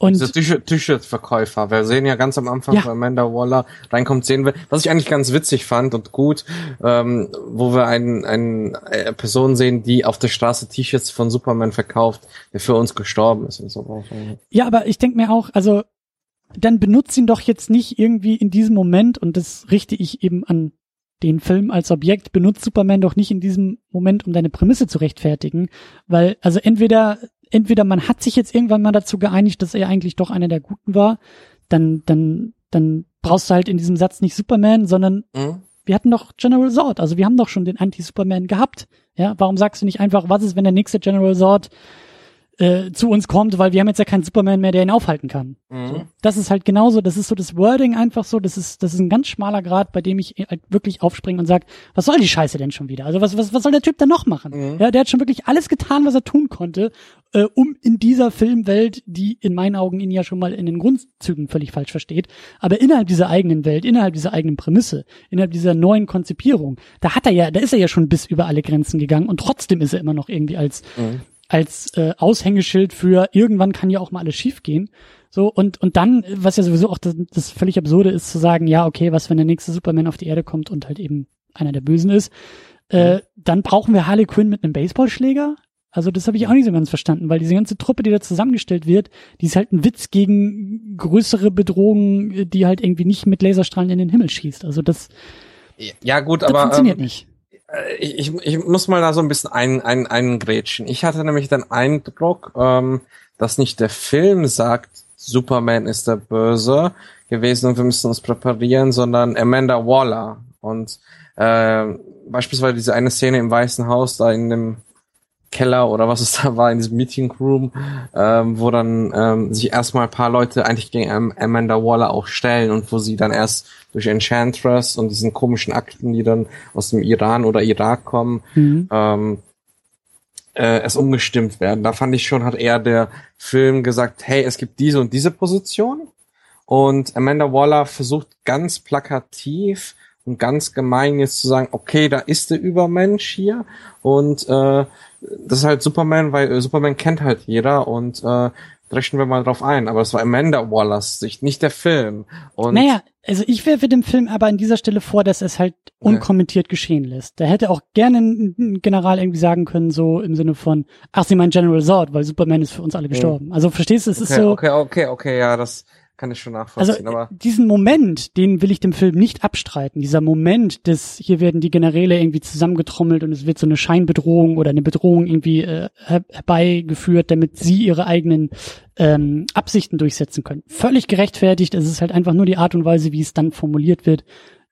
Und Diese T-Shirt-Verkäufer. Wir sehen ja ganz am Anfang, ja. wo Amanda Waller reinkommt, sehen wir, was ich eigentlich ganz witzig fand und gut, ähm, wo wir einen, einen äh, Person sehen, die auf der Straße T-Shirts von Superman verkauft, der für uns gestorben ist und so. Ja, aber ich denke mir auch, also dann benutzt ihn doch jetzt nicht irgendwie in diesem Moment, und das richte ich eben an den Film als Objekt, benutzt Superman doch nicht in diesem Moment, um deine Prämisse zu rechtfertigen, weil, also entweder, entweder man hat sich jetzt irgendwann mal dazu geeinigt, dass er eigentlich doch einer der Guten war, dann, dann, dann brauchst du halt in diesem Satz nicht Superman, sondern mhm. wir hatten doch General Zord, also wir haben doch schon den Anti-Superman gehabt, ja, warum sagst du nicht einfach, was ist, wenn der nächste General Zord äh, zu uns kommt, weil wir haben jetzt ja keinen Superman mehr, der ihn aufhalten kann. Mhm. So, das ist halt genauso, das ist so das Wording einfach so, das ist, das ist ein ganz schmaler Grad, bei dem ich halt wirklich aufspringe und sage, was soll die Scheiße denn schon wieder? Also was, was, was soll der Typ denn noch machen? Mhm. Ja, der hat schon wirklich alles getan, was er tun konnte, äh, um in dieser Filmwelt, die in meinen Augen ihn ja schon mal in den Grundzügen völlig falsch versteht, aber innerhalb dieser eigenen Welt, innerhalb dieser eigenen Prämisse, innerhalb dieser neuen Konzipierung, da hat er ja, da ist er ja schon bis über alle Grenzen gegangen und trotzdem ist er immer noch irgendwie als mhm als äh, Aushängeschild für irgendwann kann ja auch mal alles schiefgehen. So, und, und dann, was ja sowieso auch das, das völlig absurde ist, zu sagen, ja, okay, was, wenn der nächste Superman auf die Erde kommt und halt eben einer der Bösen ist, äh, dann brauchen wir Harley Quinn mit einem Baseballschläger. Also das habe ich auch nicht so ganz verstanden, weil diese ganze Truppe, die da zusammengestellt wird, die ist halt ein Witz gegen größere Bedrohungen, die halt irgendwie nicht mit Laserstrahlen in den Himmel schießt. Also das, ja gut, das aber funktioniert ähm, nicht. Äh, ich, ich muss mal da so ein bisschen ein, ein, eingrätschen. Ich hatte nämlich den Eindruck, ähm, dass nicht der Film sagt, Superman ist der Böse gewesen und wir müssen uns präparieren, sondern Amanda Waller. Und äh, beispielsweise diese eine Szene im Weißen Haus, da in dem Keller oder was es da war, in diesem Meeting Room, ähm, wo dann ähm, sich erstmal ein paar Leute eigentlich gegen Amanda Waller auch stellen und wo sie dann erst durch Enchantress und diesen komischen Akten, die dann aus dem Iran oder Irak kommen, mhm. ähm, äh, es umgestimmt werden. Da fand ich schon, hat eher der Film gesagt, hey, es gibt diese und diese Position. Und Amanda Waller versucht ganz plakativ und ganz gemein jetzt zu sagen, okay, da ist der Übermensch hier und äh, das ist halt Superman, weil äh, Superman kennt halt jeder und äh, rechnen wir mal drauf ein. Aber es war Amanda Wallers Sicht, nicht der Film. Und naja, also ich werfe dem Film aber an dieser Stelle vor, dass es halt unkommentiert geschehen lässt. Da hätte auch gerne ein General irgendwie sagen können, so im Sinne von, ach, sie meinen General Zod, weil Superman ist für uns alle gestorben. Also verstehst du, es okay, ist so. Okay, okay, okay, ja, das, kann ich schon nachvollziehen. Also aber diesen Moment, den will ich dem Film nicht abstreiten. Dieser Moment, dass hier werden die Generäle irgendwie zusammengetrommelt und es wird so eine Scheinbedrohung oder eine Bedrohung irgendwie äh, herbeigeführt, damit sie ihre eigenen ähm, Absichten durchsetzen können. Völlig gerechtfertigt. Es ist halt einfach nur die Art und Weise, wie es dann formuliert wird.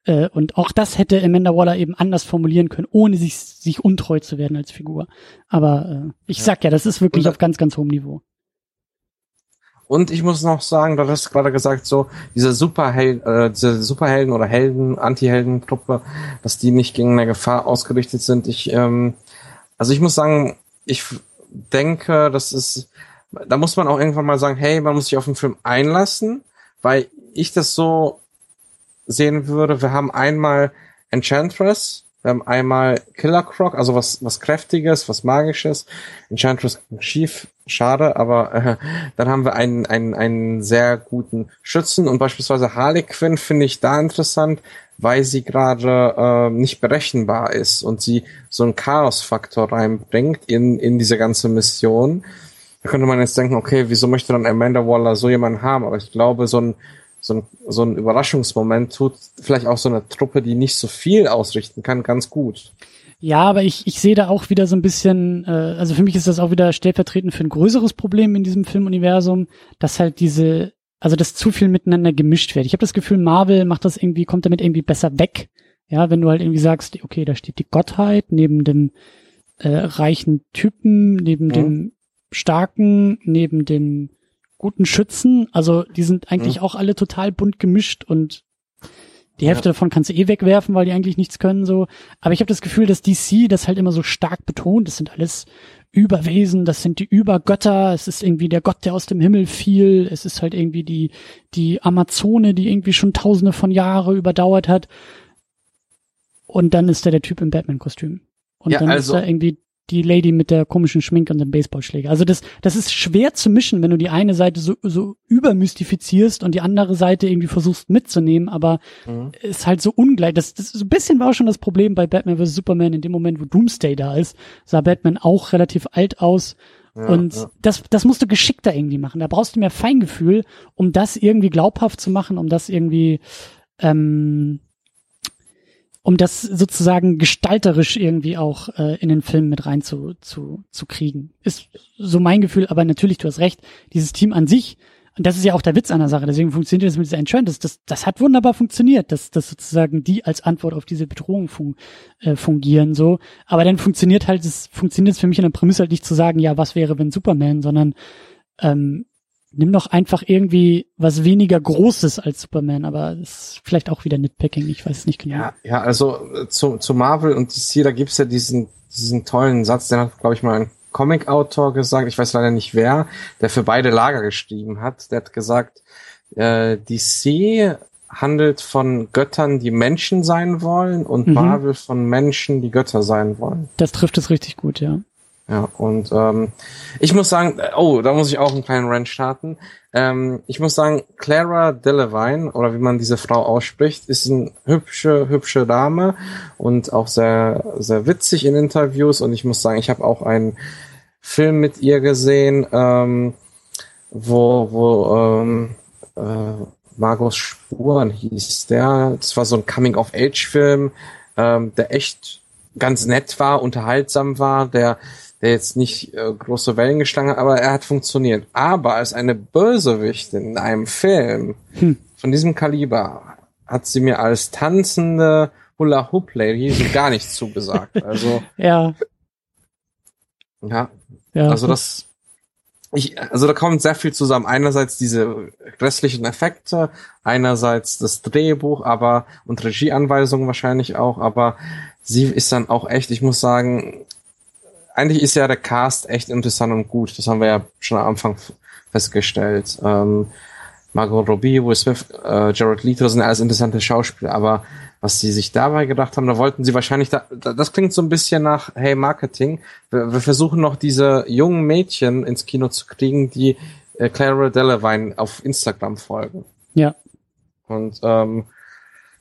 Äh, und auch das hätte Amanda Waller eben anders formulieren können, ohne sich, sich untreu zu werden als Figur. Aber äh, ich ja. sag ja, das ist wirklich auf ganz, ganz hohem Niveau. Und ich muss noch sagen, du hast gerade gesagt, so diese Superhel äh, diese Superhelden oder Helden, Anti-Helden-Truppe, dass die nicht gegen eine Gefahr ausgerichtet sind. Ich, ähm, also ich muss sagen, ich denke, das ist, da muss man auch irgendwann mal sagen, hey, man muss sich auf den Film einlassen, weil ich das so sehen würde. Wir haben einmal Enchantress, wir haben einmal Killer Croc, also was, was Kräftiges, was Magisches. Enchantress schief, schade, aber äh, dann haben wir einen, einen, einen sehr guten Schützen und beispielsweise Harley Quinn finde ich da interessant, weil sie gerade äh, nicht berechenbar ist und sie so einen Chaos-Faktor reinbringt in, in diese ganze Mission. Da könnte man jetzt denken, okay, wieso möchte dann Amanda Waller so jemanden haben? Aber ich glaube, so ein so ein, so ein Überraschungsmoment tut vielleicht auch so eine Truppe, die nicht so viel ausrichten kann, ganz gut. Ja, aber ich, ich sehe da auch wieder so ein bisschen, äh, also für mich ist das auch wieder stellvertretend für ein größeres Problem in diesem Filmuniversum, dass halt diese, also dass zu viel miteinander gemischt wird. Ich habe das Gefühl, Marvel macht das irgendwie, kommt damit irgendwie besser weg. Ja, wenn du halt irgendwie sagst, okay, da steht die Gottheit neben dem äh, reichen Typen, neben mhm. dem starken, neben dem guten Schützen. Also die sind eigentlich mhm. auch alle total bunt gemischt und die Hälfte ja. davon kannst du eh wegwerfen, weil die eigentlich nichts können so. Aber ich habe das Gefühl, dass DC das halt immer so stark betont. Das sind alles Überwesen, das sind die Übergötter. Es ist irgendwie der Gott, der aus dem Himmel fiel. Es ist halt irgendwie die die Amazone, die irgendwie schon Tausende von Jahre überdauert hat. Und dann ist da der Typ im Batman-Kostüm. Und ja, dann also, ist da irgendwie die Lady mit der komischen Schminke und dem Baseballschläger. Also das, das ist schwer zu mischen, wenn du die eine Seite so, so übermystifizierst und die andere Seite irgendwie versuchst mitzunehmen, aber mhm. ist halt so ungleich. Das, das so ein bisschen war auch schon das Problem bei Batman vs. Superman in dem Moment, wo Doomsday da ist, sah Batman auch relativ alt aus. Ja, und ja. das, das musst du geschickter irgendwie machen. Da brauchst du mehr Feingefühl, um das irgendwie glaubhaft zu machen, um das irgendwie ähm, um das sozusagen gestalterisch irgendwie auch äh, in den Film mit rein zu, zu, zu kriegen. Ist so mein Gefühl, aber natürlich, du hast recht, dieses Team an sich, und das ist ja auch der Witz an der Sache, deswegen funktioniert das mit dieser Enchant, das, das, hat wunderbar funktioniert, dass, dass sozusagen die als Antwort auf diese Bedrohung fun äh, fungieren, so. Aber dann funktioniert halt, es funktioniert für mich in der Prämisse halt nicht zu sagen, ja, was wäre, wenn Superman, sondern ähm, nimm doch einfach irgendwie was weniger Großes als Superman, aber das ist vielleicht auch wieder Nitpicking, ich weiß es nicht genau. Ja, ja also äh, zu, zu Marvel und DC, da gibt's ja diesen, diesen tollen Satz, den hat, glaube ich, mal ein Comic-Autor gesagt, ich weiß leider nicht wer, der für beide Lager geschrieben hat. Der hat gesagt, äh, DC handelt von Göttern, die Menschen sein wollen und mhm. Marvel von Menschen, die Götter sein wollen. Das trifft es richtig gut, ja. Ja, und ähm, ich muss sagen, oh, da muss ich auch einen kleinen Rant starten. Ähm, ich muss sagen, Clara Delevingne, oder wie man diese Frau ausspricht, ist eine hübsche, hübsche Dame und auch sehr, sehr witzig in Interviews. Und ich muss sagen, ich habe auch einen Film mit ihr gesehen, ähm, wo, wo ähm, äh, Margos Spuren hieß der. Das war so ein Coming-of-Age-Film, ähm, der echt ganz nett war, unterhaltsam war, der der jetzt nicht äh, große Wellen geschlagen hat, aber er hat funktioniert. Aber als eine Bösewichtin in einem Film hm. von diesem Kaliber hat sie mir als tanzende Hula Hoop Lady gar nichts zugesagt. Also ja, ja, ja, also das ich, also da kommt sehr viel zusammen. Einerseits diese restlichen Effekte, einerseits das Drehbuch, aber und Regieanweisungen wahrscheinlich auch, aber sie ist dann auch echt, ich muss sagen, eigentlich ist ja der Cast echt interessant und gut. Das haben wir ja schon am Anfang festgestellt. Ähm, Margot Robbie, Will Smith, äh, Jared Leto sind alles interessante Schauspieler, aber was sie sich dabei gedacht haben, da wollten sie wahrscheinlich, da, das klingt so ein bisschen nach, hey, Marketing, wir, wir versuchen noch diese jungen Mädchen ins Kino zu kriegen, die äh, Clara Delevingne auf Instagram folgen. Ja. Und ähm,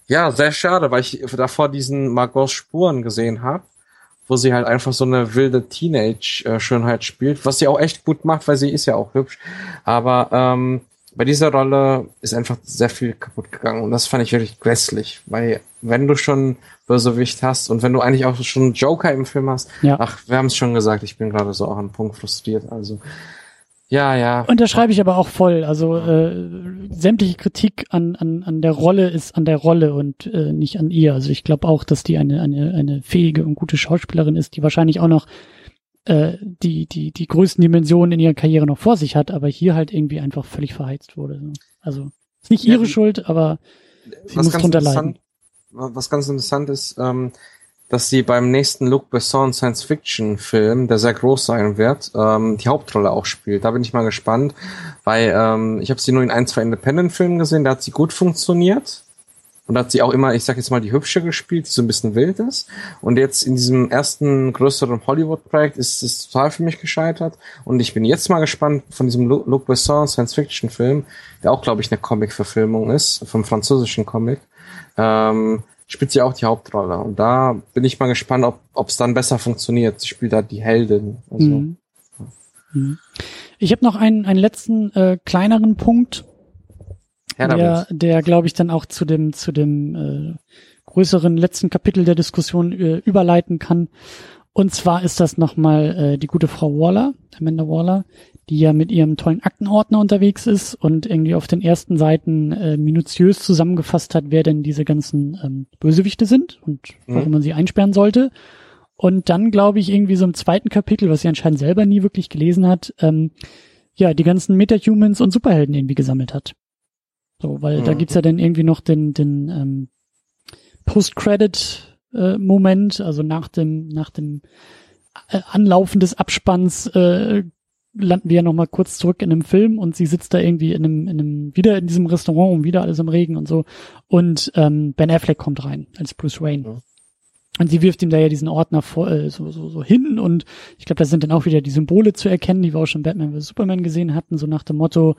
ja, sehr schade, weil ich davor diesen Margot's Spuren gesehen habe, wo sie halt einfach so eine wilde Teenage-Schönheit spielt, was sie auch echt gut macht, weil sie ist ja auch hübsch. Aber ähm, bei dieser Rolle ist einfach sehr viel kaputt gegangen und das fand ich wirklich grässlich, weil wenn du schon Bösewicht hast und wenn du eigentlich auch schon Joker im Film hast, Ja. ach, wir haben es schon gesagt, ich bin gerade so auch an Punkt frustriert, also ja, ja. Unterschreibe ich aber auch voll. Also äh, sämtliche Kritik an, an, an der Rolle ist an der Rolle und äh, nicht an ihr. Also ich glaube auch, dass die eine, eine, eine fähige und gute Schauspielerin ist, die wahrscheinlich auch noch äh, die, die, die größten Dimensionen in ihrer Karriere noch vor sich hat, aber hier halt irgendwie einfach völlig verheizt wurde. Also ist nicht Ja, ihre die- Schuld, aber sie muss drunter leiden. was ganz interessant ist, ähm, dass sie beim nächsten Luc Besson Science-Fiction-Film, der sehr groß sein wird, ähm, die Hauptrolle auch spielt. Da bin ich mal gespannt, weil ähm, ich habe sie nur in ein, zwei Independent-Filmen gesehen, da hat sie gut funktioniert. Und da hat sie auch immer, ich sag jetzt mal, die hübsche gespielt, die so ein bisschen wild ist. Und jetzt in diesem ersten größeren Hollywood-Projekt ist es total für mich gescheitert. Und ich bin jetzt mal gespannt von diesem Lu- Luc Besson Science-Fiction-Film, der auch, glaube ich, eine Comic-Verfilmung ist, vom französischen Comic. Ähm, spielt sie auch die Hauptrolle. Und da bin ich mal gespannt, ob es dann besser funktioniert. Sie spielt da die Heldin. Also, Mhm. Mhm. Ich habe noch einen, einen letzten äh, kleineren Punkt, Her der, damit. der glaube ich dann auch zu dem zu dem äh, größeren letzten Kapitel der Diskussion äh, überleiten kann. Und zwar ist das nochmal äh, die gute Frau Waller, Amanda Waller, die ja mit ihrem tollen Aktenordner unterwegs ist und irgendwie auf den ersten Seiten äh, minutiös zusammengefasst hat, wer denn diese ganzen ähm, Bösewichte sind und warum Mhm. man sie einsperren sollte. Und dann glaube ich irgendwie so im zweiten Kapitel, was sie anscheinend selber nie wirklich gelesen hat, ähm, ja, die ganzen Metahumans und Superhelden irgendwie gesammelt hat. So, weil da Mhm. gibt's ja dann irgendwie noch den, den ähm, Post-Credit-Moment, also nach dem, nach dem äh, Anlaufen des Abspanns äh, landen wir ja noch mal kurz zurück in einem Film und sie sitzt da irgendwie in einem, in einem, wieder in diesem Restaurant und wieder alles im Regen und so. Und ähm, Ben Affleck kommt rein als Bruce Wayne. Ja. Und sie wirft ihm da ja diesen Ordner vor, äh, so, so, so hin und ich glaube, da sind dann auch wieder die Symbole zu erkennen, die wir auch schon Batman vs. Superman gesehen hatten, so nach dem Motto,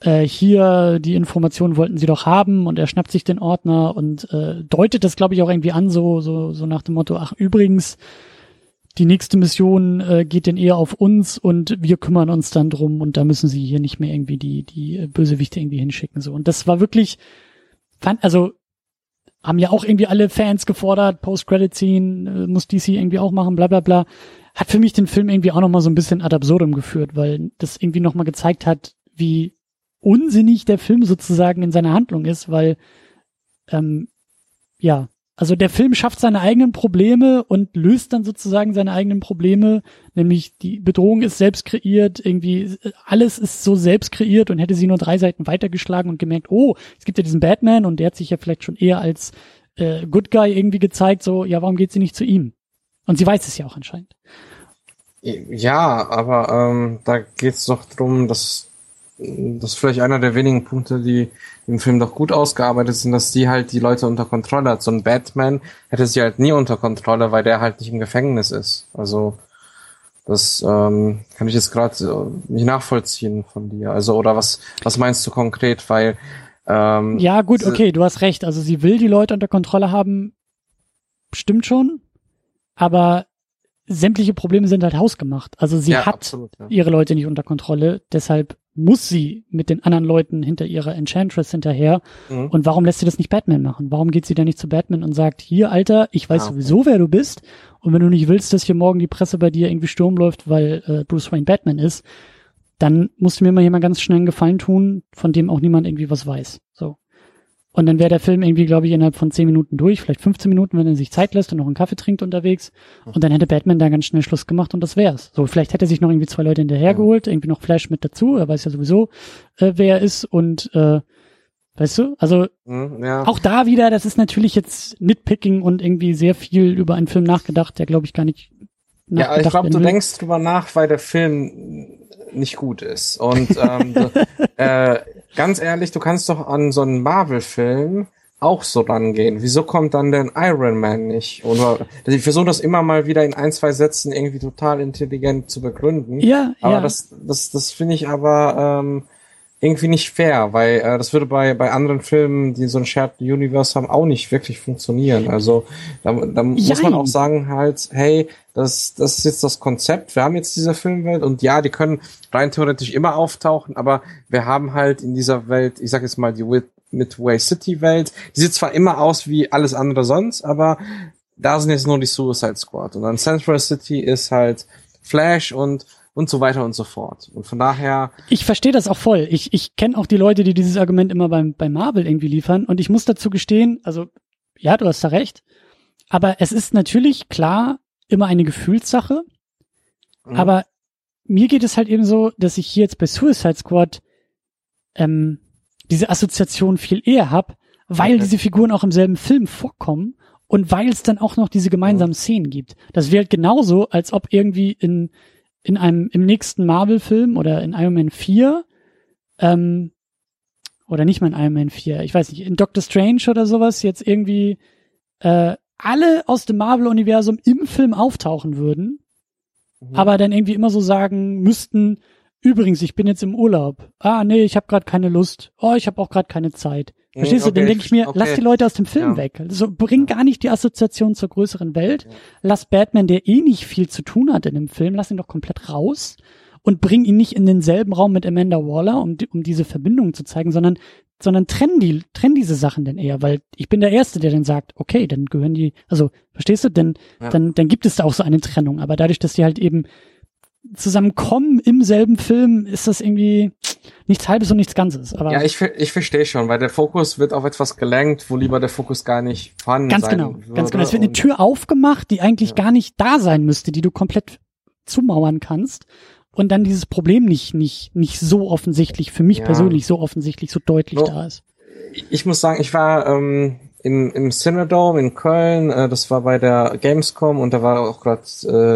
äh, hier, die Informationen wollten sie doch haben und er schnappt sich den Ordner und äh, deutet das, glaube ich, auch irgendwie an, so, so, so nach dem Motto, ach übrigens, die nächste Mission äh, geht denn eher auf uns und wir kümmern uns dann drum und da müssen sie hier nicht mehr irgendwie die, die Bösewichte irgendwie hinschicken. So. Und das war wirklich, fand, also haben ja auch irgendwie alle Fans gefordert, Post-Credit-Scene, äh, muss DC irgendwie auch machen, bla bla bla. Hat für mich den Film irgendwie auch nochmal so ein bisschen ad absurdum geführt, weil das irgendwie nochmal gezeigt hat, wie unsinnig der Film sozusagen in seiner Handlung ist, weil ähm, ja, also der Film schafft seine eigenen Probleme und löst dann sozusagen seine eigenen Probleme, nämlich die Bedrohung ist selbst kreiert, irgendwie äh, alles ist so selbst kreiert und hätte sie nur drei Seiten weitergeschlagen und gemerkt, oh, es gibt ja diesen Batman und der hat sich ja vielleicht schon eher als äh, Good Guy irgendwie gezeigt, so, ja, warum geht sie nicht zu ihm? Und sie weiß es ja auch anscheinend. Ja, aber ähm, da geht's doch drum, dass das ist vielleicht einer der wenigen Punkte, die im Film doch gut ausgearbeitet sind, dass die halt die Leute unter Kontrolle hat. So ein Batman hätte sie halt nie unter Kontrolle, weil der halt nicht im Gefängnis ist. Also das ähm, kann ich jetzt gerade äh, nicht nachvollziehen von dir. Also oder was was meinst du konkret? Weil ähm, Ja, gut, okay, du hast recht. Also sie will die Leute unter Kontrolle haben, stimmt schon, aber sämtliche Probleme sind halt hausgemacht. Also sie ja, hat absolut, ja. ihre Leute nicht unter Kontrolle, deshalb muss sie mit den anderen Leuten hinter ihrer Enchantress hinterher. Mhm. Und warum lässt sie das nicht Batman machen? Warum geht sie da nicht zu Batman und sagt, hier, Alter, ich weiß Ah, okay. sowieso, wer du bist. Und wenn du nicht willst, dass hier morgen die Presse bei dir irgendwie Sturm läuft, weil äh, Bruce Wayne Batman ist, dann musst du mir mal mal ganz schnell einen Gefallen tun, von dem auch niemand irgendwie was weiß. Und dann wäre der Film irgendwie, glaube ich, innerhalb von 10 Minuten durch, vielleicht 15 Minuten, wenn er sich Zeit lässt und noch einen Kaffee trinkt unterwegs. Und dann hätte Batman da ganz schnell Schluss gemacht und das wär's. So, vielleicht hätte er sich noch irgendwie zwei Leute hinterhergeholt, irgendwie noch Flash mit dazu, er weiß ja sowieso, äh, wer er ist und äh, weißt du, also Mhm, ja. auch da wieder, das ist natürlich jetzt Nitpicking und irgendwie sehr viel über einen Film nachgedacht, der glaube ich gar nicht Ja, ich glaube, du denkst drüber nach, weil der Film nicht gut ist. Und ähm, äh, ganz ehrlich, du kannst doch an so einen Marvel-Film auch so rangehen. Wieso kommt dann der Iron Man nicht? Oder ich versuche das immer mal wieder in ein, zwei Sätzen irgendwie total intelligent zu begründen. Ja, aber ja. das, das, das finde ich aber ähm, irgendwie nicht fair, weil äh, das würde bei, bei anderen Filmen, die so ein Shared Universe haben, auch nicht wirklich funktionieren. Also da, da muss man auch sagen halt, hey, das, das ist jetzt das Konzept, wir haben jetzt diese Filmwelt und ja, die können rein theoretisch immer auftauchen, aber wir haben halt in dieser Welt, ich sag jetzt mal die Mid- Midway City Welt, die sieht zwar immer aus wie alles andere sonst, aber da sind jetzt nur die Suicide Squad. Und dann Central City ist halt Flash und und so weiter und so fort. Und von daher, Ich verstehe das auch voll. Ich, ich kenne auch die Leute, die dieses Argument immer beim, bei Marvel irgendwie liefern. Und ich muss dazu gestehen, also ja, du hast da recht. Aber es ist natürlich klar immer eine Gefühlssache. Mhm. Aber mir geht es halt eben so, dass ich hier jetzt bei Suicide Squad ähm, diese Assoziation viel eher hab, weil Okay. diese Figuren auch im selben Film vorkommen und weil es dann auch noch diese gemeinsamen Szenen gibt. Das wäre halt genauso, als ob irgendwie in, in einem, im nächsten Marvel-Film oder in Iron Man 4, ähm, oder nicht mal in Iron Man 4, ich weiß nicht, in Doctor Strange oder sowas jetzt irgendwie äh, alle aus dem Marvel-Universum im Film auftauchen würden, Mhm. aber dann irgendwie immer so sagen müssten, übrigens, ich bin jetzt im Urlaub. Ah, nee, ich habe gerade keine Lust. Oh, ich habe auch gerade keine Zeit. Verstehst du? Dann okay, denke ich mir, okay. lass die Leute aus dem Film Ja. weg. Also bring gar nicht die Assoziation zur größeren Welt. Ja. Lass Batman, der eh nicht viel zu tun hat in dem Film, lass ihn doch komplett raus und bring ihn nicht in denselben Raum mit Amanda Waller, um, um diese Verbindung zu zeigen, sondern sondern trenn die, trenn diese Sachen denn eher, weil ich bin der Erste, der dann sagt, okay, dann gehören die, also, verstehst du, denn, Ja. dann, dann gibt es da auch so eine Trennung, aber dadurch, dass die halt eben zusammenkommen im selben Film, ist das irgendwie nichts Halbes und nichts Ganzes, aber Ja, ich, ich verstehe schon, weil der Fokus wird auf etwas gelenkt, wo lieber der Fokus gar nicht vorhanden ganz sein genau, würde. ganz genau. Es wird eine Tür aufgemacht, die eigentlich Ja. gar nicht da sein müsste, die du komplett zumauern kannst. Und dann dieses Problem nicht, nicht, nicht so offensichtlich, für mich Ja. persönlich so offensichtlich, so deutlich So. da ist. ich muss sagen, ich war ähm, im, im Cinedome in Köln, äh, das war bei der Gamescom und da war auch gerade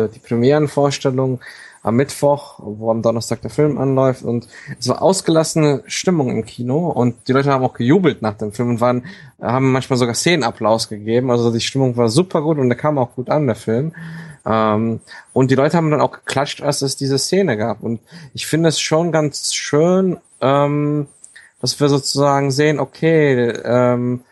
äh, die Premierenvorstellung am Mittwoch, wo am Donnerstag der Film anläuft. Und es war ausgelassene Stimmung im Kino und die Leute haben auch gejubelt nach dem Film und waren, haben manchmal sogar Szenenapplaus gegeben, also die Stimmung war super gut und der kam auch gut an, der Film. Ähm, und die Leute haben dann auch geklatscht, als es diese Szene gab. Und ich finde es schon ganz schön, ähm, dass wir sozusagen sehen, okay, ähm,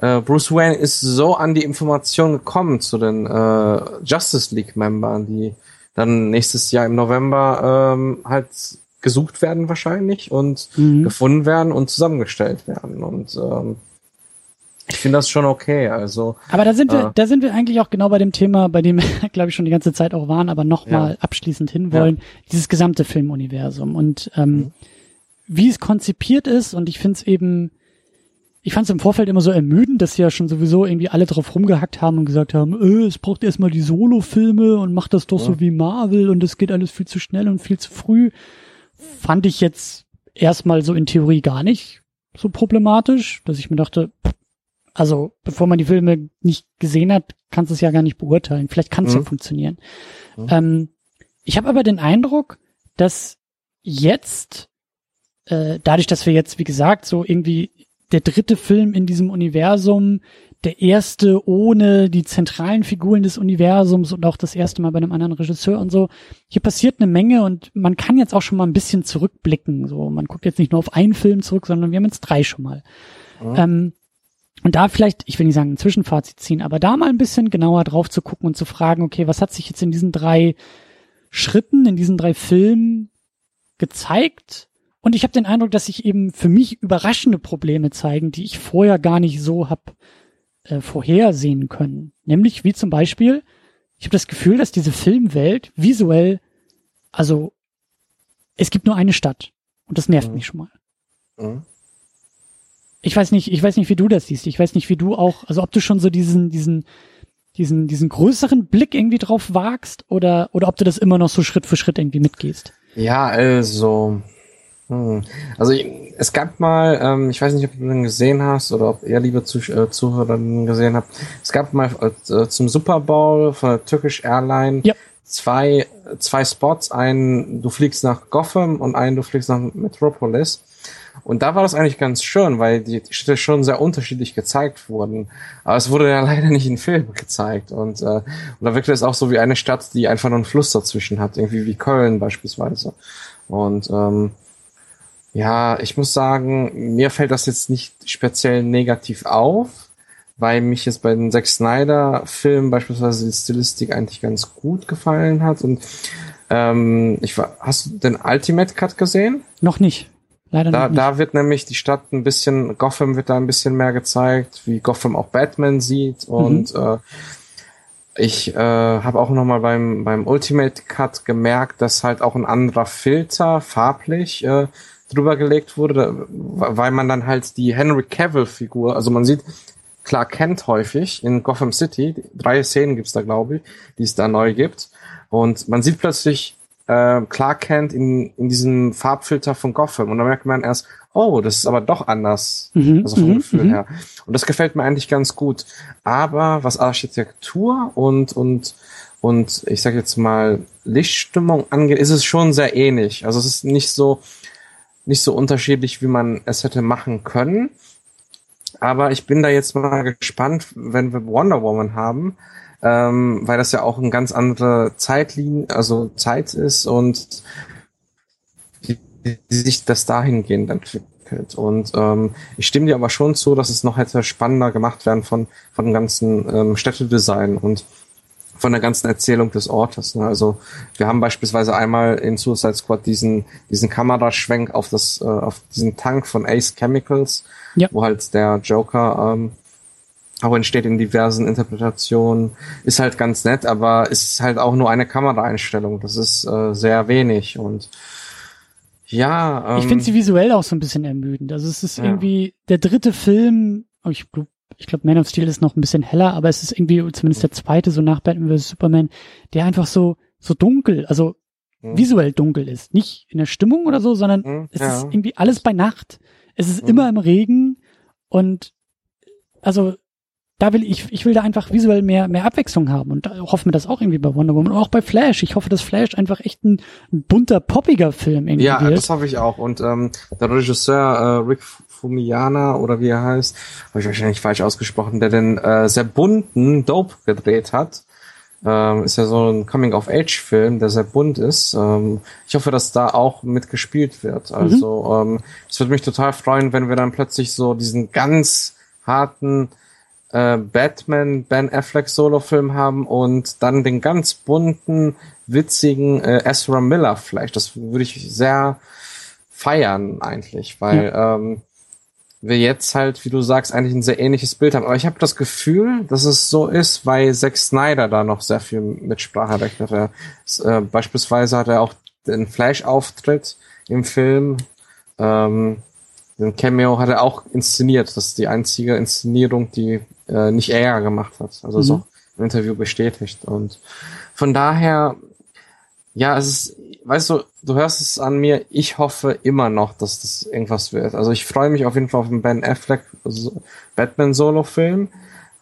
äh, Bruce Wayne ist so an die Information gekommen zu den äh, Justice League-Membern, die dann nächstes Jahr im November ähm, halt gesucht werden wahrscheinlich und Mhm. gefunden werden und zusammengestellt werden. Und ähm, ich finde das schon okay. Also Aber da sind wir, Ah. da sind wir eigentlich auch genau bei dem Thema, bei dem wir, glaube ich, schon die ganze Zeit auch waren, aber nochmal Ja. abschließend hinwollen. Dieses gesamte Filmuniversum und ähm, Mhm. wie es konzipiert ist und ich finde es eben, ich fand es im Vorfeld immer so ermüdend, dass sie ja schon sowieso irgendwie alle drauf rumgehackt haben und gesagt haben, äh, es braucht erstmal die Solo-Filme und macht das doch so Ja. wie Marvel und es geht alles viel zu schnell und viel zu früh. Fand ich jetzt erstmal so in Theorie gar nicht so problematisch, dass ich mir dachte, also bevor man die Filme nicht gesehen hat, kannst du es ja gar nicht beurteilen. Vielleicht kann es ja Mhm. funktionieren. Mhm. Ähm, ich habe aber den Eindruck, dass jetzt, äh, dadurch, dass wir jetzt, wie gesagt, so irgendwie der dritte Film in diesem Universum, der erste ohne die zentralen Figuren des Universums und auch das erste Mal bei einem anderen Regisseur und so. Hier passiert eine Menge und man kann jetzt auch schon mal ein bisschen zurückblicken. So, man guckt jetzt nicht nur auf einen Film zurück, sondern wir haben jetzt drei schon mal. Mhm. Ähm, und da vielleicht, ich will nicht sagen ein Zwischenfazit ziehen, aber da mal ein bisschen genauer drauf zu gucken und zu fragen, okay, was hat sich jetzt in diesen drei Schritten, in diesen drei Filmen gezeigt? Und ich habe den Eindruck, dass sich eben für mich überraschende Probleme zeigen, die ich vorher gar nicht so hab äh, vorhersehen können. Nämlich wie zum Beispiel, ich habe das Gefühl, dass diese Filmwelt visuell, also es gibt nur eine Stadt und das nervt Mhm. mich schon mal. Mhm. Ich weiß nicht, ich weiß nicht, wie du das siehst. Ich weiß nicht, wie du auch, also ob du schon so diesen, diesen, diesen, diesen größeren Blick irgendwie drauf wagst oder, oder ob du das immer noch so Schritt für Schritt irgendwie mitgehst. Ja, also. Hm. Also es gab mal, ähm, ich weiß nicht, ob du den gesehen hast oder ob ihr, liebe Zuh äh, Zuhörer, den gesehen habt. Es gab mal äh, zum Super Bowl von der Turkish Airline Ja. zwei, zwei Spots, einen, du fliegst nach Gotham und einen, du fliegst nach Metropolis. Und da war das eigentlich ganz schön, weil die Städte schon sehr unterschiedlich gezeigt wurden. Aber es wurde ja leider nicht in Film gezeigt. Und, äh, und da wirkte es auch so wie eine Stadt, die einfach nur einen Fluss dazwischen hat, irgendwie wie Köln beispielsweise. Und ähm, ja, ich muss sagen, mir fällt das jetzt nicht speziell negativ auf, weil mich jetzt bei den Zack Snyder-Filmen beispielsweise die Stilistik eigentlich ganz gut gefallen hat. Und ähm, ich war, hast du den Ultimate Cut gesehen? Noch nicht. Leider da, nicht. da wird nämlich die Stadt ein bisschen, Gotham wird da ein bisschen mehr gezeigt, wie Gotham auch Batman sieht und Mhm. äh, ich äh, habe auch nochmal beim, beim Ultimate Cut gemerkt, dass halt auch ein anderer Filter farblich äh, drüber gelegt wurde, weil man dann halt die Henry Cavill-Figur, also man sieht Clark Kent häufig in Gotham City, drei Szenen gibt's da, glaube ich, die es da neu gibt. Und man sieht plötzlich äh, Clark Kent in, in diesem Farbfilter von Gotham. Und dann merkt man erst, oh, das ist aber doch anders. Mhm, Also vom mhm, Gefühl mhm. her. Und das gefällt mir eigentlich ganz gut. Aber was Architektur und, und, und ich sag jetzt mal Lichtstimmung angeht, ist es schon sehr ähnlich. Also es ist nicht so, nicht so unterschiedlich, wie man es hätte machen können. Aber ich bin da jetzt mal gespannt, wenn wir Wonder Woman haben, ähm, weil das ja auch eine ganz andere Zeitlinie, also Zeit ist und wie, sich das dahingehend entwickelt. Und ähm, ich stimme dir aber schon zu, dass es noch hätte spannender gemacht werden von, von dem ganzen ähm, Städtedesign und von der ganzen Erzählung des Ortes. Ne? Also wir haben beispielsweise einmal in Suicide Squad diesen diesen Kameraschwenk auf das äh, auf diesen Tank von Ace Chemicals, Ja. wo halt der Joker ähm, auch entsteht in diversen Interpretationen. Ist halt ganz nett, aber ist halt auch nur eine Kameraeinstellung. Das ist äh, sehr wenig und ja. Ähm, Ich finde sie visuell auch so ein bisschen ermüdend. Also es ist Ja. irgendwie der dritte Film, oh, ich glaube, Man of Steel ist noch ein bisschen heller, aber es ist irgendwie zumindest der zweite, so nach Batman vs. Superman, der einfach so, so dunkel, also hm, visuell dunkel ist. Nicht in der Stimmung oder so, sondern hm, es ja. ist irgendwie alles bei Nacht. Es ist Mhm. immer im Regen und also da will ich, ich will da einfach visuell mehr, mehr Abwechslung haben und da hoffen wir das auch irgendwie bei Wonder Woman und auch bei Flash. Ich hoffe, dass Flash einfach echt ein, ein bunter, poppiger Film irgendwie Ja, wird. das hoffe ich auch. Und ähm, der Regisseur äh, Rick Fumiana oder wie er heißt, habe ich wahrscheinlich falsch ausgesprochen, der den äh, sehr bunten Dope gedreht hat. Ähm, ist ja so ein Coming-of-Age-Film, der sehr bunt ist. Ähm, ich hoffe, dass da auch mitgespielt wird. Also ähm, es würde mich total freuen, wenn wir dann plötzlich so diesen ganz harten äh, Batman Ben Affleck Solo-Film haben und dann den ganz bunten, witzigen äh, Ezra Miller vielleicht. Das würde ich sehr feiern eigentlich, weil ähm, wir jetzt halt, wie du sagst, eigentlich ein sehr ähnliches Bild haben. Aber ich habe das Gefühl, dass es so ist, weil Zack Snyder da noch sehr viel Mitspracherecht hat. Er, äh, beispielsweise hat er auch den Flash-Auftritt im Film. Ähm, den Cameo hat er auch inszeniert. Das ist die einzige Inszenierung, die äh, nicht er gemacht hat. Also Mhm. auch im Interview bestätigt. Und von daher, ja, es ist, weißt du, du hörst es an mir, ich hoffe immer noch, dass das irgendwas wird. Also ich freue mich auf jeden Fall auf den Ben Affleck Batman Solo-Film.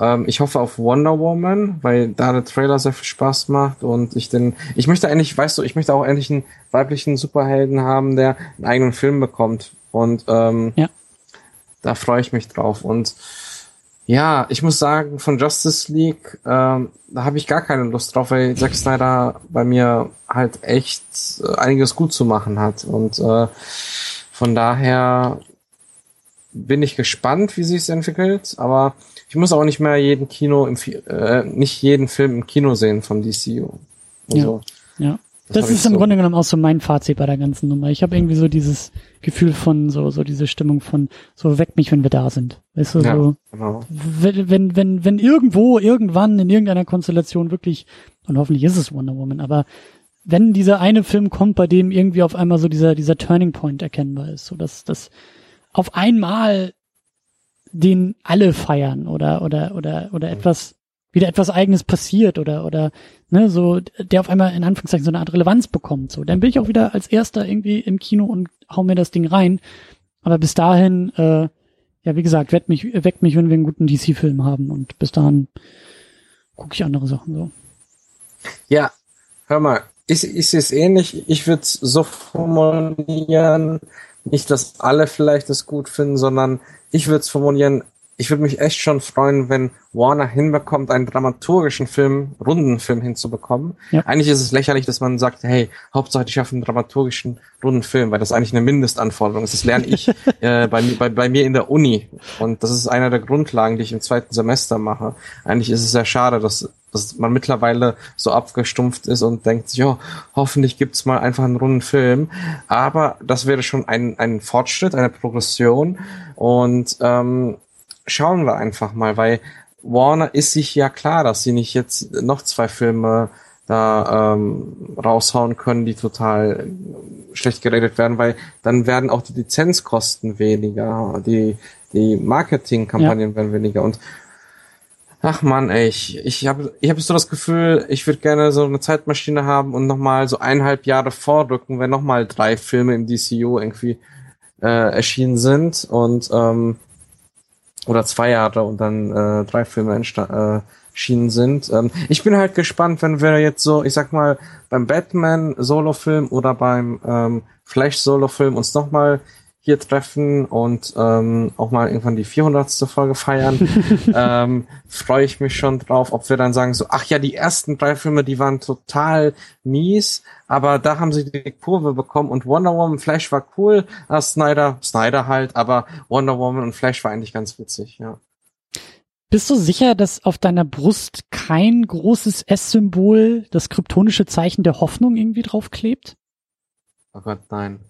Ähm, ich hoffe auf Wonder Woman, weil da der Trailer sehr viel Spaß macht und ich den, ich möchte eigentlich, weißt du, ich möchte auch endlich einen weiblichen Superhelden haben, der einen eigenen Film bekommt. Und ähm, Ja. da freue ich mich drauf. Und ja, ich muss sagen, von Justice League, ähm, da habe ich gar keine Lust drauf, weil Zack Snyder bei mir halt echt äh, einiges gut zu machen hat. Und äh, von daher bin ich gespannt, wie sich es entwickelt, aber ich muss auch nicht mehr jeden Kino im äh, nicht jeden Film im Kino sehen von DCU. Also, Ja. Das Das, ist im so. Grunde genommen auch so mein Fazit bei der ganzen Nummer. Ich habe irgendwie so dieses Gefühl von so so diese Stimmung von so weckt mich, wenn wir da sind. Weißt du, Ja. so Genau. wenn wenn wenn wenn irgendwo irgendwann in irgendeiner Konstellation wirklich und hoffentlich ist es Wonder Woman, aber wenn dieser eine Film kommt, bei dem irgendwie auf einmal so dieser dieser Turning Point erkennbar ist, so dass das auf einmal den alle feiern oder oder oder oder etwas wieder etwas eigenes passiert oder oder ne so der auf einmal in Anführungszeichen so eine Art Relevanz bekommt so. Dann bin ich auch wieder als erster irgendwie im Kino und hau mir das Ding rein. Aber bis dahin äh, ja wie gesagt weckt mich weckt mich wenn wir einen guten DC Film haben und bis dahin gucke ich andere Sachen so. Ja, hör mal, ich sehe es ähnlich. Ich würde es so formulieren, nicht, dass alle vielleicht es gut finden, sondern ich würde es formulieren, ich würde mich echt schon freuen, wenn Warner hinbekommt, einen dramaturgischen Film, Rundenfilm hinzubekommen. Ja. Eigentlich ist es lächerlich, dass man sagt, hey, Hauptsache ich schaffe einen dramaturgischen Rundenfilm, weil das eigentlich eine Mindestanforderung ist. Das lerne ich äh, bei, bei, bei mir in der Uni. Und das ist einer der Grundlagen, die ich im zweiten Semester mache. Eigentlich ist es sehr schade, dass, dass man mittlerweile so abgestumpft ist und denkt sich, oh, hoffentlich gibt's mal einfach einen runden Film. Aber das wäre schon ein, ein Fortschritt, eine Progression. Und ähm, schauen wir einfach mal, weil Warner ist sich ja klar, dass sie nicht jetzt noch zwei Filme da ähm, raushauen können, die total schlecht geredet werden, weil dann werden auch die Lizenzkosten weniger, die die Marketingkampagnen ja. werden weniger und ach man, ey, ich ich habe ich habe so das Gefühl, ich würde gerne so eine Zeitmaschine haben und nochmal so eineinhalb Jahre vorrücken, wenn nochmal drei Filme im DCU irgendwie äh, erschienen sind und ähm, oder zwei Jahre und dann äh, drei Filme erschienen äh, sind. Ähm, ich bin halt gespannt, wenn wir jetzt so, ich sag mal, beim Batman Solo-Film oder beim ähm, Flash Solo-Film uns nochmal hier treffen und ähm, auch mal irgendwann die 400. Folge feiern, ähm, freue ich mich schon drauf, ob wir dann sagen so, ach ja, die ersten drei Filme, die waren total mies, aber da haben sie die Kurve bekommen und Wonder Woman Flash war cool, ah, Snyder, Snyder halt, aber Wonder Woman und Flash war eigentlich ganz witzig, ja. Bist du sicher, dass auf deiner Brust kein großes S-Symbol, das kryptonische Zeichen der Hoffnung irgendwie draufklebt? Oh Gott, nein.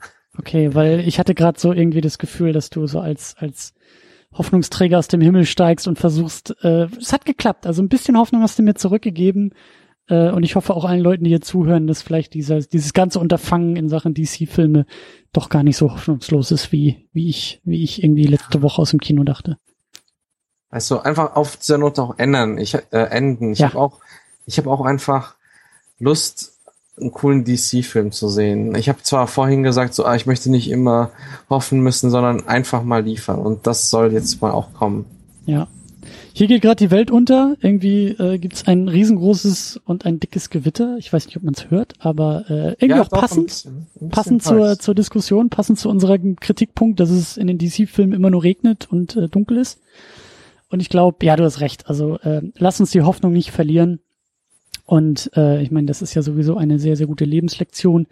Okay, weil ich hatte gerade so irgendwie das Gefühl, dass du so als als Hoffnungsträger aus dem Himmel steigst und versuchst, äh, es hat geklappt. Also ein bisschen Hoffnung hast du mir zurückgegeben. Äh, und ich hoffe auch allen Leuten, die hier zuhören, dass vielleicht dieser, dieses ganze Unterfangen in Sachen DC-Filme doch gar nicht so hoffnungslos ist, wie, wie ich, wie ich irgendwie letzte Woche aus dem Kino dachte. Also einfach auf dieser Note auch ändern, ich, äh, enden. Ich ja. habe auch, ich habe auch einfach Lust, einen coolen DC-Film zu sehen. Ich habe zwar vorhin gesagt, so, ah, ich möchte nicht immer hoffen müssen, sondern einfach mal liefern. Und das soll jetzt mal auch kommen. Ja. Hier geht gerade die Welt unter. Irgendwie äh, gibt es ein riesengroßes und ein dickes Gewitter. Ich weiß nicht, ob man es hört, aber äh, irgendwie ja, auch doch, passend, ein bisschen, ein bisschen passend zur, zur Diskussion, passend zu unserem Kritikpunkt, dass es in den DC-Filmen immer nur regnet und äh, dunkel ist. Und ich glaube, ja, du hast recht. Also äh, lass uns die Hoffnung nicht verlieren. Und äh, ich meine, das ist ja sowieso eine sehr, sehr gute Lebenslektion.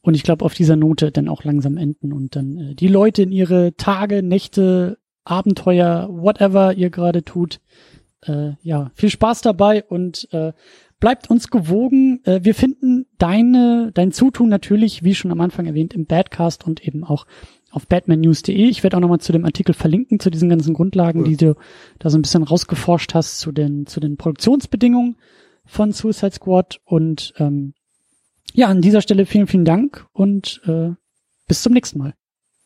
Und ich glaube, auf dieser Note dann auch langsam enden und dann äh, die Leute in ihre Tage, Nächte, Abenteuer, whatever ihr gerade tut, äh, ja, viel Spaß dabei und äh, bleibt uns gewogen. Äh, wir finden deine, dein Zutun natürlich, wie schon am Anfang erwähnt, im Badcast und eben auch auf batmannews.de. Ich werde auch nochmal zu dem Artikel verlinken, zu diesen ganzen Grundlagen, cool. die du da so ein bisschen rausgeforscht hast, zu den, zu den Produktionsbedingungen von Suicide Squad. Und ähm, ja, an dieser Stelle vielen, vielen Dank und äh, bis zum nächsten Mal.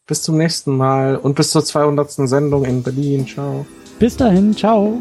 Bis zum nächsten Mal und bis zur 200. Sendung in Berlin. Ciao. Bis dahin, ciao.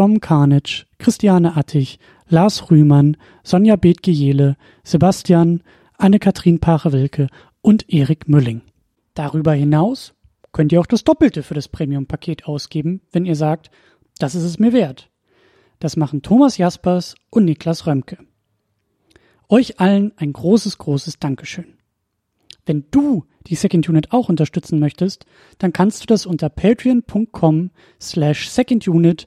Dom Karnitsch, Christiane Attich, Lars Rühmann, Sonja Bethge-Jele, Sebastian, Anne-Kathrin Pache-Wilke und Erik Mülling. Darüber hinaus könnt ihr auch das Doppelte für das Premium-Paket ausgeben, wenn ihr sagt, das ist es mir wert. Das machen Thomas Jaspers und Niklas Römke. Euch allen ein großes, großes Dankeschön. Wenn du die Second Unit auch unterstützen möchtest, dann kannst du das unter patreon.com slash secondunit